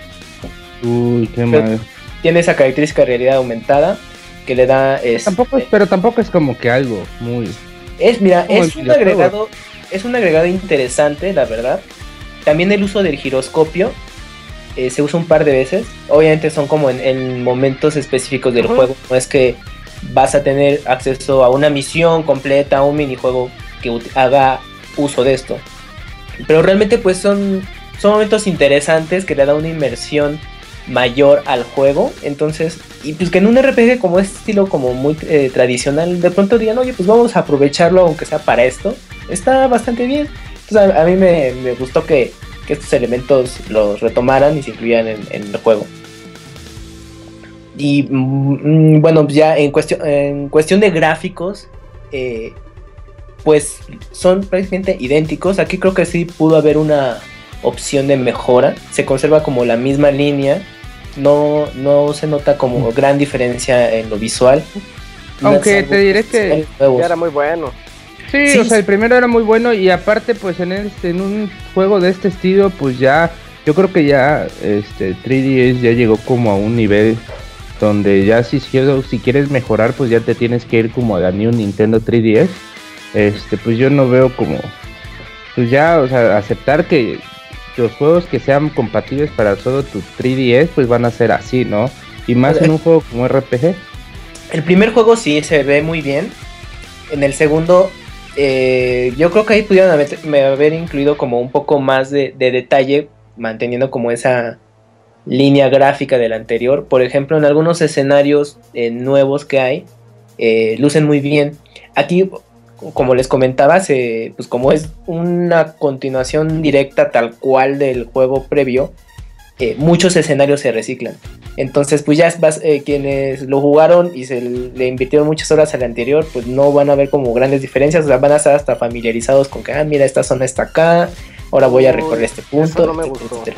Uy, qué mal. Tiene esa característica de realidad aumentada que le da este, Tampoco es, pero tampoco es como que algo muy. Es, mira, es un agregado, es un agregado interesante, la verdad. También el uso del giroscopio eh, se usa un par de veces. Obviamente son como en, en momentos específicos del juego. No es que vas a tener acceso a una misión completa, a un minijuego que haga uso de esto. Pero realmente pues son, son momentos interesantes que le da una inmersión mayor al juego. Entonces, y pues que en un RPG como este estilo como muy eh, tradicional, de pronto digan, oye, pues vamos a aprovecharlo aunque sea para esto. Está bastante bien. Entonces a, a mí me, me gustó que, que estos elementos los retomaran y se incluyeran en, en el juego. Y mm, mm, bueno, ya en cuestión, en cuestión de gráficos, eh, pues son prácticamente idénticos. Aquí creo que sí pudo haber una opción de mejora. Se conserva como la misma línea. No, no se nota como gran diferencia en lo visual. Aunque te diré que-. Ya era muy bueno. Sí, Sí, o sea, el primero era muy bueno y aparte, pues en este, en un juego de este estilo, pues ya, yo creo que ya, este, 3DS ya llegó como a un nivel donde ya si, si quieres mejorar, pues ya te tienes que ir como a la New Nintendo 3DS. Este, pues yo no veo como, pues ya, o sea, aceptar que los juegos que sean compatibles para solo tu 3DS, pues van a ser así, ¿no? Y más en un juego como RPG. El primer juego sí se ve muy bien. En el segundo, eh, yo creo que ahí pudieron haber, haber incluido como un poco más de, de detalle, manteniendo como esa línea gráfica del anterior. Por ejemplo, en algunos escenarios eh, nuevos que hay, eh, lucen muy bien. Aquí, como les comentaba, se, pues como es una continuación directa tal cual del juego previo, eh, muchos escenarios se reciclan. Entonces, pues ya vas, eh, quienes lo jugaron y se le invirtieron muchas horas al anterior, pues no van a ver como grandes diferencias, o sea, van a estar hasta familiarizados con que, ah, mira, esta zona está acá, ahora voy a Uy, recorrer este eso punto. no me etcétera, gustó. etcétera.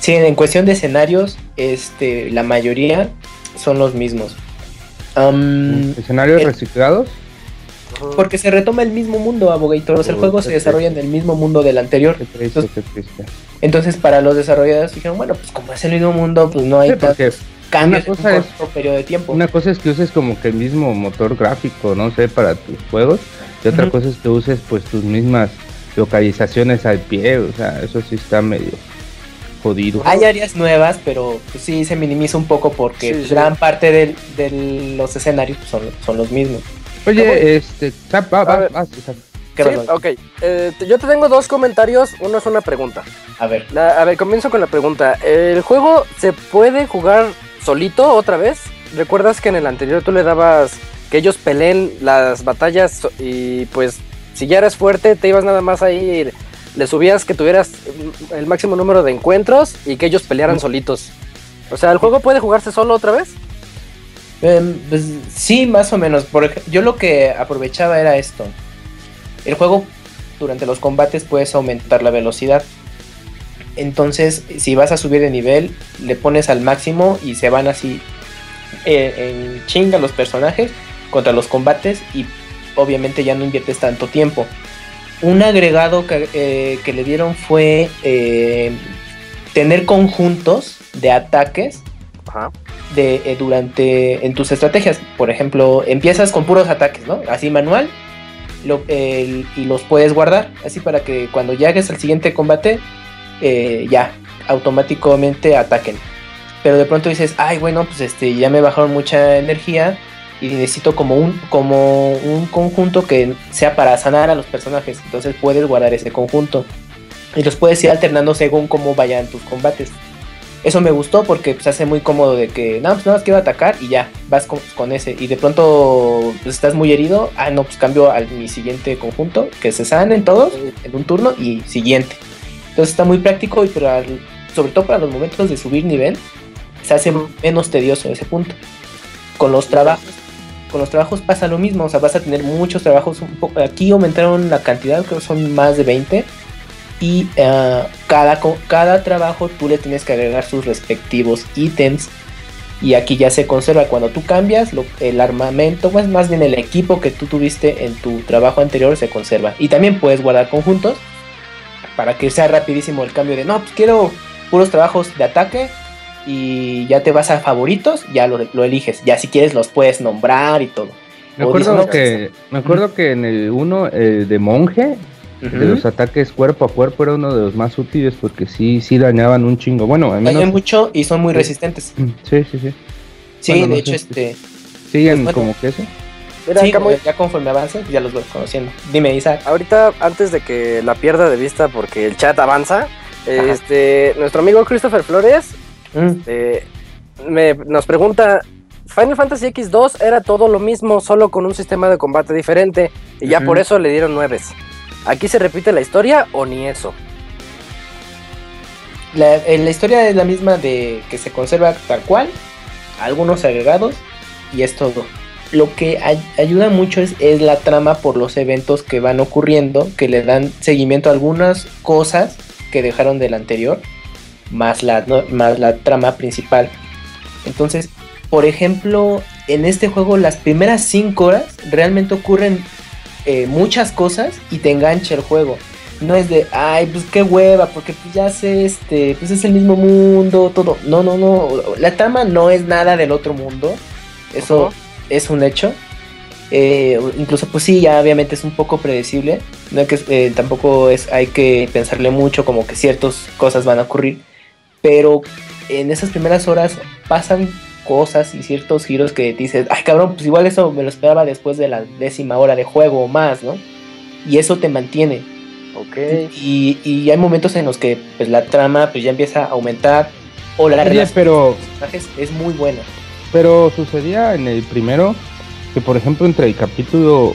Sí, en cuestión de escenarios, este, la mayoría son los mismos. Am, Escenarios el- reciclados. Porque se retoma el mismo mundo, Abogators. El Oh, juego qué se desarrolla en el mismo mundo del anterior. Triste. Entonces, para los desarrolladores dijeron, bueno, pues como es el mismo mundo, pues no hay Sí, tantos cambios en un corto periodo de tiempo. Una cosa es que uses como que el mismo motor gráfico, no sé, para tus juegos. Y otra cosa es que uses pues tus mismas localizaciones al pie. O sea, eso sí está medio jodido. Hay áreas nuevas, pero pues, sí se minimiza un poco porque Sí, pues, sí. gran parte de los escenarios pues, son, son los mismos. Oye, este, va, va, A ver. vas, Zap. ¿Qué Sí, ok. Eh, yo te tengo dos comentarios. Uno es una pregunta. A ver, La- a ver, comienzo con la pregunta. ¿El juego se puede jugar solito otra vez? ¿Recuerdas que en el anterior tú le dabas que ellos peleen las batallas y pues si ya eras fuerte te ibas nada más ahí, le subías que tuvieras mm, el máximo número de encuentros y que ellos pelearan solitos? O sea, ¿el juego puede jugarse solo otra vez? Em, pues, sí, más o menos. Por yo lo que aprovechaba era esto. El juego, durante los combates, puedes aumentar la velocidad. Entonces, si vas a subir de nivel, le pones al máximo y se van así eh, en chinga los personajes contra los combates y obviamente ya no inviertes tanto tiempo. Un agregado que, eh, le dieron fue eh, tener conjuntos de ataques Ajá. De eh, durante en tus estrategias. Por ejemplo, empiezas con puros ataques, ¿no? Así manual y los puedes guardar, así para que cuando llegues al siguiente combate eh, ya automáticamente ataquen. Pero de pronto dices, ay, bueno, pues este ya me bajaron mucha energía y necesito como un como un conjunto que sea para sanar a los personajes. Entonces puedes guardar ese conjunto y los puedes ir alternando según cómo vayan tus combates. Eso me gustó porque se hace muy cómodo de que, no, pues nada más quiero atacar y ya, vas con, con ese. Y de pronto pues, estás muy herido, ah, no, pues cambio a mi siguiente conjunto, que se sanen todos en un turno y siguiente. Entonces está muy práctico y para, sobre todo para los momentos de subir nivel, se hace menos tedioso ese punto. Con los trabajos, con los trabajos pasa lo mismo, o sea, vas a tener muchos trabajos, un poco, aquí aumentaron la cantidad, creo que son más de 20 y ah, cada, cada trabajo tú le tienes que agregar sus respectivos ítems. Y aquí ya se conserva cuando tú cambias lo- el armamento pues más bien el equipo que tú tuviste en tu trabajo anterior se conserva. Y también puedes guardar conjuntos para que sea rapidísimo el cambio de no pues quiero puros trabajos de ataque y ya te vas a favoritos ya lo, lo eliges. Ya si quieres los puedes nombrar y todo. Me acuerdo dices, no, que, me acuerdo que en el 1 de monje, De los ataques cuerpo a cuerpo era uno de los más útiles porque sí, sí dañaban un chingo. Bueno, al Dañan mucho y son muy Sí. resistentes Sí, sí, sí. sí Bueno, no de hecho sé. este Siguen Bueno. como que eso. Mira, sí, Camuy, ya conforme avance ya los voy conociendo dime Isaac ahorita antes de que la pierda de vista porque el chat avanza, este, nuestro amigo Christopher Flores Mm. eh, me, nos pregunta, Final Fantasy X2 era todo lo mismo, solo con un sistema de combate diferente, y ya por eso le dieron nueves. ¿Aquí se repite la historia o ni eso? La, eh, la historia es la misma de que se conserva tal cual, algunos agregados y es todo. Lo que ay- ayuda mucho es, la trama por los eventos que van ocurriendo, que le dan seguimiento a algunas cosas que dejaron del anterior, más la, más la trama principal. Entonces, por ejemplo, en este juego las primeras 5 horas realmente ocurren eh, muchas cosas y te engancha el juego. No es de, ay, pues qué hueva, porque pues ya sé, este, pues es el mismo mundo, todo. No, no, no. La trama no es nada del otro mundo. Eso es un hecho. Eh, incluso, pues sí, ya obviamente es un poco predecible. No hay que, eh, tampoco es, hay que pensarle mucho como que ciertas cosas van a ocurrir. Pero en esas primeras horas pasan cosas y ciertos giros que dices, ay cabrón, pues igual eso me lo esperaba después de la décima hora de juego o más, ¿no? Y eso te mantiene. Ok. Y, y hay momentos en los que pues, la trama pues, ya empieza a aumentar o la Oye, pero, personajes es muy buena. pero sucedía en el primero que, por ejemplo, entre el capítulo,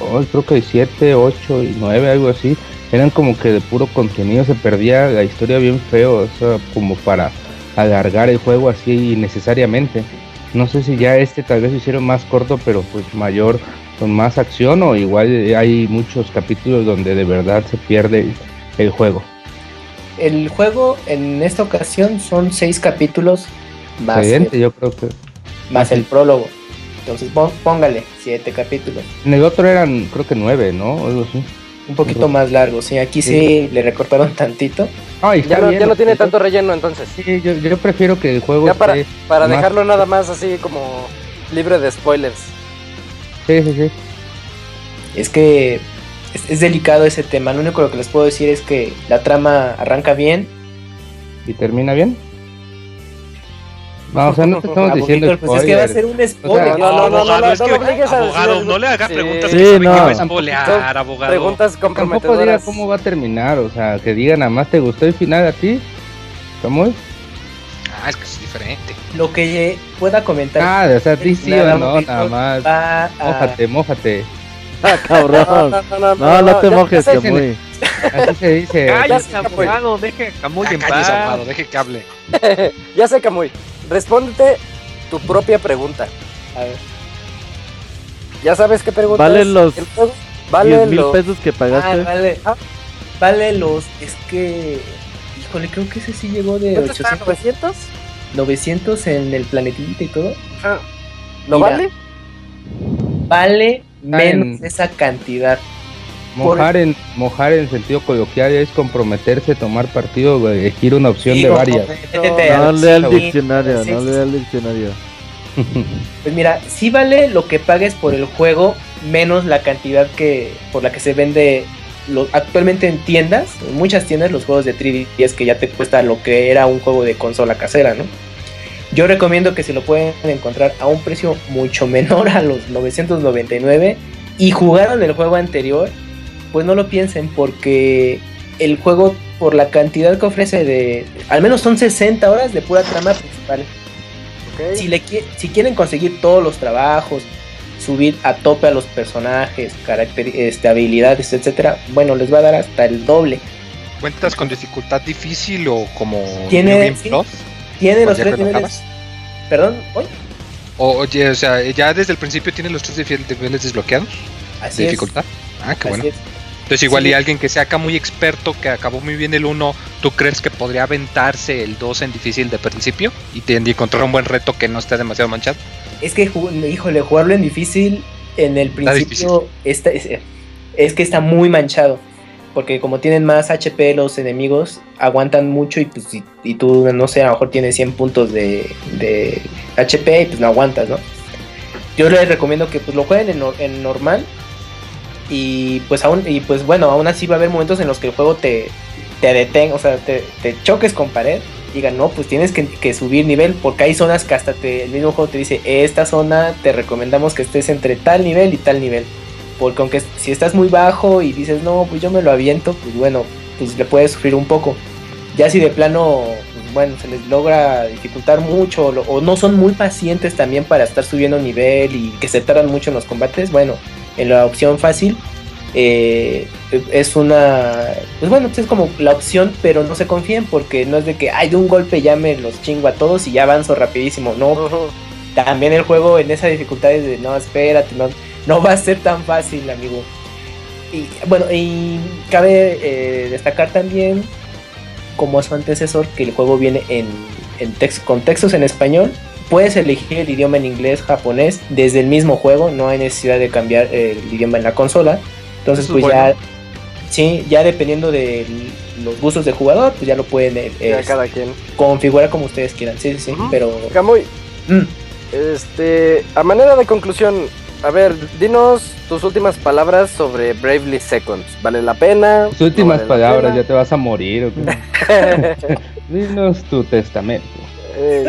oh, creo que 7, 8 y 9, algo así, eran como que de puro contenido, se perdía la historia bien feo, o sea, como para alargar el juego así innecesariamente. No sé si ya este tal vez lo hicieron más corto, pero pues mayor, con más acción, o igual hay muchos capítulos donde de verdad se pierde el, juego. El juego en esta ocasión son seis capítulos más, el, yo creo que. más el prólogo. Entonces póngale siete capítulos. En el otro eran, creo que nueve, ¿no? Algo así. Un poquito más largo. Sí, aquí sí le recortaron tantito. Ay, Ya está no, bien, ya no tiene tanto relleno entonces. Sí, yo, yo prefiero que el juego Ya para, esté para más- dejarlo nada más así como libre de spoilers. Sí, sí, sí. Es que es, es delicado ese tema. Lo único que les puedo decir es que la trama arranca bien. ¿Y termina bien? No, o sea, no te estamos Abuelito, diciendo pues es que va a spoiler. ser un O spoiler. sea, No, no, no, no, no, es no que- obligues a abogado, decir- no le hagas Sí. preguntas Sí, que que no. va a spoilear, abogado. Preguntas Tampoco diga comprometedoras. cómo va a terminar, o sea, que diga nada más te gustó el final a ti. ¿Cómo es? Ah, es que es diferente. Lo que pueda comentar. Ah, o sea, di sí Nada o no, nada más. a- Mójate, mójate. Ah, cabrón. No, no te ya- mojes, ya sé- Camuy. Así se dice. Cállate, ya, abogado, deje a Camuy en cállese, paz. abogado, deje que hable. ya sé, Camuy. Respóndete tu propia pregunta. A ver. Ya sabes qué pregunta Vale es los el juego. Vale 10 mil los- pesos que Ah, pagaste. vale. Vale los. Es que. Híjole, creo que ese sí llegó de ¿Cuánto está? 800. 900? 900 en el planetita y todo. Ajá. ¿Lo Mira. vale? Vale menos en- esa cantidad. Mojar en, mojar en sentido coloquial es comprometerse, tomar partido, elegir una opción de varias. No los lea el diccionario, sí, no lea el diccionario. Pues mira, sí vale lo que pagues por el juego, menos la cantidad que por la que se vende lo- actualmente en tiendas, en muchas tiendas los juegos de 3DS que ya te cuesta lo que era un juego de consola casera, ¿no? Yo recomiendo que se lo pueden encontrar a un precio mucho menor a los 999 y jugaron el juego anterior, pues no lo piensen porque el juego por la cantidad que ofrece de al menos son 60 horas de pura trama principal si, le si quieren conseguir todos los trabajos, subir a tope a los personajes, caracter este, habilidades, etcétera, bueno, les va a dar hasta el doble. ¿Cuentas con dificultad difícil o como Tiene- sí. Tiene ¿O los tres lo niveles. Perdón, ¿hoy? O, oye, o sea, ya desde el principio tiene los tres niveles desbloqueados Así de es. dificultad. Ah, qué así bueno. es. Entonces igual Sí. y alguien que sea acá muy experto, que acabó muy bien el 1, ¿tú crees que podría aventarse el 2 en difícil de principio? Y, te- y encontrar un buen reto que no esté demasiado manchado. Es que, híjole, jugarlo en difícil en el principio está, es, es que está muy manchado. Porque como tienen más HP los enemigos, aguantan mucho y pues y, y tú, no sé, a lo mejor tienes 100 puntos de, de HP y pues no aguantas, ¿no? Yo les recomiendo que pues lo jueguen en, en normal y pues aún y pues bueno, aún así va a haber momentos en los que el juego te, te detenga, o sea, te, choques con pared digan, no, pues tienes que, subir nivel, porque hay zonas que hasta te, el mismo juego te dice, esta zona te recomendamos que estés entre tal nivel y tal nivel. Porque aunque si estás muy bajo y dices, no, pues yo me lo aviento, pues bueno, pues le puedes sufrir un poco. Ya si de plano, pues bueno, se les logra dificultar mucho o, o no son muy pacientes también para estar subiendo nivel y que se tardan mucho en los combates, bueno, en la opción fácil eh, es una pues bueno pues es como la opción pero no se confíen porque no es de que ay de un golpe ya me los chingo a todos y ya avanzo rapidísimo no. También el juego en esa dificultad es de no espérate no, no va a ser tan fácil amigo y bueno y cabe eh, destacar también como su antecesor que el juego viene en, en tex- con textos en español puedes elegir el idioma en inglés japonés desde el mismo juego no hay necesidad de cambiar el idioma en la consola entonces, pues ya, sí, ya dependiendo de los gustos del jugador, pues ya lo pueden eh, Ya es- cada quien. configurar como ustedes quieran. Sí, sí, sí. Pero Camuy, Mm. este, a manera de conclusión, a ver, dinos tus últimas palabras sobre Bravely Seconds. ¿Vale la pena? Tus últimas ¿No vale la palabras, ya te vas a morir. ¿o qué? Dinos tu testamento. Eh,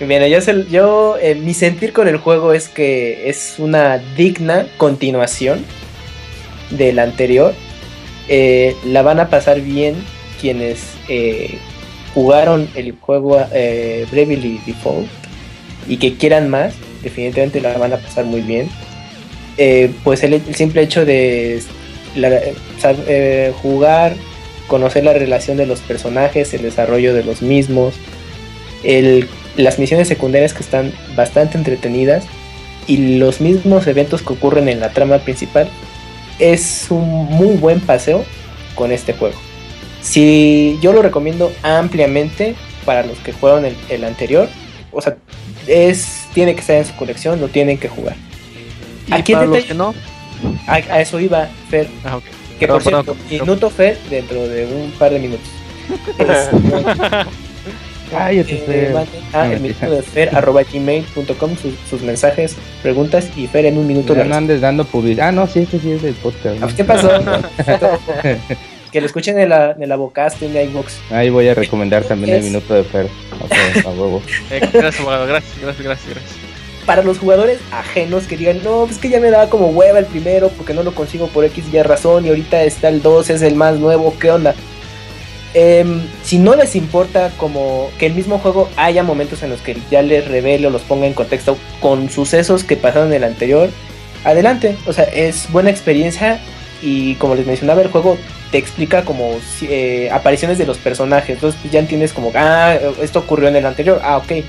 Mira, yo, eh, mi sentir con el juego es que es una digna continuación del anterior. Eh, la van a pasar bien quienes eh, jugaron el juego Bravely Default y que quieran más, definitivamente la van a pasar muy bien. Pues el, el simple hecho de jugar, conocer la relación de los personajes, el desarrollo de los mismos, el- las misiones secundarias que están bastante entretenidas y los mismos eventos que ocurren en la trama principal es un muy buen paseo con este juego. Si yo lo recomiendo ampliamente para los que jugaron el, el anterior, o sea, es tiene que estar en su colección, lo tienen que jugar. Y Aquí para los que no, A, a eso iba, Fer. Ah. Que por cierto, perdón. minuto Fer dentro de un par de minutos. Este, Cállate, eh, Fer. manden a No, el minuto de Fer arroba gmail.com sus, sus mensajes, preguntas y Fer en un minuto le no andes dando publicidad. Ah, no, sí, este sí es del podcast. ¿no? Ah, ¿Qué pasó? que lo escuchen en la, en la Vocast, en la iVox. Ahí voy a recomendar también el minuto de Fer. A huevo. Eh, gracias, abogado. Gracias, gracias, gracias. gracias. Para los jugadores ajenos que digan, no, es que ya me daba como hueva el primero porque no lo consigo por X y Y razón y ahorita está el 2, es el más nuevo, ¿qué onda? Em, si no les importa como que el mismo juego haya momentos en los que ya les revele o los ponga en contexto con sucesos que pasaron en el anterior, adelante. O sea, es buena experiencia y como les mencionaba, el juego te explica como eh, apariciones de los personajes. Entonces pues, ya entiendes como, ah, esto ocurrió en el anterior, ah, ok.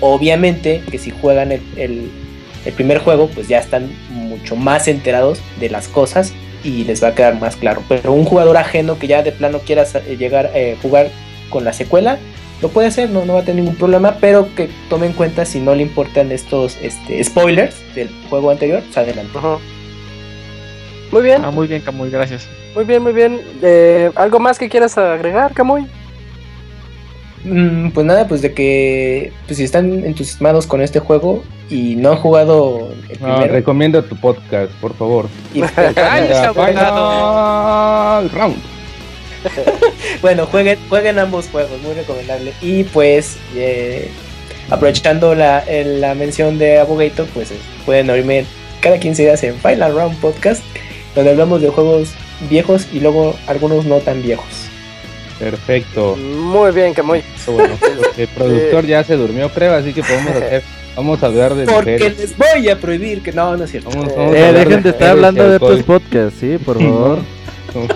Obviamente que si juegan el- el primer juego, pues ya están mucho más enterados de las cosas y les va a quedar más claro. Pero un jugador ajeno que ya de plano quiera eh, llegar a jugar con la secuela, lo puede hacer, no, no va a tener ningún problema, pero que tome en cuenta si no le importan estos este, spoilers del juego anterior, pues adelante. Ajá. Muy bien, Ah, muy bien, Camuy, gracias. muy bien, muy bien. Eh, ¿Algo más que quieras agregar, Camuy? Mm, pues nada, pues de que pues si están entusiasmados con este juego y no han jugado el No, primero, recomiendo tu podcast, por favor. y-. Final round. bueno, jueguen, jueguen ambos juegos, muy recomendable. Y pues, eh, aprovechando la, la mención de Abogato, pues eh, pueden oírme cada 15 días en Final Round Podcast, donde hablamos de juegos viejos y luego algunos no tan viejos. Perfecto. Muy bien, bueno, porque el productor ya se durmió, creo, así que podemos hacer. Vamos a hablar de Porque mujeres. les voy a prohibir que no, no es cierto. Vamos, vamos a Eh, hablar dejen de estar hablando de otros podcasts, sí, por favor. Vamos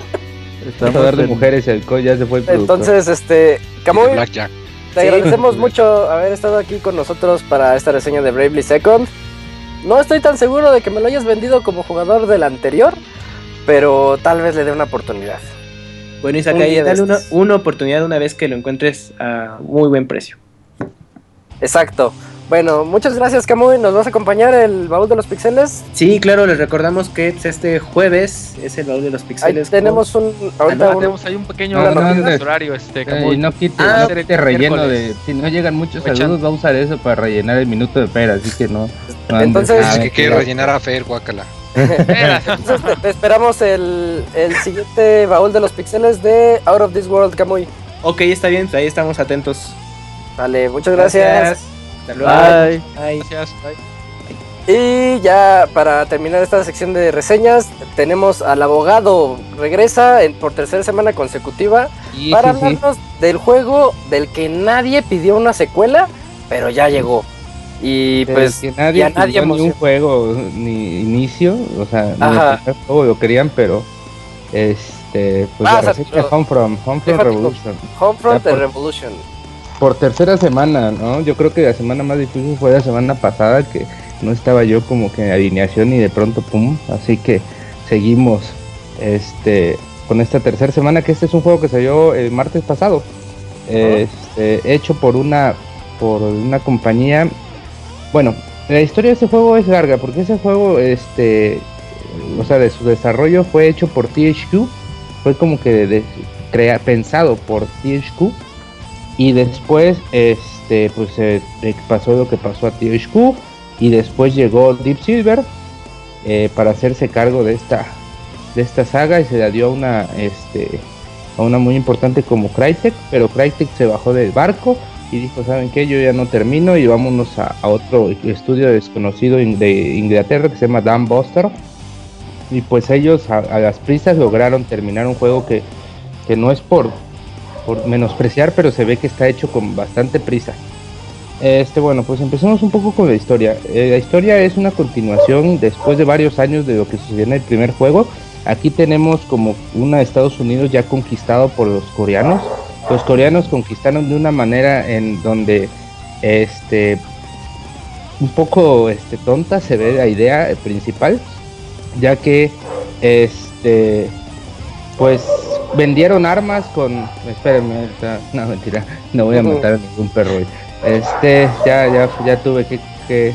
Estamos a hablar de en- mujeres y alcohol, ya se fue el. Entonces, este, Camuy, te Sí. agradecemos mucho haber estado aquí con nosotros para esta reseña de Bravely Second. No estoy tan seguro de que me lo hayas vendido como jugador del anterior, pero tal vez le dé una oportunidad. Bueno, Un día de dale una, estos. una oportunidad una vez que lo encuentres a muy buen precio. Exacto. Bueno, muchas gracias, Camuy. ¿Nos vas a acompañar el baúl de los pixeles? Sí, claro, les recordamos que este jueves es el baúl de los Ahí pixeles. tenemos un. Ah, Ahorita un- tenemos ahí un pequeño No, no, horario, no, horario, este, Eh, Camuy. no quite, Ah, no hacer el relleno de. Si no llegan muchos saludos, va a usar eso para rellenar el minuto de pera, así que no. no andes- Entonces- Ah, Es que quiere rellenar a Fer, guácala. Entonces te, te esperamos el, el siguiente baúl de los pixeles de Out of This World, Camuy. Ok, está bien, ahí estamos atentos. Vale, muchas gracias. Hasta luego. Bye. Bye. Gracias. Y ya para terminar esta sección de reseñas, tenemos al abogado. Regresa en- por tercera semana consecutiva Sí, para sí, sí. hablarnos del juego del que nadie pidió una secuela, pero ya llegó. Y pues que nadie, pidió ni un juego ni inicio, o sea, ni el juego lo querían, pero este, pues Ah, la o sea, reseña pero- Home From, Home Revolution. Por- Revolution. Por tercera semana, ¿no? Yo creo que la semana más difícil fue la semana pasada que no estaba yo como que en alineación y de pronto pum, así que seguimos este con esta tercera semana que este es un juego que salió el martes pasado. Este, hecho por una por una compañía bueno, la historia de este juego es larga porque ese juego este o sea, de su desarrollo fue hecho por THQ, fue como que de- crea, pensado por THQ y después este pues eh, pasó lo que pasó a THQ y después llegó Deep Silver eh, para hacerse cargo de esta de esta saga. Y se la dio a una este a una muy importante como Crytek. Pero Crytek se bajó del barco y dijo saben qué yo ya no termino y vámonos a, otro estudio desconocido de Inglaterra que se llama Dan Buster y pues ellos a, a las prisas lograron terminar un juego que, que no es por por menospreciar, pero se ve que está hecho con bastante prisa. Este, bueno, pues empecemos un poco con la historia. Eh, la historia es una continuación después de varios años de lo que sucedió en el primer juego. Aquí tenemos como una Estados Unidos ya conquistado por los coreanos. Los coreanos conquistaron de una manera en donde este un poco este tonta se ve la idea principal, ya que este pues vendieron armas con espérenme no mentira no voy a matar a ningún perro hoy. este ya ya ya tuve que, que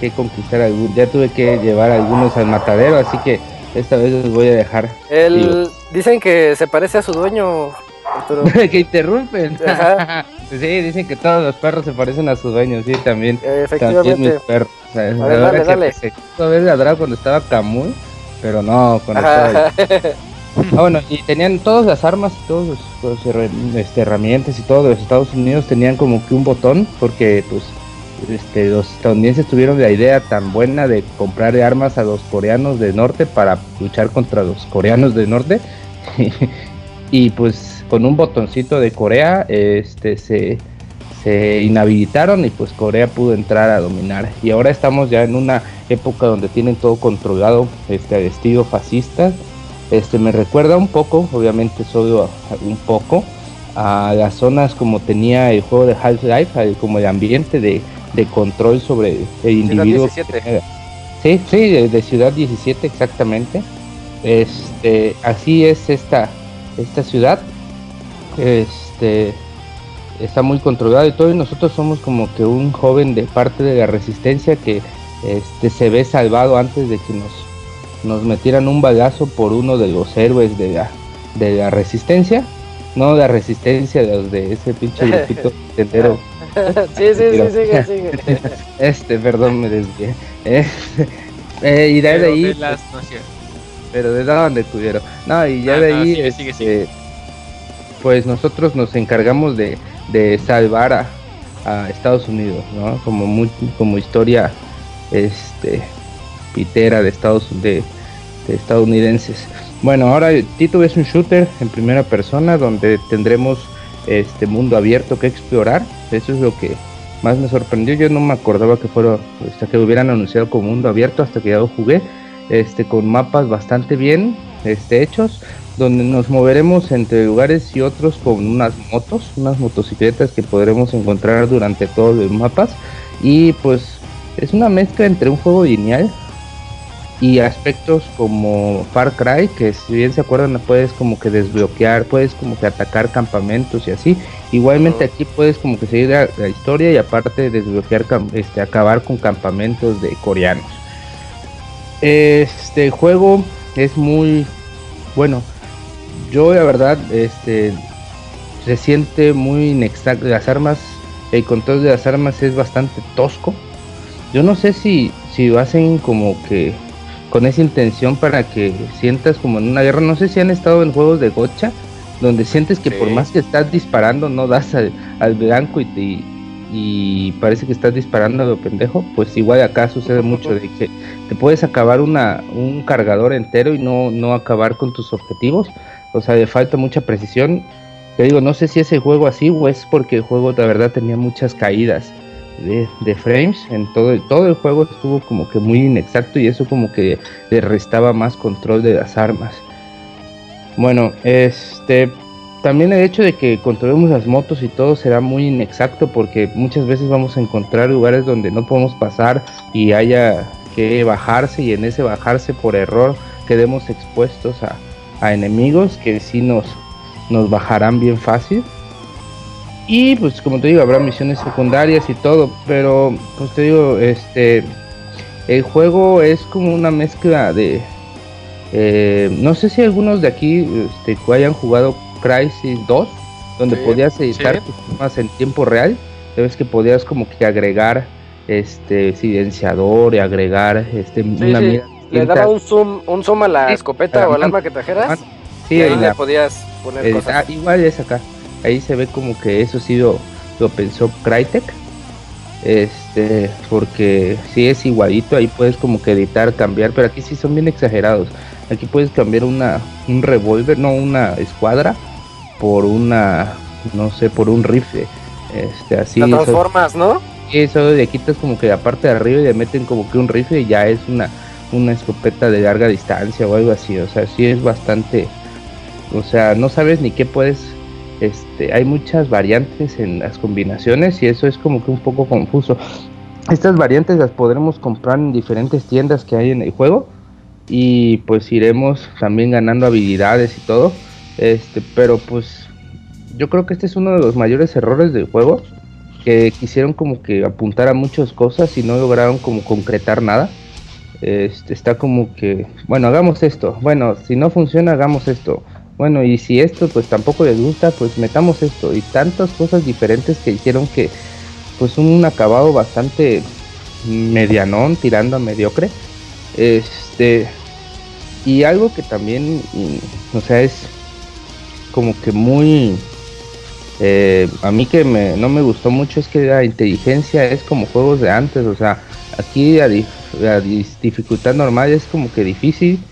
que conquistar algún, ya tuve que llevar algunos al matadero, así que esta vez los voy a dejar. Él, dicen que se parece a su dueño, Arturo. que interrumpen. Ajá. sí, dicen que todos los perros se parecen a sus dueños, sí, también. Efectivamente. También mis perros. O sea, A ver, dale, dale. cuando estaba Camuy, pero no, cuando Ajá. estaba Ah, bueno, y tenían todas las armas y todas las este, herramientas y todo de los Estados Unidos tenían como que un botón porque pues este, los estadounidenses tuvieron la idea tan buena de comprar armas a los coreanos del norte para luchar contra los coreanos del norte. Y pues con un botoncito de Corea este se, se inhabilitaron y pues Corea pudo entrar a dominar. Y ahora estamos ya en una época donde tienen todo controlado este al estilo fascista este me recuerda un poco, obviamente solo un poco, a las zonas como tenía el juego de Half-Life, al- como el ambiente de, de control sobre el individuo. 17. Sí, sí, de, de Ciudad 17 exactamente. Este, así es esta, esta ciudad. Este está muy controlada y todo, y nosotros somos como que un joven de parte de la resistencia que este se ve salvado antes de que nos nos metieran un balazo por uno de los héroes de la, de la resistencia. No la resistencia de los de ese pinche grupito tendero. sí, sí, sí, sigue, sigue. Este, perdón, me desvié. Eh, eh, y de Pero ahí, de las- no es cierto. pero de dónde tuvieron. No, y ya Ah, de no, ahí, sigue, sigue, este, sigue. pues nosotros nos encargamos de, de salvar a, a Estados Unidos, ¿no? Como muy, como historia, este, pitera de Estados de. Bueno, ahora Tito es un shooter en primera persona donde tendremos este mundo abierto que explorar. Eso es lo que más me sorprendió. Yo no me acordaba que fuera hasta que hubieran anunciado como mundo abierto hasta que ya lo jugué. Este con mapas bastante bien este, hechos donde nos moveremos entre lugares y otros con unas motos, unas motocicletas que podremos encontrar durante todos los mapas y pues es una mezcla entre un juego lineal y aspectos como Far Cry, que si bien se acuerdan puedes como que desbloquear, puedes como que atacar campamentos y así. Igualmente aquí puedes como que seguir la, la historia y aparte desbloquear, este, acabar con campamentos de coreanos. Este juego es muy bueno. Yo la verdad, este, se siente muy inexacto. Las armas, el control de las armas es bastante tosco. Yo no sé si, si lo hacen como que con esa intención para que sientas como en una guerra. No sé si han estado en juegos de gocha donde sientes que por más que estás disparando no das al, al blanco y te y parece que estás disparando a lo pendejo, pues igual acá sucede mucho de que te puedes acabar una, un cargador entero y no, no acabar con tus objetivos. O sea, le falta mucha precisión. Te digo, no sé si ese juego así o es porque el juego de verdad tenía muchas caídas de, frames. En todo, todo el juego estuvo como que muy inexacto y eso como que le restaba más control de las armas. Bueno, este también el hecho de que controlemos las motos y todo será muy inexacto porque muchas veces vamos a encontrar lugares donde no podemos pasar y haya que bajarse y en ese bajarse por error quedemos expuestos a, a enemigos que sí nos, nos bajarán bien fácil. Y pues como te digo, habrá misiones secundarias y todo, pero pues te digo, este el juego es como una mezcla de eh, no sé si algunos de aquí este, que hayan jugado Crisis 2, donde Sí, podías editar sí. tus armas en tiempo real, sabes que podías como que agregar este silenciador y agregar este Sí, una sí, mira Le daba un zoom, un zoom a la escopeta o al arma que trajeras. Sí, y ahí le podías poner eh, cosas. ah, igual es acá. Ahí se ve como que eso sí lo, lo pensó Crytek. Este, porque si es igualito, ahí puedes como que editar, cambiar, pero aquí sí son bien exagerados. Aquí puedes cambiar una un revólver, no una escuadra, por una, no sé, por un rifle. Este, así. eso- transformas, ¿no? y eso le quitas como que la parte de arriba y le meten como que un rifle y ya es una, una escopeta de larga distancia o algo así. O sea, sí es bastante. O sea, no sabes ni qué puedes. Este, hay muchas variantes en las combinaciones y eso es como que un poco confuso. Estas variantes las podremos comprar en diferentes tiendas que hay en el juego y pues iremos también ganando habilidades y todo. Este, pero pues yo creo que este es uno de los mayores errores del juego que quisieron como que apuntar a muchas cosas y no lograron como concretar nada. Este, está como que, bueno, hagamos esto, bueno, si no funciona, hagamos esto, bueno, y si esto pues tampoco les gusta, pues metamos esto, y tantas cosas diferentes que hicieron que pues un acabado bastante medianón, tirando a mediocre. Este, y algo que también, mm, o sea, es como que muy... eh, a mí que me, no me gustó mucho es que la inteligencia es como juegos de antes, o sea, aquí a, dif- a dis- dificultad normal es como que difícil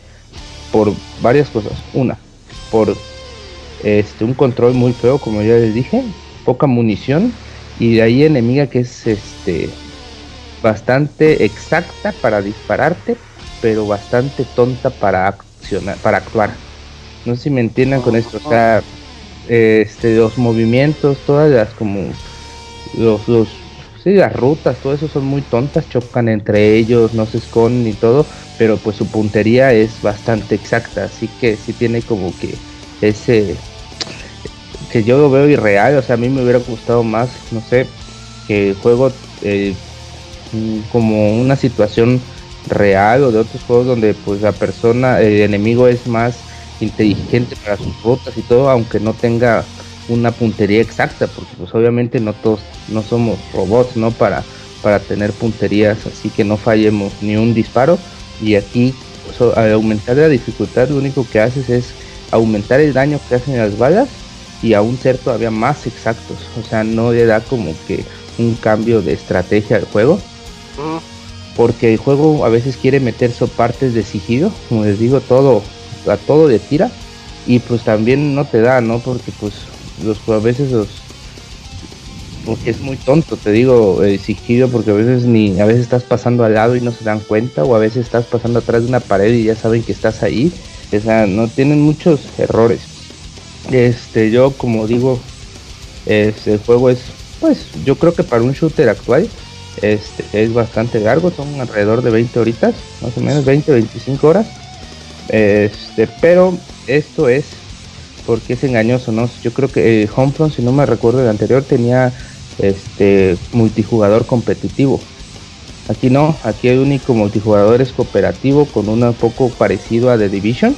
por varias cosas. Una, por este un control muy feo, como ya les dije, poca munición y de ahí enemiga que es este bastante exacta para dispararte, pero bastante tonta para accionar, para actuar. No sé si me entiendan con esto, o sea, este los movimientos, todas las como los, los sí, las rutas, todo eso son muy tontas, chocan entre ellos, no se esconden y todo, pero pues su puntería es bastante exacta, así que sí tiene como que ese que yo lo veo irreal, o sea, a mí me hubiera gustado más, no sé, que el juego eh, mm, como una situación real o de otros juegos donde pues la persona, el enemigo es más inteligente para sus rutas y todo, aunque no tenga una puntería exacta, porque pues obviamente no todos, no somos robots, ¿no? Para, para tener punterías, así que no fallemos ni un disparo. Y aquí, so- al aumentar la dificultad, lo único que haces es aumentar el daño que hacen las balas y aún ser todavía más exactos. O sea, no le da como que un cambio de estrategia al juego porque el juego a veces quiere meter partes de sigilo, como les digo, todo a todo de tira y pues también no te da, ¿no? Porque pues los a veces los porque es muy tonto, te digo, sigilo porque a veces ni a veces estás pasando al lado y no se dan cuenta o a veces estás pasando atrás de una pared y ya saben que estás ahí, o sea, no tienen muchos errores. Este, yo como digo, este el juego es pues yo creo que para un shooter actual este es bastante largo, son alrededor de 20 horitas, más o menos 20 25 horas. Este, pero esto es porque es engañoso, ¿no? Yo creo que eh, Homefront, si no me recuerdo el anterior, tenía este multijugador competitivo. Aquí no, aquí el único multijugador es cooperativo con un poco parecido a The Division,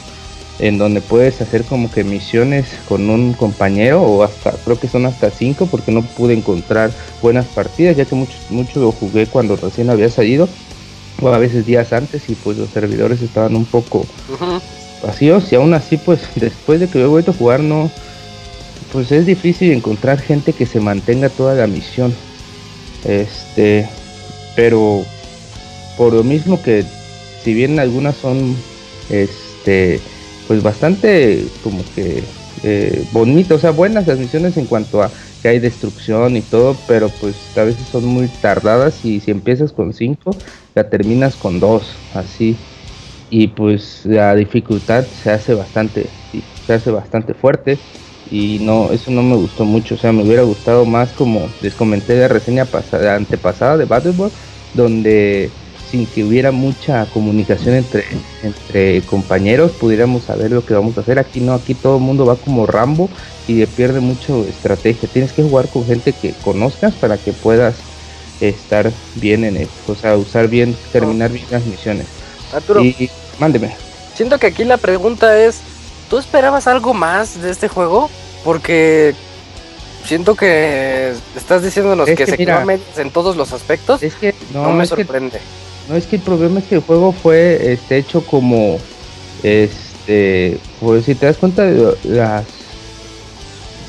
en donde puedes hacer como que misiones con un compañero o hasta, creo que son hasta cinco porque no pude encontrar buenas partidas, ya que mucho, mucho lo jugué cuando recién había salido, o a veces días antes y pues los servidores estaban un poco. Vacíos y aún así pues después de que yo he vuelto a jugar no pues es difícil encontrar gente que se mantenga toda la misión. Este pero por lo mismo que si bien algunas son este pues bastante como que eh, bonitas o sea buenas las misiones en cuanto a que hay destrucción y todo pero pues a veces son muy tardadas y si empiezas con 5 la terminas con 2 así y pues la dificultad se hace bastante se hace bastante fuerte y no eso no me gustó mucho o sea me hubiera gustado más como les comenté la reseña pasada antepasada de Battleborn donde sin que hubiera mucha comunicación entre entre compañeros pudiéramos saber lo que vamos a hacer. Aquí no aquí todo el mundo va como Rambo y pierde mucho estrategia. Tienes que jugar con gente que conozcas para que puedas estar bien en esto o sea usar bien terminar bien las misiones. Arturo, y mándeme. siento que aquí la pregunta es, ¿tú esperabas algo más de este juego? Porque siento que estás diciéndonos Es que, que se mira, en todos los aspectos. Es que no, no, me es que, sorprende. no es que el problema es que el juego fue este, hecho como este pues si te das cuenta de las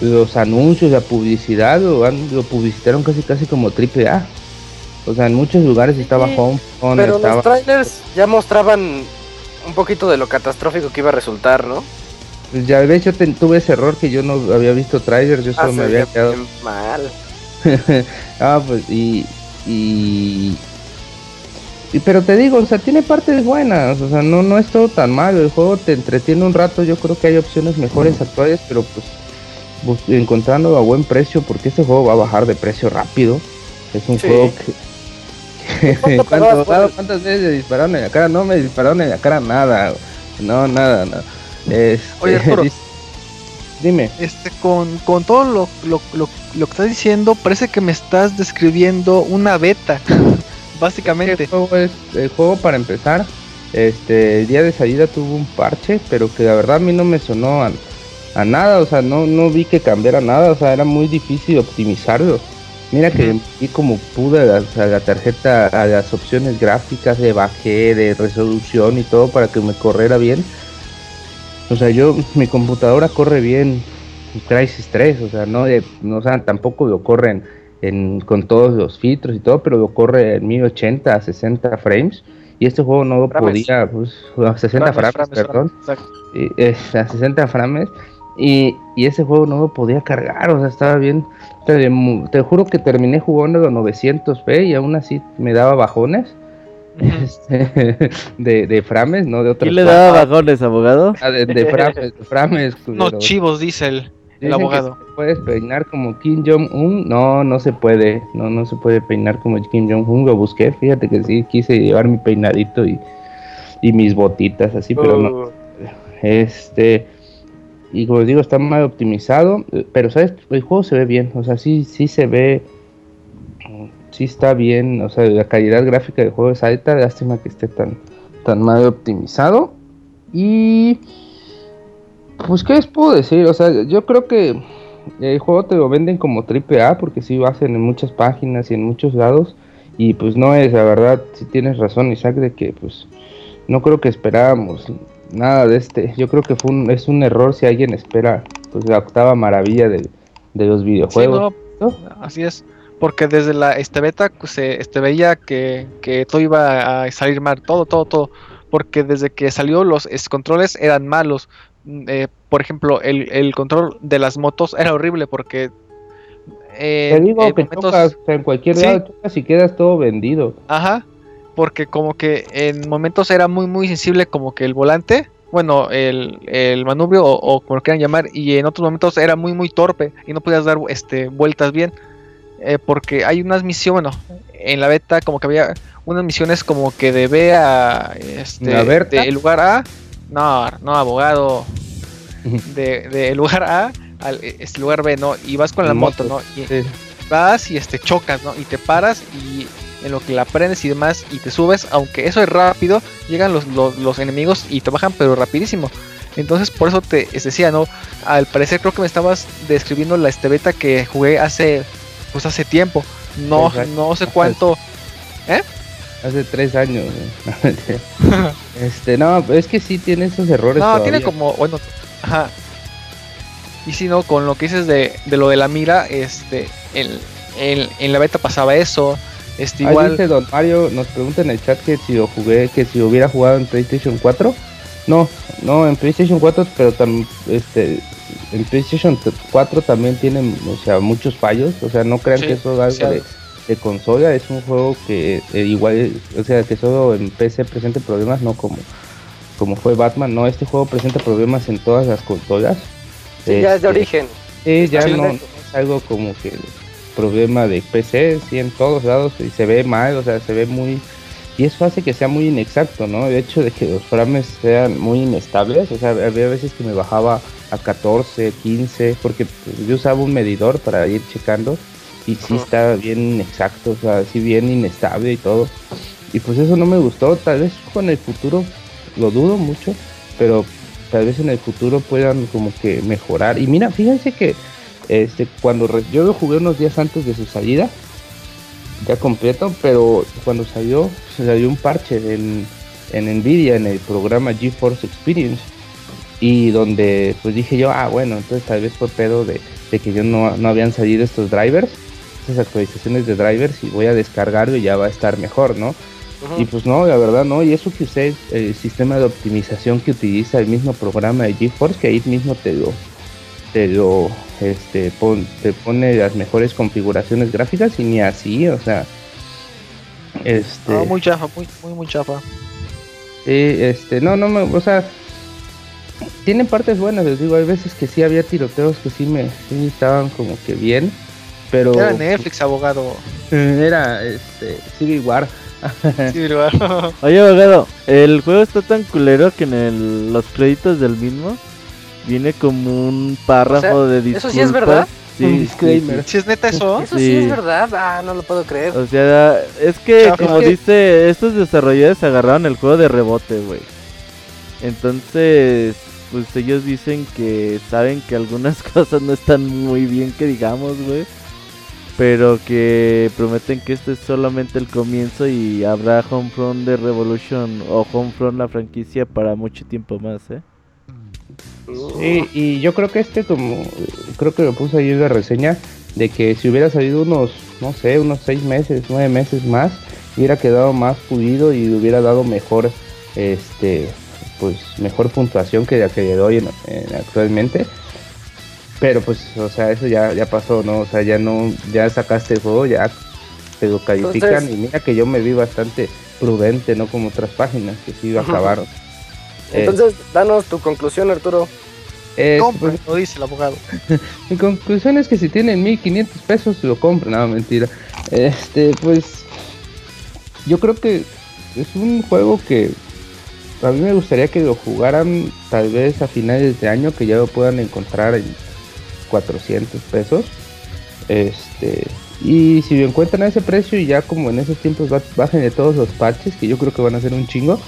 los anuncios, la publicidad lo publicitaron casi casi como triple A. O sea, en muchos lugares estaba Sí, Home, Pero estaba los trailers ya mostraban un poquito de lo catastrófico que iba a resultar, ¿no? pues, ya ves, yo te- tuve ese error que yo no había visto trailers, yo solo Ah, me había quedado mal. ah, pues y, y y pero te digo, o sea, tiene partes buenas, o sea, no no es todo tan malo, el juego te entretiene un rato, yo creo que hay opciones mejores actuales, pero pues encontrando a buen precio porque este juego va a bajar de precio rápido. Es un Sí. juego que ¿Cuánto ¿Cuánto- pagabas por el- ¿Cuántas veces le dispararon en la cara? No me dispararon en la cara nada. No, nada, nada. Este, Oye, Arturo. Dime. Este, con, con todo lo, lo, lo, lo que estás diciendo, parece que me estás describiendo una beta. Básicamente. El juego, es, el juego para empezar, este, el día de salida tuvo un parche, pero que la verdad a mí no me sonó a, a nada, o sea, no, no vi que cambiara nada, o sea, era muy difícil optimizarlo. Mira que vi como pude a la, a la tarjeta, a las opciones gráficas, le bajé de resolución y todo para que me corriera bien. O sea, yo, mi computadora corre bien Crisis 3, o sea, no, de- no o sea, tampoco lo corren en, con todos los filtros y todo, pero lo corre en 1080 a 60 frames. Y este juego no lo Frames. podía, pues, a 60 frames, frames, perdón. Exacto. Y, eh, a 60 frames. Y, y ese juego no lo podía cargar, o sea, estaba bien. Te, juro que terminé jugando a 900p y aún así me daba bajones este, de, de frames, no de otras ¿Quién le daba bajones, abogado? Ah, de, de frames, de frames, No, culero. chivos, dice el, abogado. puedes peinar como Kim Jong-un. No, no se puede. No, no se puede peinar como Kim Jong-un. Lo busqué. Fíjate que sí, quise llevar mi peinadito y, y mis botitas así, pero no. Uh, Este. Y como digo, está mal optimizado. eh, Pero, ¿sabes? El juego se ve bien. O sea, sí, sí se ve. Sí está bien. O sea, la calidad gráfica del juego es alta. Lástima que esté tan, tan mal optimizado. Y. Pues, ¿qué les puedo decir? O sea, yo creo que el juego te lo venden como triple A porque sí lo hacen en muchas páginas y en muchos lados. Y pues no es, la verdad, si tienes razón, Isaac, de que pues no creo que esperábamos nada de este. Yo creo que fue un, es un error si alguien espera pues la octava maravilla de, de los Sí, videojuegos. no, así es. Porque desde la este beta pues, se este, veía que, que todo iba a salir mal, todo, todo, todo. Porque desde que salió los es- controles eran malos. Mm, eh, por ejemplo, el, el control de las motos era horrible porque... eh, Te digo que momentos- chocas, o sea, en cualquier Sí. lado chocas y quedas todo vendido. Ajá, porque como que en momentos era muy muy sensible como que el volante, bueno, el, el manubrio o, o como lo quieran llamar, y en otros momentos era muy muy torpe y no podías dar este vueltas bien, eh, porque hay unas misiones, bueno, en la beta como que había unas misiones como que de B a este, de lugar A, no, no abogado, de, de lugar A al este lugar B, ¿no? Y vas con la moto, ¿no? Y, sí. vas y este chocas, ¿no? Y te paras y en lo que la prendes y demás y te subes, aunque eso es rápido, llegan los, los, los enemigos y te bajan pero rapidísimo. Entonces por eso te decía, ¿no? Al parecer creo que me estabas describiendo la este beta que jugué hace pues hace tiempo. No, Exacto. no sé cuánto. ¿Eh? Hace tres años. güey. este, no, es que sí tiene esos errores. No, todavía. tiene como, bueno, ajá. Y si no, con lo que dices de, de lo de la mira, este, en, en, en la beta pasaba eso. Este, Ahí igual. dice Don Mario, nos pregunta en el chat que si lo jugué, que si hubiera jugado en PlayStation 4. No, no, en PlayStation 4, pero también, este, en PlayStation 4 también tienen, o sea, muchos fallos. O sea, no crean Sí, que eso es algo de, consola. Es un juego que eh, igual, o sea, que solo en PC presenta problemas, no como, como fue Batman. No, este juego presenta problemas en todas las consolas. sí, ya es de Este, origen. Sí, ya no es algo como que problema de PC, sí, en todos lados y se ve mal, o sea, se ve muy... Y eso hace que sea muy inexacto, ¿no? El hecho de que los frames sean muy inestables, o sea, había veces que me bajaba a 14, 15, porque yo usaba un medidor para ir checando y sí estaba bien inexacto, o sea, sí bien inestable y todo. Y pues eso no me gustó, tal vez con el futuro lo dudo mucho, pero tal vez en el futuro puedan como que mejorar. Y mira, fíjense que este cuando re- yo lo jugué unos días antes de su salida, ya completo, pero cuando salió, salió un parche en, en Nvidia, en el programa GeForce Experience, y donde pues dije yo, ah bueno, entonces tal vez fue pedo de, de que yo no, no habían salido estos drivers, estas actualizaciones de drivers, y voy a descargarlo y ya va a estar mejor, ¿no? Y pues no, la verdad no, y eso que usted, el sistema de optimización que utiliza el mismo programa de GeForce, que ahí mismo te lo, te lo, este, pon- te pone las mejores configuraciones gráficas y ni así, o sea, este, No, muy chafa, muy, muy, muy chafa. sí, este, no, no me, o sea, tienen partes buenas, les digo, hay veces que sí había tiroteos que sí me, sí estaban como que bien, pero Era Netflix, abogado. era, este, Civil War. Sí, lugar. Oye, abogado, el juego está tan culero que en el- los créditos del mismo viene como un párrafo O sea, de ¿eso disculpas. sí es verdad? Sí, Un sí, disclaimer. Si es neta eso, Eso sí. Sí. es verdad. Ah, no lo puedo creer. O sea, es que como Es que- dice, estos desarrolladores agarraron el juego de rebote, güey. Entonces, pues ellos dicen que saben que algunas cosas no están muy bien que digamos, güey. Pero que prometen que este es solamente el comienzo y habrá Homefront de Revolution o Homefront la franquicia para mucho tiempo más, ¿eh? Sí, y yo creo que este, como creo que lo puse ahí en la reseña, de que si hubiera salido unos, no sé, unos seis meses, nueve meses más, hubiera quedado más pulido y hubiera dado mejor, este, pues mejor puntuación que la que le doy en- en- actualmente. Pero pues, o sea, eso ya, ya pasó, ¿no? O sea, ya no, ya sacaste el juego, ya te lo califican Entonces- y mira que yo me vi bastante prudente, no como otras páginas que sí lo acabaron. Eh, Entonces, danos tu conclusión, Arturo. Eh, compra, lo dice el abogado. Mi conclusión es que si tienen 1500 pesos lo compren, no mentira. Este, pues yo creo que es un juego que a mí me gustaría que lo jugaran tal vez a finales de año, que ya lo puedan encontrar en 400 pesos. Este, y si lo encuentran a ese precio y ya como en esos tiempos ba- bajen de todos los patches, que yo creo que van a ser un chingo,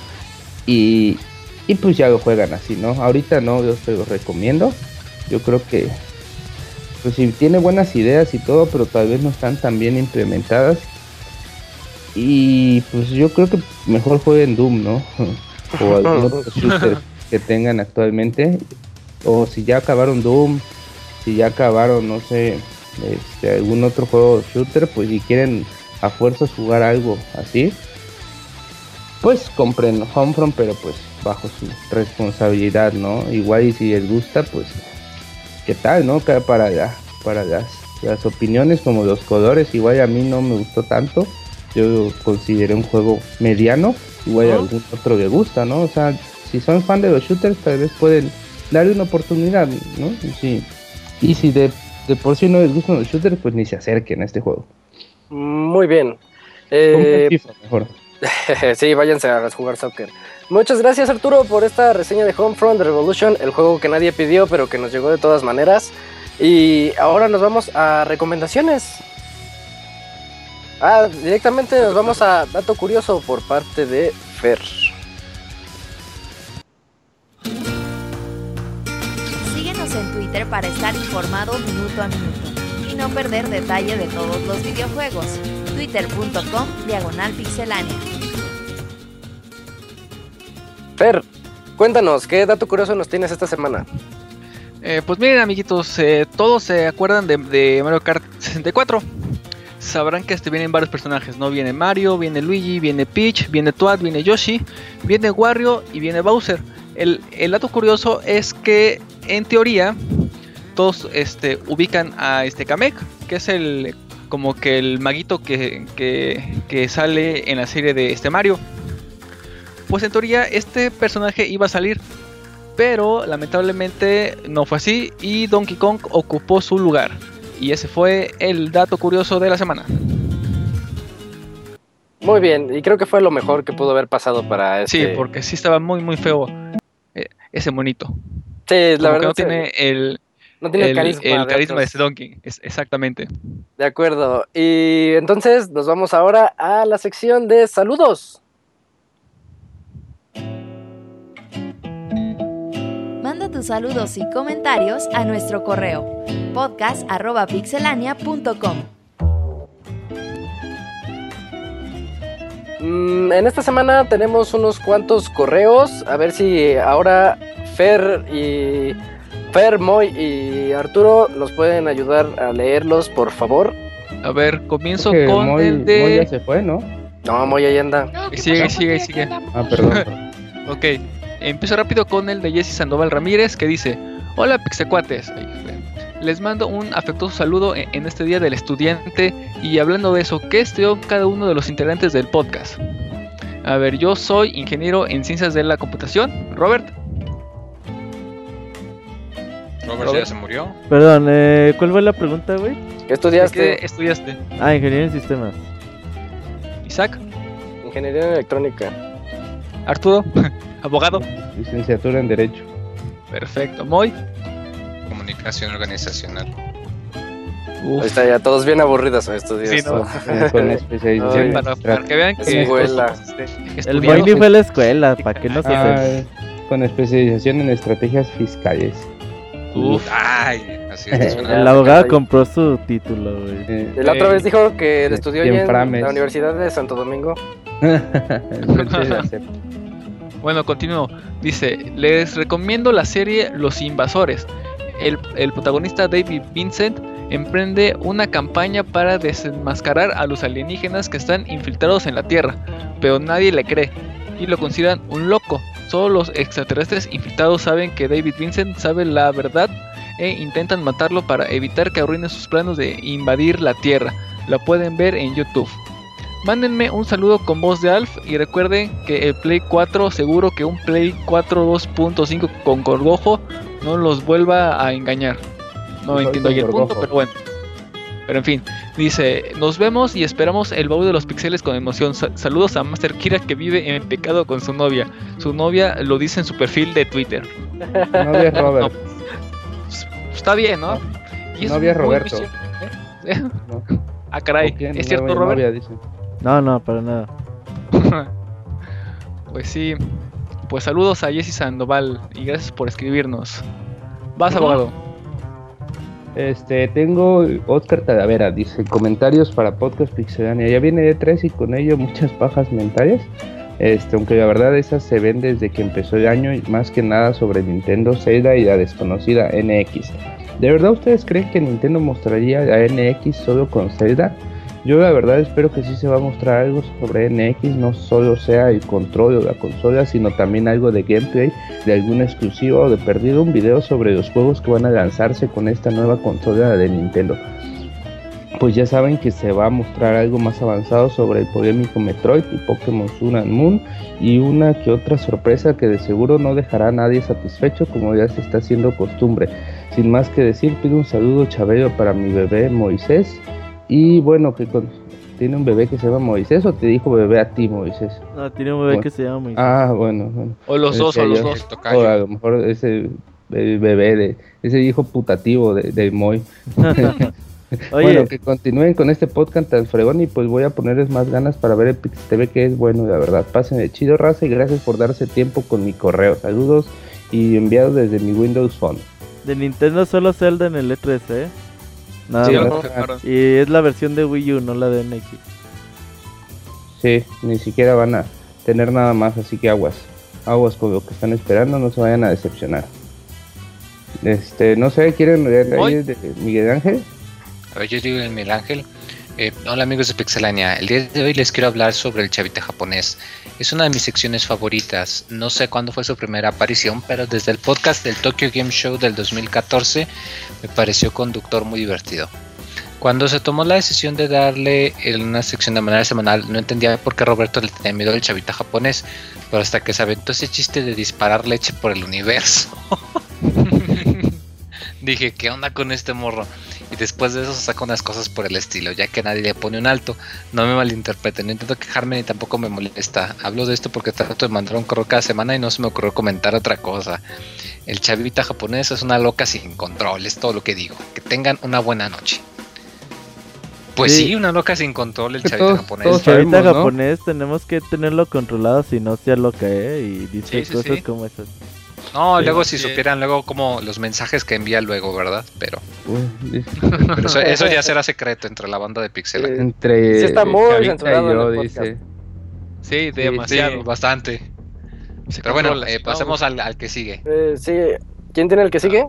y, y pues ya lo juegan así, ¿no? Ahorita no, yo se los recomiendo. Yo creo que pues sí tiene buenas ideas y todo, pero tal vez no están tan bien implementadas. Y pues yo creo que mejor jueguen Doom, ¿no? o algún otro shooter que tengan actualmente. O si ya acabaron Doom, si ya acabaron, no sé, este, algún otro juego shooter, pues si quieren a fuerzas jugar algo así, pues compren Homefront, pero pues bajo su responsabilidad, ¿no? Igual y si les gusta, pues qué tal, ¿no? Para la- para las, las opiniones como los colores, igual a mí no me gustó tanto. Yo lo consideré un juego mediano, igual a algún otro le gusta, ¿no? O sea, si son fan de los shooters, tal vez pueden darle una oportunidad, ¿no? Y si, y si de, de por sí no les gustan los shooters, pues ni se acerquen a este juego. Muy bien. Eh, FIFA mejor. sí, váyanse a jugar soccer. Muchas gracias Arturo por esta reseña de Homefront Revolution, el juego que nadie pidió pero que nos llegó de todas maneras. Y ahora nos vamos a recomendaciones. Ah, directamente nos vamos a dato curioso por parte de Fer. Síguenos en Twitter para estar informado minuto a minuto y no perder detalle de todos los videojuegos. Twitter.com Diagonal Pixelánea. Fer, cuéntanos, ¿qué dato curioso nos tienes esta semana? Eh, pues miren, amiguitos, eh, todos se acuerdan de, Mario Kart 64. Sabrán que este vienen varios personajes, ¿no? Viene Mario, viene Luigi, viene Peach, viene Toad, viene Yoshi, viene Wario y viene Bowser. El, dato curioso es que, en teoría, todos este, ubican a este Kamek, que es el como que el maguito que, que sale en la serie de este Mario. Pues en teoría este personaje iba a salir, pero lamentablemente no fue así y Donkey Kong ocupó su lugar. Y ese fue el dato curioso de la semana. Muy bien, y creo que fue lo mejor que pudo haber pasado para Sí, este... porque sí estaba muy muy feo eh, ese monito. Sí, la Como que verdad no sí, tiene el, no tiene el, carisma. el de carisma de este Donkey. Es- exactamente. De acuerdo. Y entonces nos vamos ahora a la sección de saludos. Saludos y comentarios a nuestro correo podcast.pixelania.com. Mm, en esta semana tenemos unos cuantos correos. A ver si ahora Fer y Fer, Moy y Arturo nos pueden ayudar a leerlos, por favor. A ver, comienzo Creo que con Moy- el Moy de... ya se fue, ¿no? No, Moy ahí anda. No, ¿qué Sigue, sigue, sigue. Ah, perdón. perdón. Ok, empiezo rápido con el de Jesse Sandoval Ramírez que dice: Hola Pixecuates, les mando un afectuoso saludo en, en este día del estudiante y hablando de eso, ¿qué estudió cada uno de los integrantes del podcast? A ver, yo soy ingeniero en ciencias de la computación, Robert. Robert Robert. ya se murió. Perdón, eh, ¿cuál fue la pregunta, güey? ¿Qué estudiaste? ¿Qué estudiaste? Ah, ingeniería en sistemas. Isaac, Ingeniería electrónica. Arturo, abogado. Licenciatura en Derecho. Perfecto. Moy. Comunicación organizacional. Ahí está ya, todos bien aburridos en estos días. Sí, ¿no? Con especialización Ay, en Para, para que vean que Escuela. estos, este, El Moy ni fue la escuela, ¿para qué no se Ah, hace? con especialización en estrategias fiscales. Uf. Ay, así es. suena. El abogado compró su título, güey. Eh, la otra vez dijo que Sí, estudió en la Universidad de Santo Domingo. la. Bueno, continúo. Dice, les recomiendo la serie Los Invasores. El, el protagonista David Vincent emprende una campaña para desenmascarar a los alienígenas que están infiltrados en la Tierra, pero nadie le cree y lo consideran un loco. Solo los extraterrestres infiltrados saben que David Vincent sabe la verdad e intentan matarlo para evitar que arruine sus planos de invadir la Tierra. La pueden ver en YouTube. Mándenme un saludo con voz de Alf y recuerden que el Play 4 seguro que un Play 4 2.5 con gorgojo no los vuelva a engañar. No entiendo ahí el punto, pero bueno. Pero en fin, dice, nos vemos y esperamos el baúl de los pixeles con emoción. Sa- saludos a Master Kira que vive en pecado con su novia. Su novia lo dice en su perfil de Twitter. Novia es Robert. Está bien, ¿no? Y muy, muy Roberto. ¿eh? ¿no? Ah, caray. ¿es cierto, Novia, Robert? novia, dice. No, no, para nada. pues sí. Pues saludos a Jessy Sandoval y gracias por escribirnos. Vas, abogado. Este, tengo Oscar Talavera, dice, comentarios para Podcast Pixelania. Ya viene de 3 y con ello muchas pajas mentales. Este, aunque la verdad esas se ven desde que empezó el año y más que nada sobre Nintendo Zelda y la desconocida NX. ¿De verdad ustedes creen que Nintendo mostraría a NX solo con Zelda? Yo la verdad espero que sí se va a mostrar algo sobre NX, no solo sea el control o la consola, sino también algo de gameplay de algún exclusivo o de perdido un video sobre los juegos que van a lanzarse con esta nueva consola de Nintendo. Pues ya saben que se va a mostrar algo más avanzado sobre el polémico Metroid y Pokémon Sun and Moon y una que otra sorpresa que de seguro no dejará a nadie satisfecho como ya se está haciendo costumbre. Sin más que decir, pido un saludo chabelo para mi bebé Moisés y bueno, que con- tiene un bebé que se llama Moisés o te dijo bebé a ti Moisés. No, tiene un bebé Bueno. que se llama Moisés. Ah, bueno, bueno. O los dos, o los dos. Tocayo. O a lo mejor ese el bebé de ese hijo putativo de, de Moy. Oye, Bueno, que continúen con este podcast tan fregón y pues voy a ponerles más ganas para ver el Pix TV que es bueno, la verdad. Pasen de chido, raza, y gracias por darse tiempo con mi correo. Saludos y enviados desde mi Windows Phone. de Nintendo solo Zelda en el E3, ¿eh? Nada Sí, más. Y es la versión de Wii U, no la de NX. Sí, ni siquiera van a tener nada más, así que aguas. Aguas con lo que están esperando, no se vayan a decepcionar. Este, no sé, ¿quieren ahí de Miguel Ángel? A yo digo el Miguel Ángel. Eh, hola amigos de Pixelania, el día de hoy les quiero hablar sobre el chavita japonés. Es una de mis secciones favoritas. No sé cuándo fue su primera aparición, pero desde el podcast del Tokyo Game Show del 2014 me pareció conductor muy divertido. Cuando se tomó la decisión de darle en una sección de manera semanal, no entendía por qué Roberto le tenía miedo al chavita japonés, pero hasta que se aventó ese chiste de disparar leche por el universo. Dije, ¿qué onda con este morro? Y después de eso saca unas cosas por el estilo, ya que nadie le pone un alto. No me malinterpreten, no intento quejarme ni tampoco me molesta. Hablo de esto porque trato de mandar un correo cada semana y no se me ocurrió comentar otra cosa. El chavita japonés es una loca sin control, es todo lo que digo. Que tengan una buena noche. Pues sí, Sí. una loca sin control, el chavita todos- japonés. El chavita sabemos, ¿no? japonés tenemos que tenerlo controlado si no sea loca, ¿eh? Y dice Sí, sí, cosas sí. como esas. No, Sí, luego si sí. supieran luego como los mensajes que envía luego, ¿verdad? Pero, dice- pero eso, eso ya será secreto entre la banda de Pixel. Entre Sí está muy censurado y en yo, el dice. Sí, Sí, demasiado. bastante. Pero bueno, eh, vamos. al, al que sigue. Eh, sí. ¿Quién tiene el que sigue?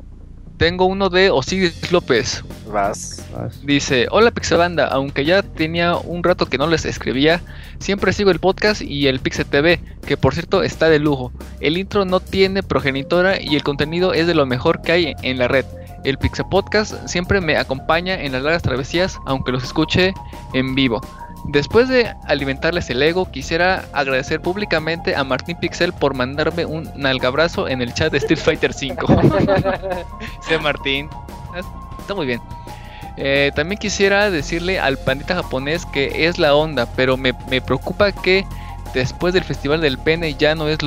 Tengo uno de Osiris López. Vas. Dice, hola Pixelanda, aunque ya tenía un rato que no les escribía, siempre sigo el podcast y el Pixel TV, que por cierto está de lujo. El intro no tiene progenitora y el contenido es de lo mejor que hay en la red. El Pixel Podcast siempre me acompaña en las largas travesías, aunque los escuche en vivo. Después de alimentarles el ego, quisiera agradecer públicamente a Martín Pixel por mandarme un nalgabrazo en el chat de Street Fighter 5. Sí, Martín. Está muy bien. Eh, también quisiera decirle al pandita japonés que es la onda, pero me, me preocupa que después del festival del pene ya no es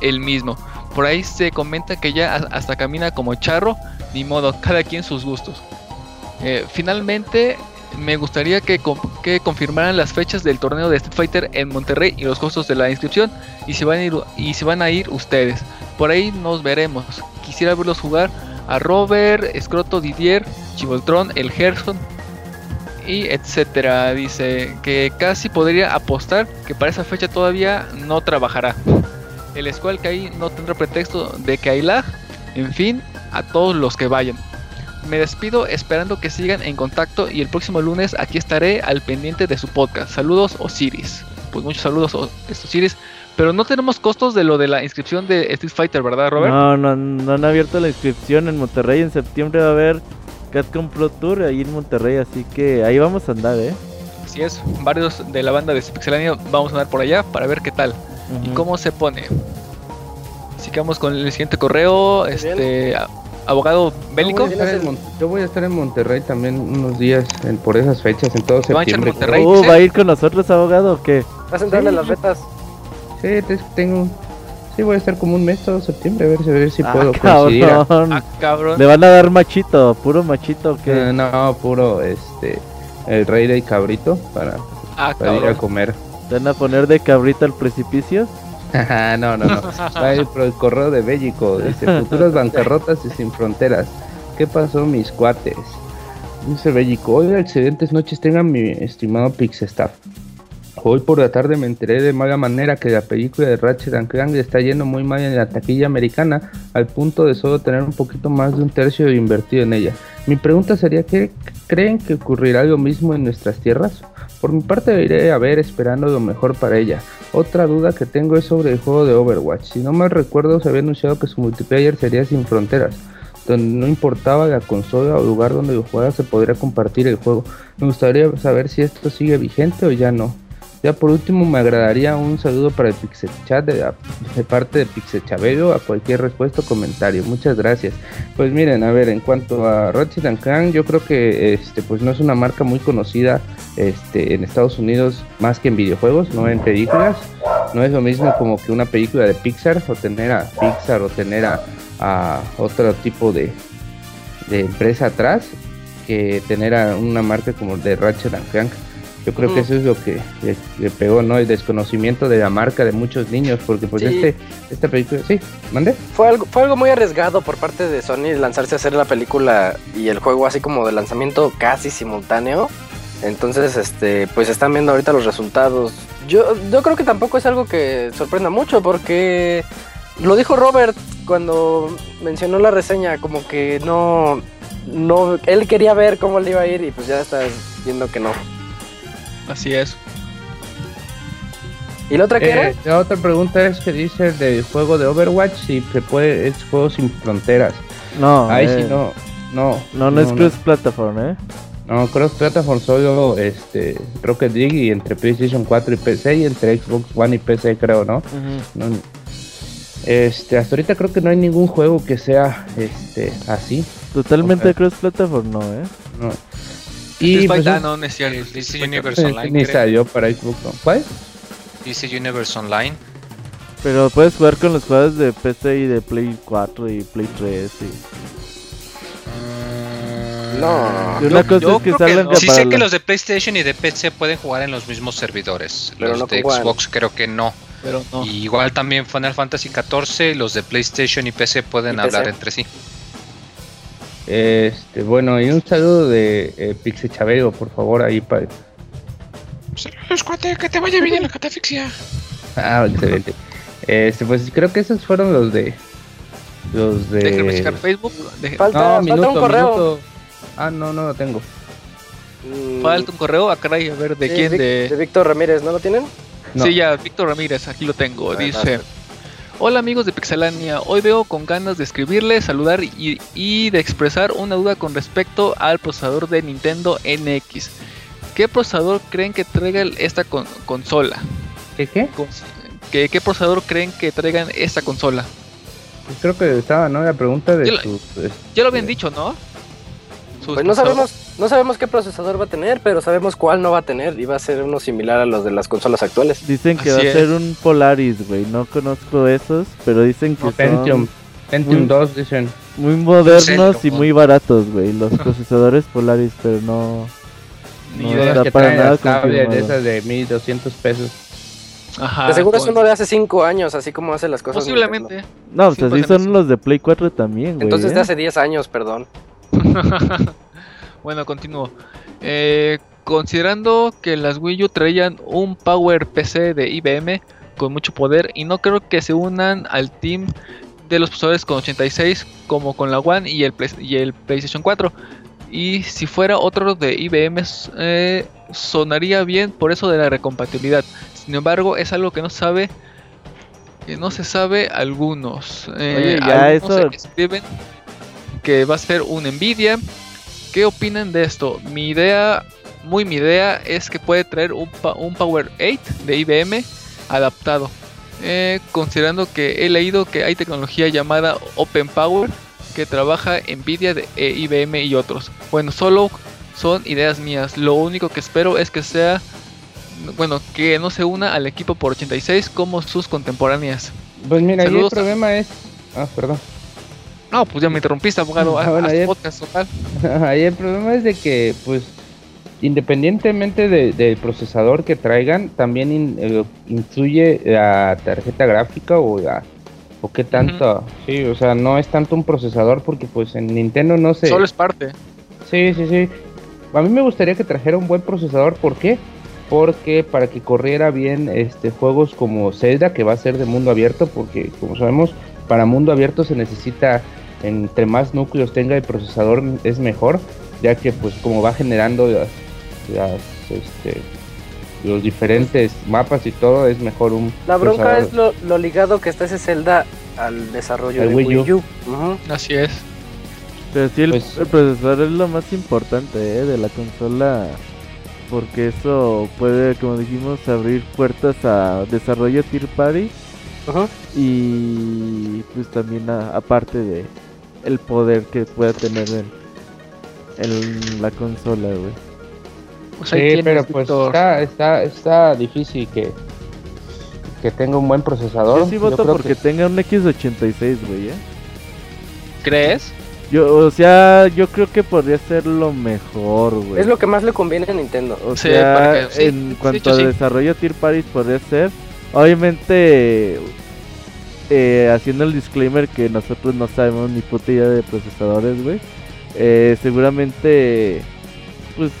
el mismo. por ahí se comenta que ya hasta camina como charro, ni modo, cada quien sus gustos. Eh, finalmente, me gustaría que, confirmaran las fechas del torneo de Street Fighter en Monterrey y los costos de la inscripción y si van a ir, a ustedes. Por ahí nos veremos. Quisiera verlos jugar a Robert, Scroto Didier, Chivoltron, el Gerson y etcétera. Dice que casi podría apostar que para esa fecha todavía no trabajará. El Squall que ahí no tendrá pretexto de que hay lag. En fin, a todos los que vayan. Me despido esperando que sigan en contacto y el próximo lunes aquí estaré al pendiente de su podcast. Saludos Osiris. Pues muchos saludos O- Osiris. Pero no tenemos costos de lo de la inscripción de Street Fighter, ¿verdad, Robert? No, no, no han abierto la inscripción en Monterrey. En septiembre va a haber Catcom Pro Tour ahí en Monterrey. Así que ahí vamos a andar, ¿eh? Así es, varios de la banda de Pixelania vamos a andar por allá para ver qué tal y cómo se pone. Así que vamos con el siguiente correo, este abogado bélico. Yo voy, a estar en Mon- yo voy a estar en Monterrey también unos días en- por esas fechas, en todo ¿Se va a echar septiembre. Monterrey? Uh. ¿Va a ir con nosotros, abogado, o qué? ¿Vas a entrarle a las retas? Sí, te- tengo. Sí, voy a estar como un mes todo septiembre, a ver, si- a ver si Ah, puedo coincidir. a- cabrón. Ah, cabrón. ¿Le van a dar machito? ¿Puro machito o qué? Eh, no, puro, este, el rey del cabrito para, Ah, para ir a cabrón. comer. ¿Te van a poner de cabrito al precipicio? No, no, no. Va a ir por el correo de Bélico. Dice, futuras bancarrotas y sin fronteras. ¿Qué pasó, mis cuates? Dice Bélico, oiga, excelentes noches tengan mi estimado Pixestaff. Hoy por la tarde me enteré de mala manera que la película de Ratchet and Clank está yendo muy mal en la taquilla americana al punto de solo tener un poquito más de un tercio invertido en ella. Mi pregunta sería, ¿qué creen que ocurrirá lo mismo en nuestras tierras? Por mi parte iré a ver esperando lo mejor para ella. Otra duda que tengo es sobre el juego de Overwatch. Si no mal recuerdo se había anunciado que su multiplayer sería sin fronteras, donde no importaba la consola o lugar donde lo juegas se podría compartir el juego. Me gustaría saber si esto sigue vigente o ya no. Ya por último me agradaría un saludo para el Pixel Chat de, parte de Pixel Chabelo a cualquier respuesta o comentario. Muchas gracias. Pues miren, a ver, en cuanto a Ratchet Clank, yo creo que este pues no es una marca muy conocida este en Estados Unidos más que en videojuegos, no en películas. No es lo mismo como que una película de Pixar o tener a Pixar o tener a, otro tipo de, empresa atrás que tener a una marca como de Ratchet Clank. Yo creo que eso es lo que le, le pegó, ¿no? El desconocimiento de la marca de muchos niños, porque pues Sí. este, esta película, sí, mande. Fue algo, fue algo muy arriesgado por parte de Sony lanzarse a hacer la película y el juego así como de lanzamiento casi simultáneo. Entonces, este, pues están viendo ahorita los resultados. Yo, yo creo que tampoco es algo que sorprenda mucho porque lo dijo Robert cuando mencionó la reseña, como que no, no, él quería ver cómo le iba a ir y pues ya estás viendo que no. Así es. ¿Y la otra qué era? Eh, la otra pregunta es que dice del juego de Overwatch si se puede, es juego sin fronteras. No, Ahí eh, sí no, no. No, no, es cross platform, ¿eh? No, cross platform solo este Rocket League y entre PlayStation 4 y PC y entre Xbox One y PC creo, ¿no? No, Este, hasta ahorita creo que no hay ningún juego que sea este así. Totalmente cross platform, no, ¿eh? No. Y pues, ah, es- no, no es cierto. Universe Online. ni salió para Xbox. ¿no? ¿Cuál? Dice Universe Online. Pero puedes jugar con los juegos de PC y de Play 4 y Play 3. Y... No. Y una cosa yo es que creo que salgan no. que Sí sé que los de PlayStation y de PC pueden jugar en los mismos servidores. Pero los no de One. Xbox creo que no. Pero no. Y igual también Final Fantasy XIV, los de PlayStation y PC pueden Y hablar PC. entre sí. Este, bueno, y un saludo de eh, Pixel Chabelo, por favor, ahí para. Saludos, cuate, que te vaya bien en la catafixia. Ah, excelente. Este, pues creo que esos fueron los de. Los de. Déjenme checar Facebook. deje- Falta, No, falta minuto, un correo. minuto. Ah, no, no lo tengo. Mm, Falta un correo. Ah, caray, a ver, ¿de sí, quién? De... de Víctor Ramírez, ¿no lo tienen? No. Sí, ya, Víctor Ramírez, aquí lo tengo. Dice: vas. Hola amigos de Pixelania, hoy veo con ganas de escribirles, saludar y, y de expresar una duda con respecto al procesador de Nintendo NX. ¿Qué procesador creen que traiga esta con- consola? ¿Qué qué? Con- ¿Qué, ¿Qué procesador creen que traigan esta consola? Pues creo que estaba, ¿no? La pregunta de Yo la- su. este, Ya lo habían dicho, ¿no? Su Pues no sabemos, No sabemos qué procesador va a tener, pero sabemos cuál no va a tener y va a ser uno similar a los de las consolas actuales. Dicen que Así va a es. ser un Polaris, güey. No conozco esos, pero dicen que No, Pentium. son Pentium muy- 2 dicen. muy modernos y muy baratos, güey. Los procesadores Polaris, pero no. Ni No idea. está que para nada de esas de 1200 pesos. Ajá, de seguro es con- uno de hace 5 años, así como hace las cosas. Posiblemente. No, pues Sí, así pues, son los de Play 4 también, güey. Entonces de ¿eh? hace 10 años, perdón. bueno, continúo. Eh, considerando que las Wii U traían un Power PC de IBM con mucho poder y no creo que se unan al team de los procesadores con 86 como con la One y el, Play- y el PlayStation 4. Y si fuera otro de IBM eh, sonaría bien por eso de la recompatibilidad. Sin embargo, es algo que no sabe que no se sabe algunos. Eh, Oye, ya algunos eso- escriben que va a ser un Nvidia. ¿Qué opinan de esto? Mi idea, muy mi idea, es que puede traer un, Power 8 de IBM adaptado. Eh, considerando que he leído que hay tecnología llamada Open Power que trabaja Nvidia, de, eh, IBM y otros. Bueno, solo son ideas mías. Lo único que espero es que sea, bueno, que no se una al equipo por 86 como sus contemporáneas. Pues mira, ahí el problema es. Ah, perdón. No, pues ya me interrumpiste, abogado. Ah, bueno, ya- podcast total. Ahí el problema es de que, pues, independientemente de- del procesador que traigan, también in- eh, influye la tarjeta gráfica o la, o qué tanto. Sí, o sea, no es tanto un procesador porque, pues, en Nintendo no se. Solo es parte. Sí, sí, sí. A mí me gustaría que trajera un buen procesador. ¿Por qué? Porque para que corriera bien este juegos como Zelda, que va a ser de mundo abierto, porque como sabemos, para mundo abierto se necesita entre más núcleos tenga el procesador es mejor, ya que pues como va generando las, las, este, los diferentes mapas y todo, es mejor un La bronca procesador. es lo, lo ligado que está ese Zelda al desarrollo Al de Wii Wii U. Así es. Pero sí, el, Pues- el procesador es lo más importante ¿eh? de la consola. Porque eso puede, como dijimos, abrir puertas a desarrollo Tier Party. Ujú. Y pues también a- aparte de el poder que pueda tener en, en la consola, güey. Pues Sí, tienes, pero pues está, está, está difícil que, que tenga un buen procesador. Yo sí voto creo porque tenga un X86, güey, ¿eh? ¿Crees? Yo, o sea, yo creo que podría ser lo mejor, güey. Es lo que más le conviene a Nintendo. O Sí, sea, para que- sí, en cuanto hecho, a sí. desarrollo Tier Paris podría ser. Obviamente, eh, haciendo el disclaimer que nosotros no sabemos ni puta idea de procesadores, güey. Eh, seguramente, pues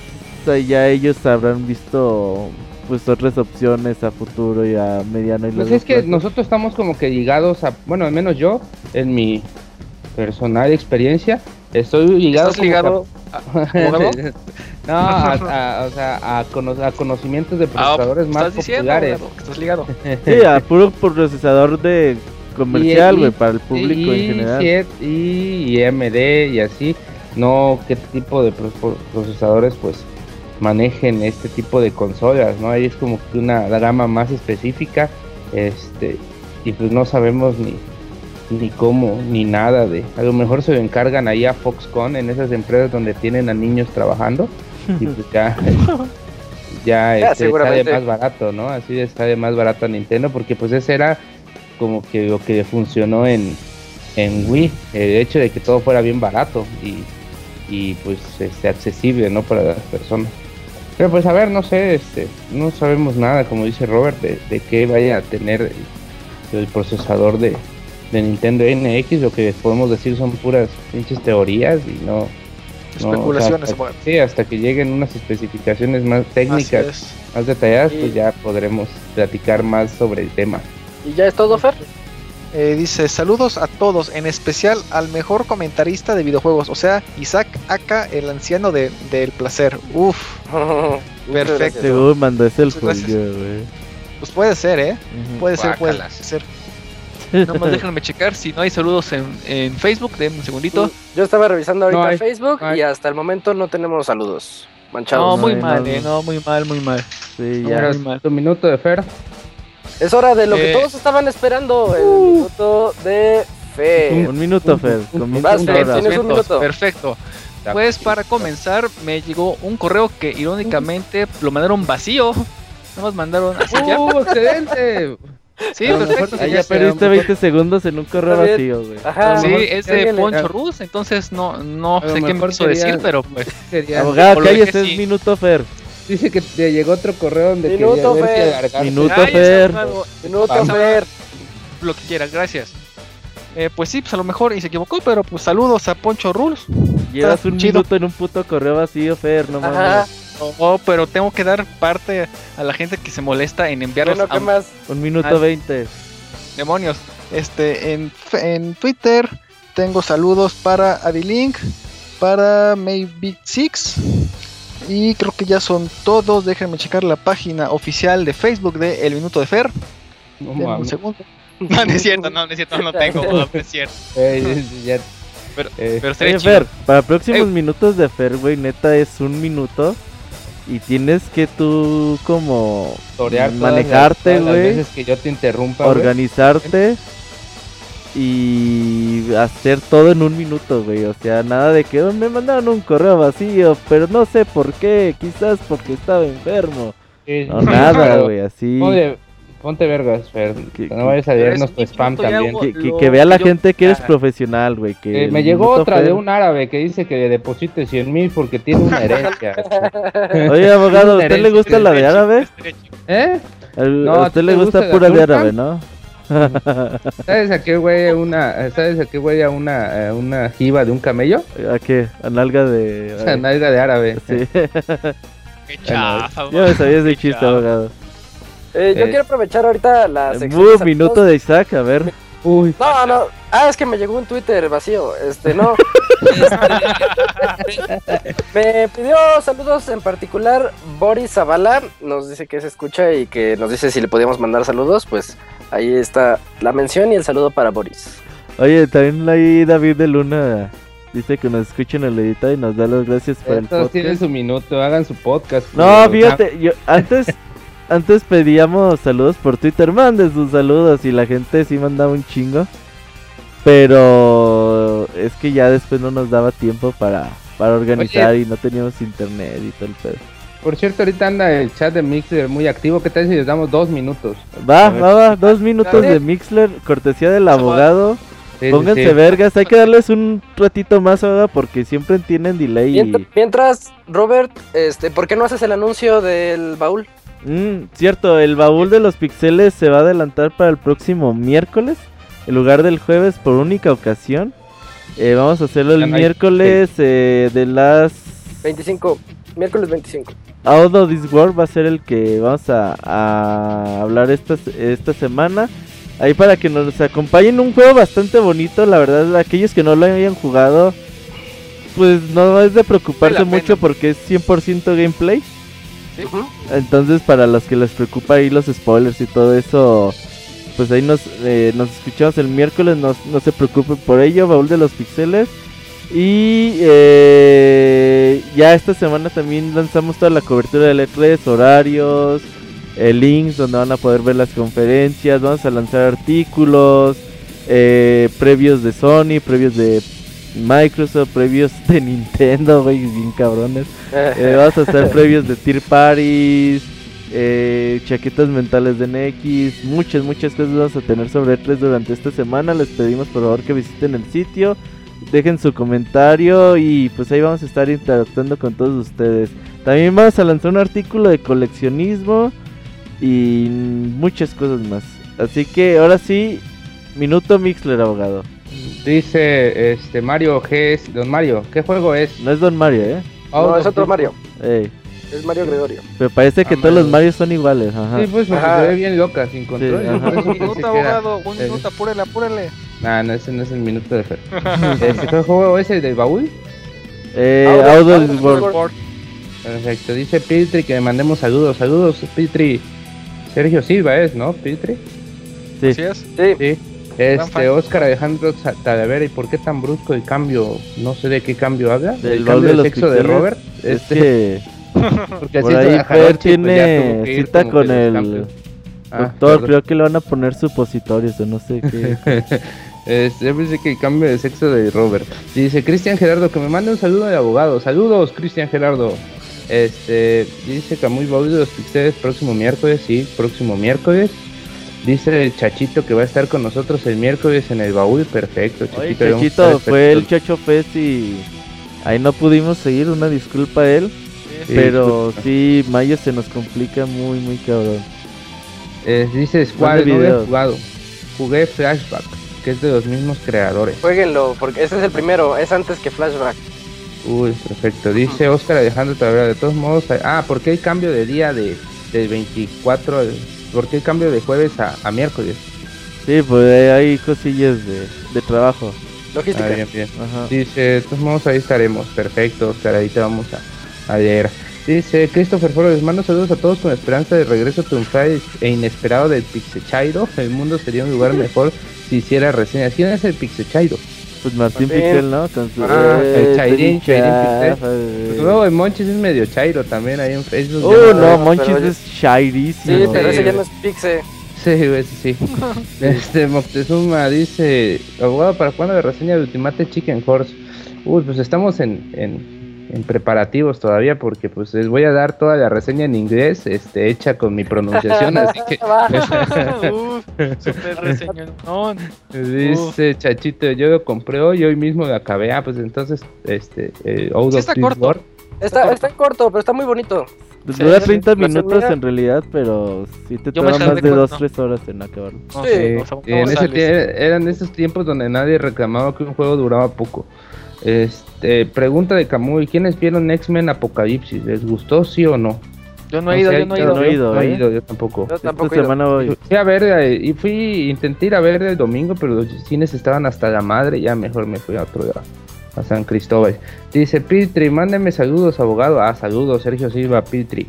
ya ellos habrán visto pues otras opciones a futuro y a mediano y Pues es que plazo. nosotros estamos como que ligados a, bueno, al menos yo, en mi personal experiencia, estoy ligado. ¿Estás ligado? a- abogado? no, a, a- o sea, a, cono- a conocimientos de Ah, procesadores más ¿Estás diciendo, populares. abogado, que estás ligado? Sí, a puro procesador de comercial, güey, para el público y, en general. y, y AMD y así, no qué tipo de pro- procesadores pues manejen este tipo de consolas, ¿no? Ahí es como que una gama más específica, este, y pues no sabemos ni, ni cómo, ni nada de, a lo mejor se lo encargan ahí a Foxconn en esas empresas donde tienen a niños trabajando, y pues ya, ya, Ya, este, sale seguramente. más barato, ¿no? Así sale más barato a Nintendo, porque pues ese era como que lo que funcionó en, en Wii, el hecho de que todo fuera bien barato y, y pues este, accesible, ¿no? Para las personas. Pero pues a ver, no sé, este, no sabemos nada, como dice Robert, de, de qué vaya a tener el, el procesador de, de Nintendo NX, lo que les podemos decir son puras pinches teorías y no... no, o sea, Especulaciones, hasta- sí, hasta que lleguen unas especificaciones más técnicas, más detalladas, Y- pues ya podremos platicar más sobre el tema. ¿Y ya es todo, Fer? Eh, dice, saludos a todos, en especial al mejor comentarista de videojuegos, o sea, Isaac Aka, el anciano de, del placer. Uf, Perfecto. Mandó ese el. Julio, pues puede ser, ¿eh? Puede ser, puede ser. Nomás déjenme checar si no hay saludos en, en Facebook. Denme un segundito. Yo estaba revisando ahorita No hay, Facebook no y hasta el momento no tenemos saludos. No, Manchados. muy no, mal, no. eh. No, muy mal, muy mal. Sí, No, ya. Muy mal. tu minuto de Fer. Es hora de lo que Eh. todos estaban esperando. El minuto de fe. Un minuto, Fer. Vas, Fer, tienes un minuto. Perfecto. pues para comenzar me llegó un correo que irónicamente lo mandaron vacío. No nos mandaron así ya. ¡Uh, excelente! Sí, a lo mejor perfecto. Ah, sí, ya perdiste un 20 segundos en un correo Está bien. vacío, güey. Ajá. Sí, es que de Poncho Rus, entonces no, no sé qué me quiso decir, pero pues. Lo cállese, que es sí. minuto Fer. Dice que te llegó otro correo donde Minuto, quería ver Fer. alargarse. Minuto. Ay, Fer. Minuto, Vamos. Fer. Lo que quiera, gracias. Eh, pues sí, pues a lo mejor y se equivocó, pero pues saludos a Poncho Rules. Llevas un chido. minuto en un puto correo vacío, Fer, no mames. Oh, pero tengo que dar parte a la gente que se molesta en enviarlos Bueno, ¿qué a más? Un minuto. 20. demonios. Este, en, en Twitter tengo saludos para Adilink, para Maybe Six. Y creo que ya son todos. Déjenme checar la página oficial de Facebook de El Minuto de Fer. No Denme un segundo. No, no es cierto, no, no es cierto, no tengo, no es cierto. Eh, Pero- eh, Pero. Fer, para próximos Eh. minutos de Fer, güey, neta es un minuto. Y tienes que tú como torear manejarte, las- todas las güey. veces que yo te interrumpa, güey. organizarte y hacer todo en un minuto, güey. O sea, nada de que "Oh, me mandaron un correo vacío, pero no sé por qué, quizás porque estaba enfermo. Sí, No, nada, güey, así. Ponte, ponte vergas, Fer. Que- no vayas a Pero leernos tu spam también. algo. Que, que- lo que vea la yo- gente que eres Ah. profesional, güey. Que Eh, me llegó otra de un árabe que dice que le deposite 100 mil porque tiene una herencia. Oye, abogado, ¿a usted le gusta la de árabe? ¿Eh? A ¿a usted le gusta pura de árabe, ¿no? ¿Sabes a qué güey una, sabes a qué güey a una, a una jiba de un camello? ¿A qué? ¿A nalga de.? Sea, nalga de árabe. Sí. Qué chafa, Yo me sabía ese Qué chiste, chafa. abogado. Eh, yo Eh. quiero aprovechar ahorita la sección. De minuto de Isaac, a ver. Uy, No, no. Ah, es que me llegó un Twitter vacío. Este, no. Este, me pidió saludos en particular Boris Zavala. Nos dice que se escucha y que nos dice si le podíamos mandar saludos. Pues ahí está la mención y el saludo para Boris. Oye, también ahí David de Luna dice que nos escuchen el editado y nos da las gracias por el todos tienen podcast. su minuto, hagan su podcast. No, fíjate, yo antes antes pedíamos saludos por Twitter, manden sus saludos y la gente sí mandaba un chingo. Pero es que ya después no nos daba tiempo para, para organizar y no teníamos internet y todo el pedo. Por cierto, ahorita anda el chat de Mixer muy activo. ¿Qué tal si les damos dos minutos? Va, va, va, dos minutos de Mixler, cortesía del abogado. Sí, Pónganse sí. vergas, hay que darles un ratito más ahora porque siempre tienen delay. Mient- Y... Mientras, Robert, este, ¿por qué no haces el anuncio del baúl? Mm, cierto, el baúl de los pixeles se va a adelantar para el próximo miércoles, en lugar del jueves por única ocasión. Eh, vamos a hacerlo el miércoles eh, de las 25, miércoles 25. Out of This World va a ser el que vamos a, a hablar esta, esta semana. Ahí para que nos acompañen un juego bastante bonito, la verdad, aquellos que no lo hayan jugado, pues no es de preocuparse mucho porque es 100% gameplay. Ujú. Entonces, para los que les preocupa ahí los spoilers y todo eso, pues ahí nos, eh, nos escuchamos el miércoles. No, no se preocupen por ello, Baúl de los Pixeles. Y eh, ya esta semana también lanzamos toda la cobertura del E3, horarios, eh, links donde van a poder ver las conferencias. Vamos a lanzar artículos, eh, previos de Sony, previos de Microsoft, previos de Nintendo, güey, bien cabrones. Eh, vamos a hacer previos de Tier Parties, eh, chaquetas mentales de NX, muchas, muchas cosas vamos a tener sobre E3 durante esta semana. Les pedimos por favor que visiten el sitio, dejen su comentario y pues ahí vamos a estar interactuando con todos ustedes. También vamos a lanzar un artículo de coleccionismo y muchas cosas más. Así que ahora sí, minuto Mixler, abogado. Dice este Mario G. Don Mario, ¿qué juego es? No es Don Mario, ¿eh? No, es otro Mario. Ey, Es Mario Gregorio. pero parece que Ah, todos los Mario. Marios son iguales. Ajá. Sí, pues porque Ajá. se ve bien loca, sin control. Un minuto, abogado, un eh, minuto, apúrele, apúrele. Nah, no, ese no es el minuto de Fer. Este, ¿Qué juego es el del baúl? Eh, Out of- Out of Out this of World. this World. Perfecto, dice Piltri que le mandemos saludos. Saludos, Piltri. Sergio Silva es, ¿no? Piltri. Sí. Así es. Sí, Este. Oscar Alejandro Talavera, ¿y por qué tan brusco el cambio? No sé de qué cambio habla. Del ¿El cambio de sexo de. Robert? Es Este, que porque por ahí Fer tiene cita con el. Ah, Doctor, creo que le van a poner supositorios o no sé qué. Este, yo pensé que cambio de sexo de Robert. Dice Cristian Gerardo que me mande un saludo de abogado. Saludos, Cristian Gerardo. Este, dice Camuy Baúl de los Pixeles próximo miércoles, sí, próximo miércoles. Dice el Chachito que va a estar con nosotros el miércoles en el baúl, perfecto. Oye, Chachito, fue el. Chacho Fest y ahí no pudimos seguir, una disculpa a él. Pero sí, mayo se nos complica muy, muy cabrón. Eh, dice Squad, no videos. jugado. Jugué Flashback, que es de los mismos creadores. Jueguenlo, porque ese es el primero, es antes que Flashback. Uy, perfecto. Dice Oscar Alejandro Talavera, de todos modos, hay- ah, ¿por qué hay cambio de día de, del 24? al- ¿Por qué hay cambio de jueves a, a miércoles? Sí, pues eh, hay cosillas de, de trabajo. Logística. Ah, bien, bien. Ajá. Dice, de todos modos ahí estaremos. Perfecto, Oscar, ahí te vamos a, a leer. Dice Christopher Foro, les mando saludos a todos con esperanza de regreso triunfal e inesperado del Pixechairo. El mundo sería un lugar mejor si hiciera reseñas. ¿Quién es el Pixechairo? Pues Martín. Pixel, ¿no? Con su- Ah, el Eh, Chairín, bien Chairín chafa, güey. Pues luego el Monchis es medio chairo también ahí en Facebook. Oh, no, pero Monchis es shairísimo. Sí, pero ese ya no es. Sí, güey, sí, sí. Este Moctezuma dice, abogado, ¿para cuándo la reseña de Ultimate Chicken Horse? Uy, pues estamos en, en, en preparativos todavía porque pues les voy a dar toda la reseña en inglés, este, hecha con mi pronunciación, así que Uf, dice Chachito, yo lo compré hoy, hoy mismo lo acabé, ah, pues entonces, este, eh, Sí está This corto. World. Está, está corto, pero está muy bonito. Pues Sí, dura sí, 30 la minutos en realidad, pero sí te toma más de cuatro. 2-3 horas en acabarlo. No, Sí, sí, Eh, en ese sales. tie- eran esos tiempos donde nadie reclamaba que un juego duraba poco. Este, pregunta de Camuy, ¿quiénes vieron X-Men Apocalipsis? ¿Les gustó sí o no? Yo no he ido, yo no he claro, ido. No he ido, no he ¿eh? ido, yo tampoco. Yo tampoco he ido. semana voy. Fui a ver eh, y fui, intenté ir a ver el domingo, pero los cines estaban hasta la madre, ya mejor me fui a otro lado, a San Cristóbal. Dice Piltri, mándeme saludos, abogado. Ah, saludos, Sergio Silva, Piltri.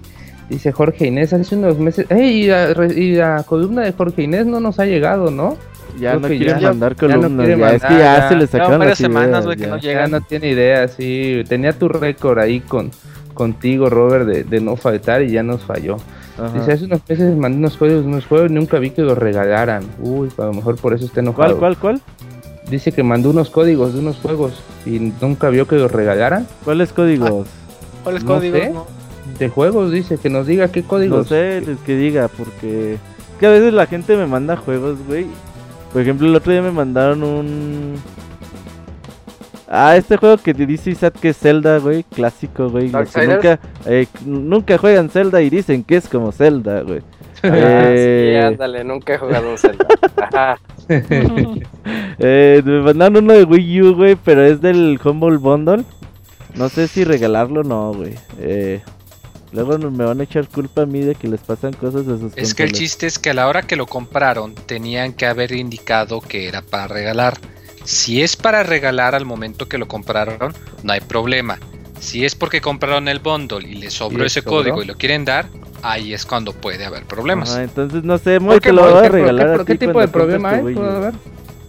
Dice Jorge Inés, hace unos meses. ¡Ey! Y la, y la columna de Jorge Inés no nos ha llegado, ¿no? Ya Creo no que quieren ya- mandar ya no columnas, ya, es que ya, ya. se les sacaron varias las semanas, güey, que ya. no no tiene idea, sí. Tenía tu récord ahí con contigo, Robert, de, de no faltar y ya nos falló. Ajá. Dice, hace unos meses mandé unos juegos, unos juegos y nunca vi que los regalaran. Uy, a lo mejor por eso está enojado. ¿Cuál, cuál, cuál? Dice que mandó unos códigos de unos juegos y nunca vio que los regalaran. ¿Cuáles códigos? ¿Cuáles No códigos? sé. No. De juegos, dice, que nos diga qué No códigos. sé, el que diga, porque que a veces la gente me manda juegos, güey. Por ejemplo, el otro día me mandaron un... Ah, este juego que te dice Isaac que es Zelda, güey, clásico, güey. nunca, eh, nunca juegan Zelda y dicen que es como Zelda, güey. Ah, Eh, sí, ándale, nunca he jugado un Zelda. Ajá. Eh, me mandaron uno de Wii U, güey, pero es del Humble Bundle. No sé si regalarlo o no, güey. Eh, luego no- me van a echar culpa a mí de que les pasan cosas a sus Es que el chiste es que a la hora que lo compraron tenían que haber indicado que era para regalar. Si es para regalar al momento que lo compraron, no hay problema. Si es porque compraron el bundle y les sobró ese sobró? código y lo quieren dar, ahí es cuando puede haber problemas. Entonces no sé, ¿Por muy qué, te lo voy a qué, por qué, regalar por qué ti tipo de problema hay?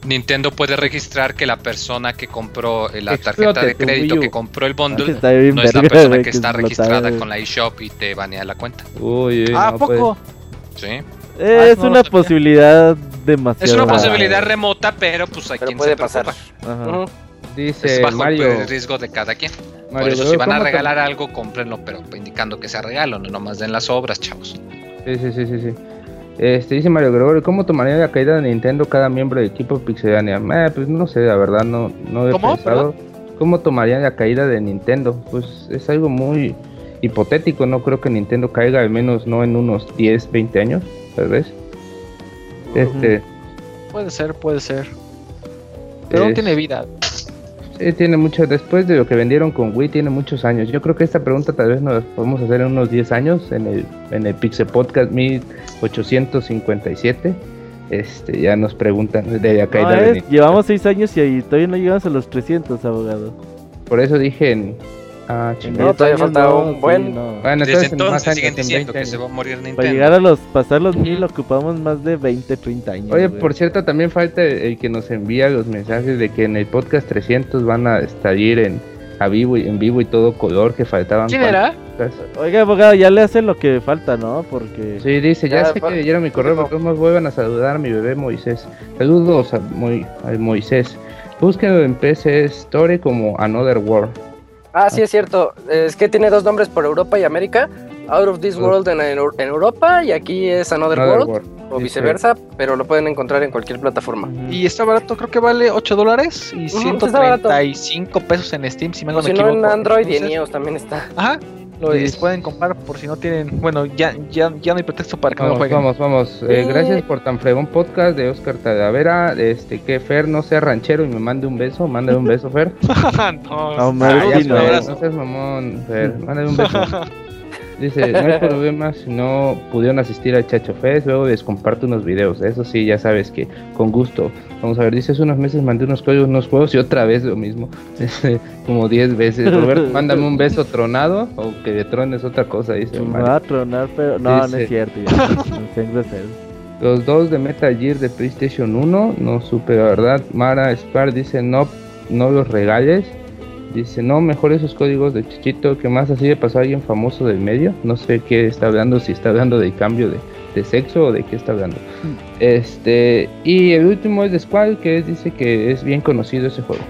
Nintendo puede registrar que la persona que compró eh, la Explote tarjeta de crédito que compró el Ah, que bundle no es la persona que está registrada con la eShop y te banea la cuenta. Uy, uy, Ah, ¿a no puede- poco? Sí. Eh, Ah, es una posibilidad demasiado. Es una Ah, posibilidad remota, pero pues hay Pero quien puede se pasar. Dice Es bajo Mario. el riesgo de cada quien. Por Mario eso, Bro, si van a ¿cómo te- regalar algo, cómprenlo, pero indicando que sea regalo, no nomás den las obras, chavos. Sí, sí, sí, sí, sí. Este, dice Mario Gregorio, ¿cómo tomaría la caída de Nintendo cada miembro del equipo Pixelania? Eh, pues no sé, la verdad, no, no he ¿Cómo? pensado. ¿Cómo tomaría la caída de Nintendo? Pues es algo muy hipotético, no creo que Nintendo caiga, al menos no en unos 10, 20 años, tal vez. Este, Puede ser, puede ser. Pero no tiene vida. Sí, tiene mucho, después de lo que vendieron con Wii, tiene muchos años. Yo creo que esta pregunta tal vez nos la podemos hacer en unos 10 años, en el, en el Pixel Podcast 1857. Este, ya nos preguntan de la No, caída de llevamos 6 años y ahí todavía no llegamos a los 300, abogado. Por eso dije en. Ah, chingada. No, 10 todavía años falta un sí, buen- no. Bueno, Desde entonces, entonces años, siguen en diciendo 20 que se va a morir Nintendo. Para llegar a los, pasar los 1000 ocupamos más de 20, 30 años. Oye, güey. por cierto, también falta el, que nos envía los mensajes de que en el podcast 300 van a estar en a vivo y en vivo y todo color que faltaban. ¿Quién era? Oiga, abogado, ya le hace lo que falta, ¿no? Porque... Sí, dice, ya, Ya, sé que leyeron mi correo, no. pero todos vuelvan a saludar a mi bebé Moisés. Saludos a, Moi- a Moisés. Búsquenlo en PC Store como Another World. Ah, sí, es cierto. Es que tiene dos nombres por Europa y América. Out of this world en, en Europa y aquí es Another, Another World, World. o Sí, viceversa, pero lo pueden encontrar en cualquier plataforma. Y está barato, creo que vale 8 dólares y está barato. 135 pesos en Steam, si mal no O me si no, equivoco. en Android y en iOS también está. Ajá, lo Sí. es- pueden comprar por si no tienen. Bueno, ya, ya, ya no hay pretexto para que no lo Vamos, jueguen. vamos, vamos. Eh, gracias por tan fregón podcast de Oscar Talavera. Este, que Fer no sea ranchero y me mande un beso. Mándale un beso, Fer. no, No, Ah, no. Fer, no seas mamón, Fer. Mándale un beso. Dice, no hay problema si no pudieron asistir al Chacho Fest, luego les comparto unos videos. Eso sí, ya sabes que con gusto. Vamos a ver, dice, hace unos meses mandé unos códigos, unos juegos y otra vez lo mismo. Como 10 veces. Roberto, mándame un beso tronado o que de trones otra cosa, dice. Me va a tronar, pero... No, no Dice- es cierto. Ya, no sean groseros. Los dos de Metal Gear de PlayStation 1, no supe la verdad. Mara Spar dice no, no los regales. Dice no, mejor esos códigos de Chichito. que más así le pasó a alguien famoso del medio? No sé qué está hablando, si está hablando de cambio de, de sexo o de qué está hablando. Este, y el último es de Squall, que es- dice que es bien conocido ese juego.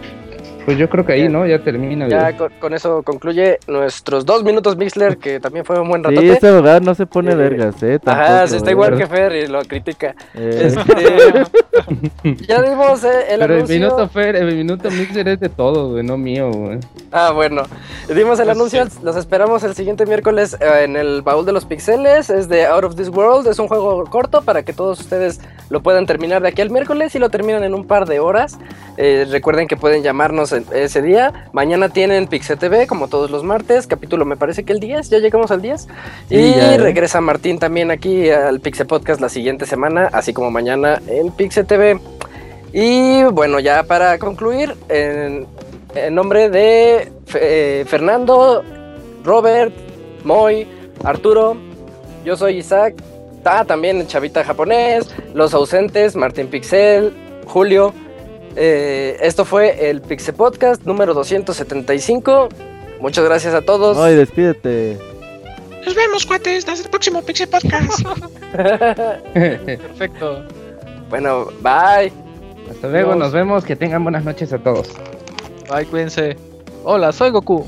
Pues yo creo que ahí. ¿no? Ya termina. Ya con, con eso concluye nuestros dos minutos Mixler, que también fue un buen Sí, ratote. este abogado no se pone Eh, vergas, ¿eh? Ajá, se está ¿eh? igual que Fer y lo critica. Eh, Este, ya dimos eh, el Pero el minuto Fer, el minuto Mixer es de todo, güey, no mío, güey. Ah, bueno. Dimos el anuncio, los esperamos el siguiente miércoles eh, en el baúl de los pixeles. Es de Out of This World, es un juego corto para que todos ustedes lo puedan terminar de aquí al miércoles y lo terminan en un par de horas. Eh, recuerden que pueden llamarnos ese día. Mañana tienen Pixel TV, como todos los martes. Capítulo me parece que el 10, ya llegamos al 10. Sí, y ya, regresa Martín también aquí al Pixel Podcast la siguiente semana, así como mañana en Pixel TV. Y bueno, ya para concluir, en, en nombre de eh, Fernando, Robert, Moy, Arturo, yo soy Isaac, ah, también Chavita Japonés, los ausentes, Martín Pixel, Julio. Eh, esto fue el Pixel Podcast número 275. Muchas gracias a todos. Ay, despídete. Nos vemos, cuates. Hasta el próximo Pixel Podcast. Perfecto. bueno, bye. Hasta luego, Adiós. nos vemos, que tengan buenas noches a todos. Bye, cuídense. Hola, soy Goku.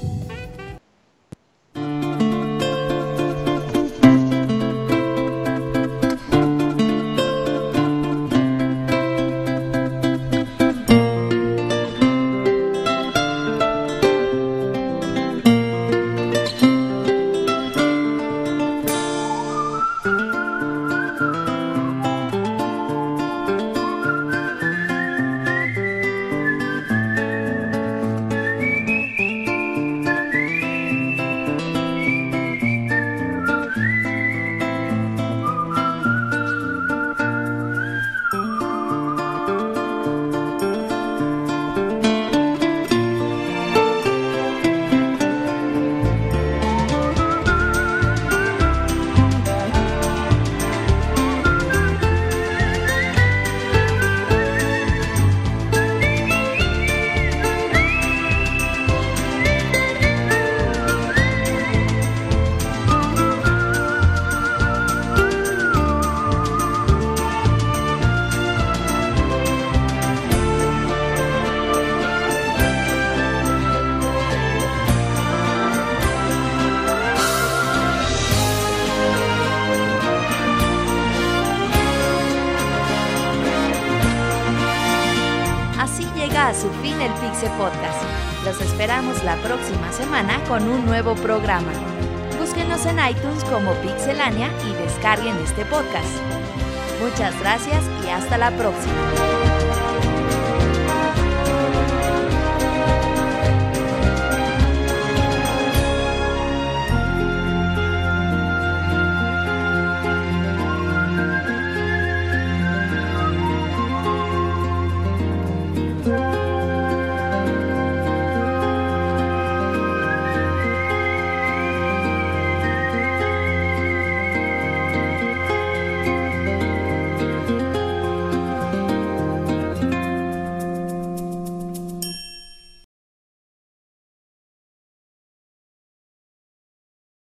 Nuevo programa.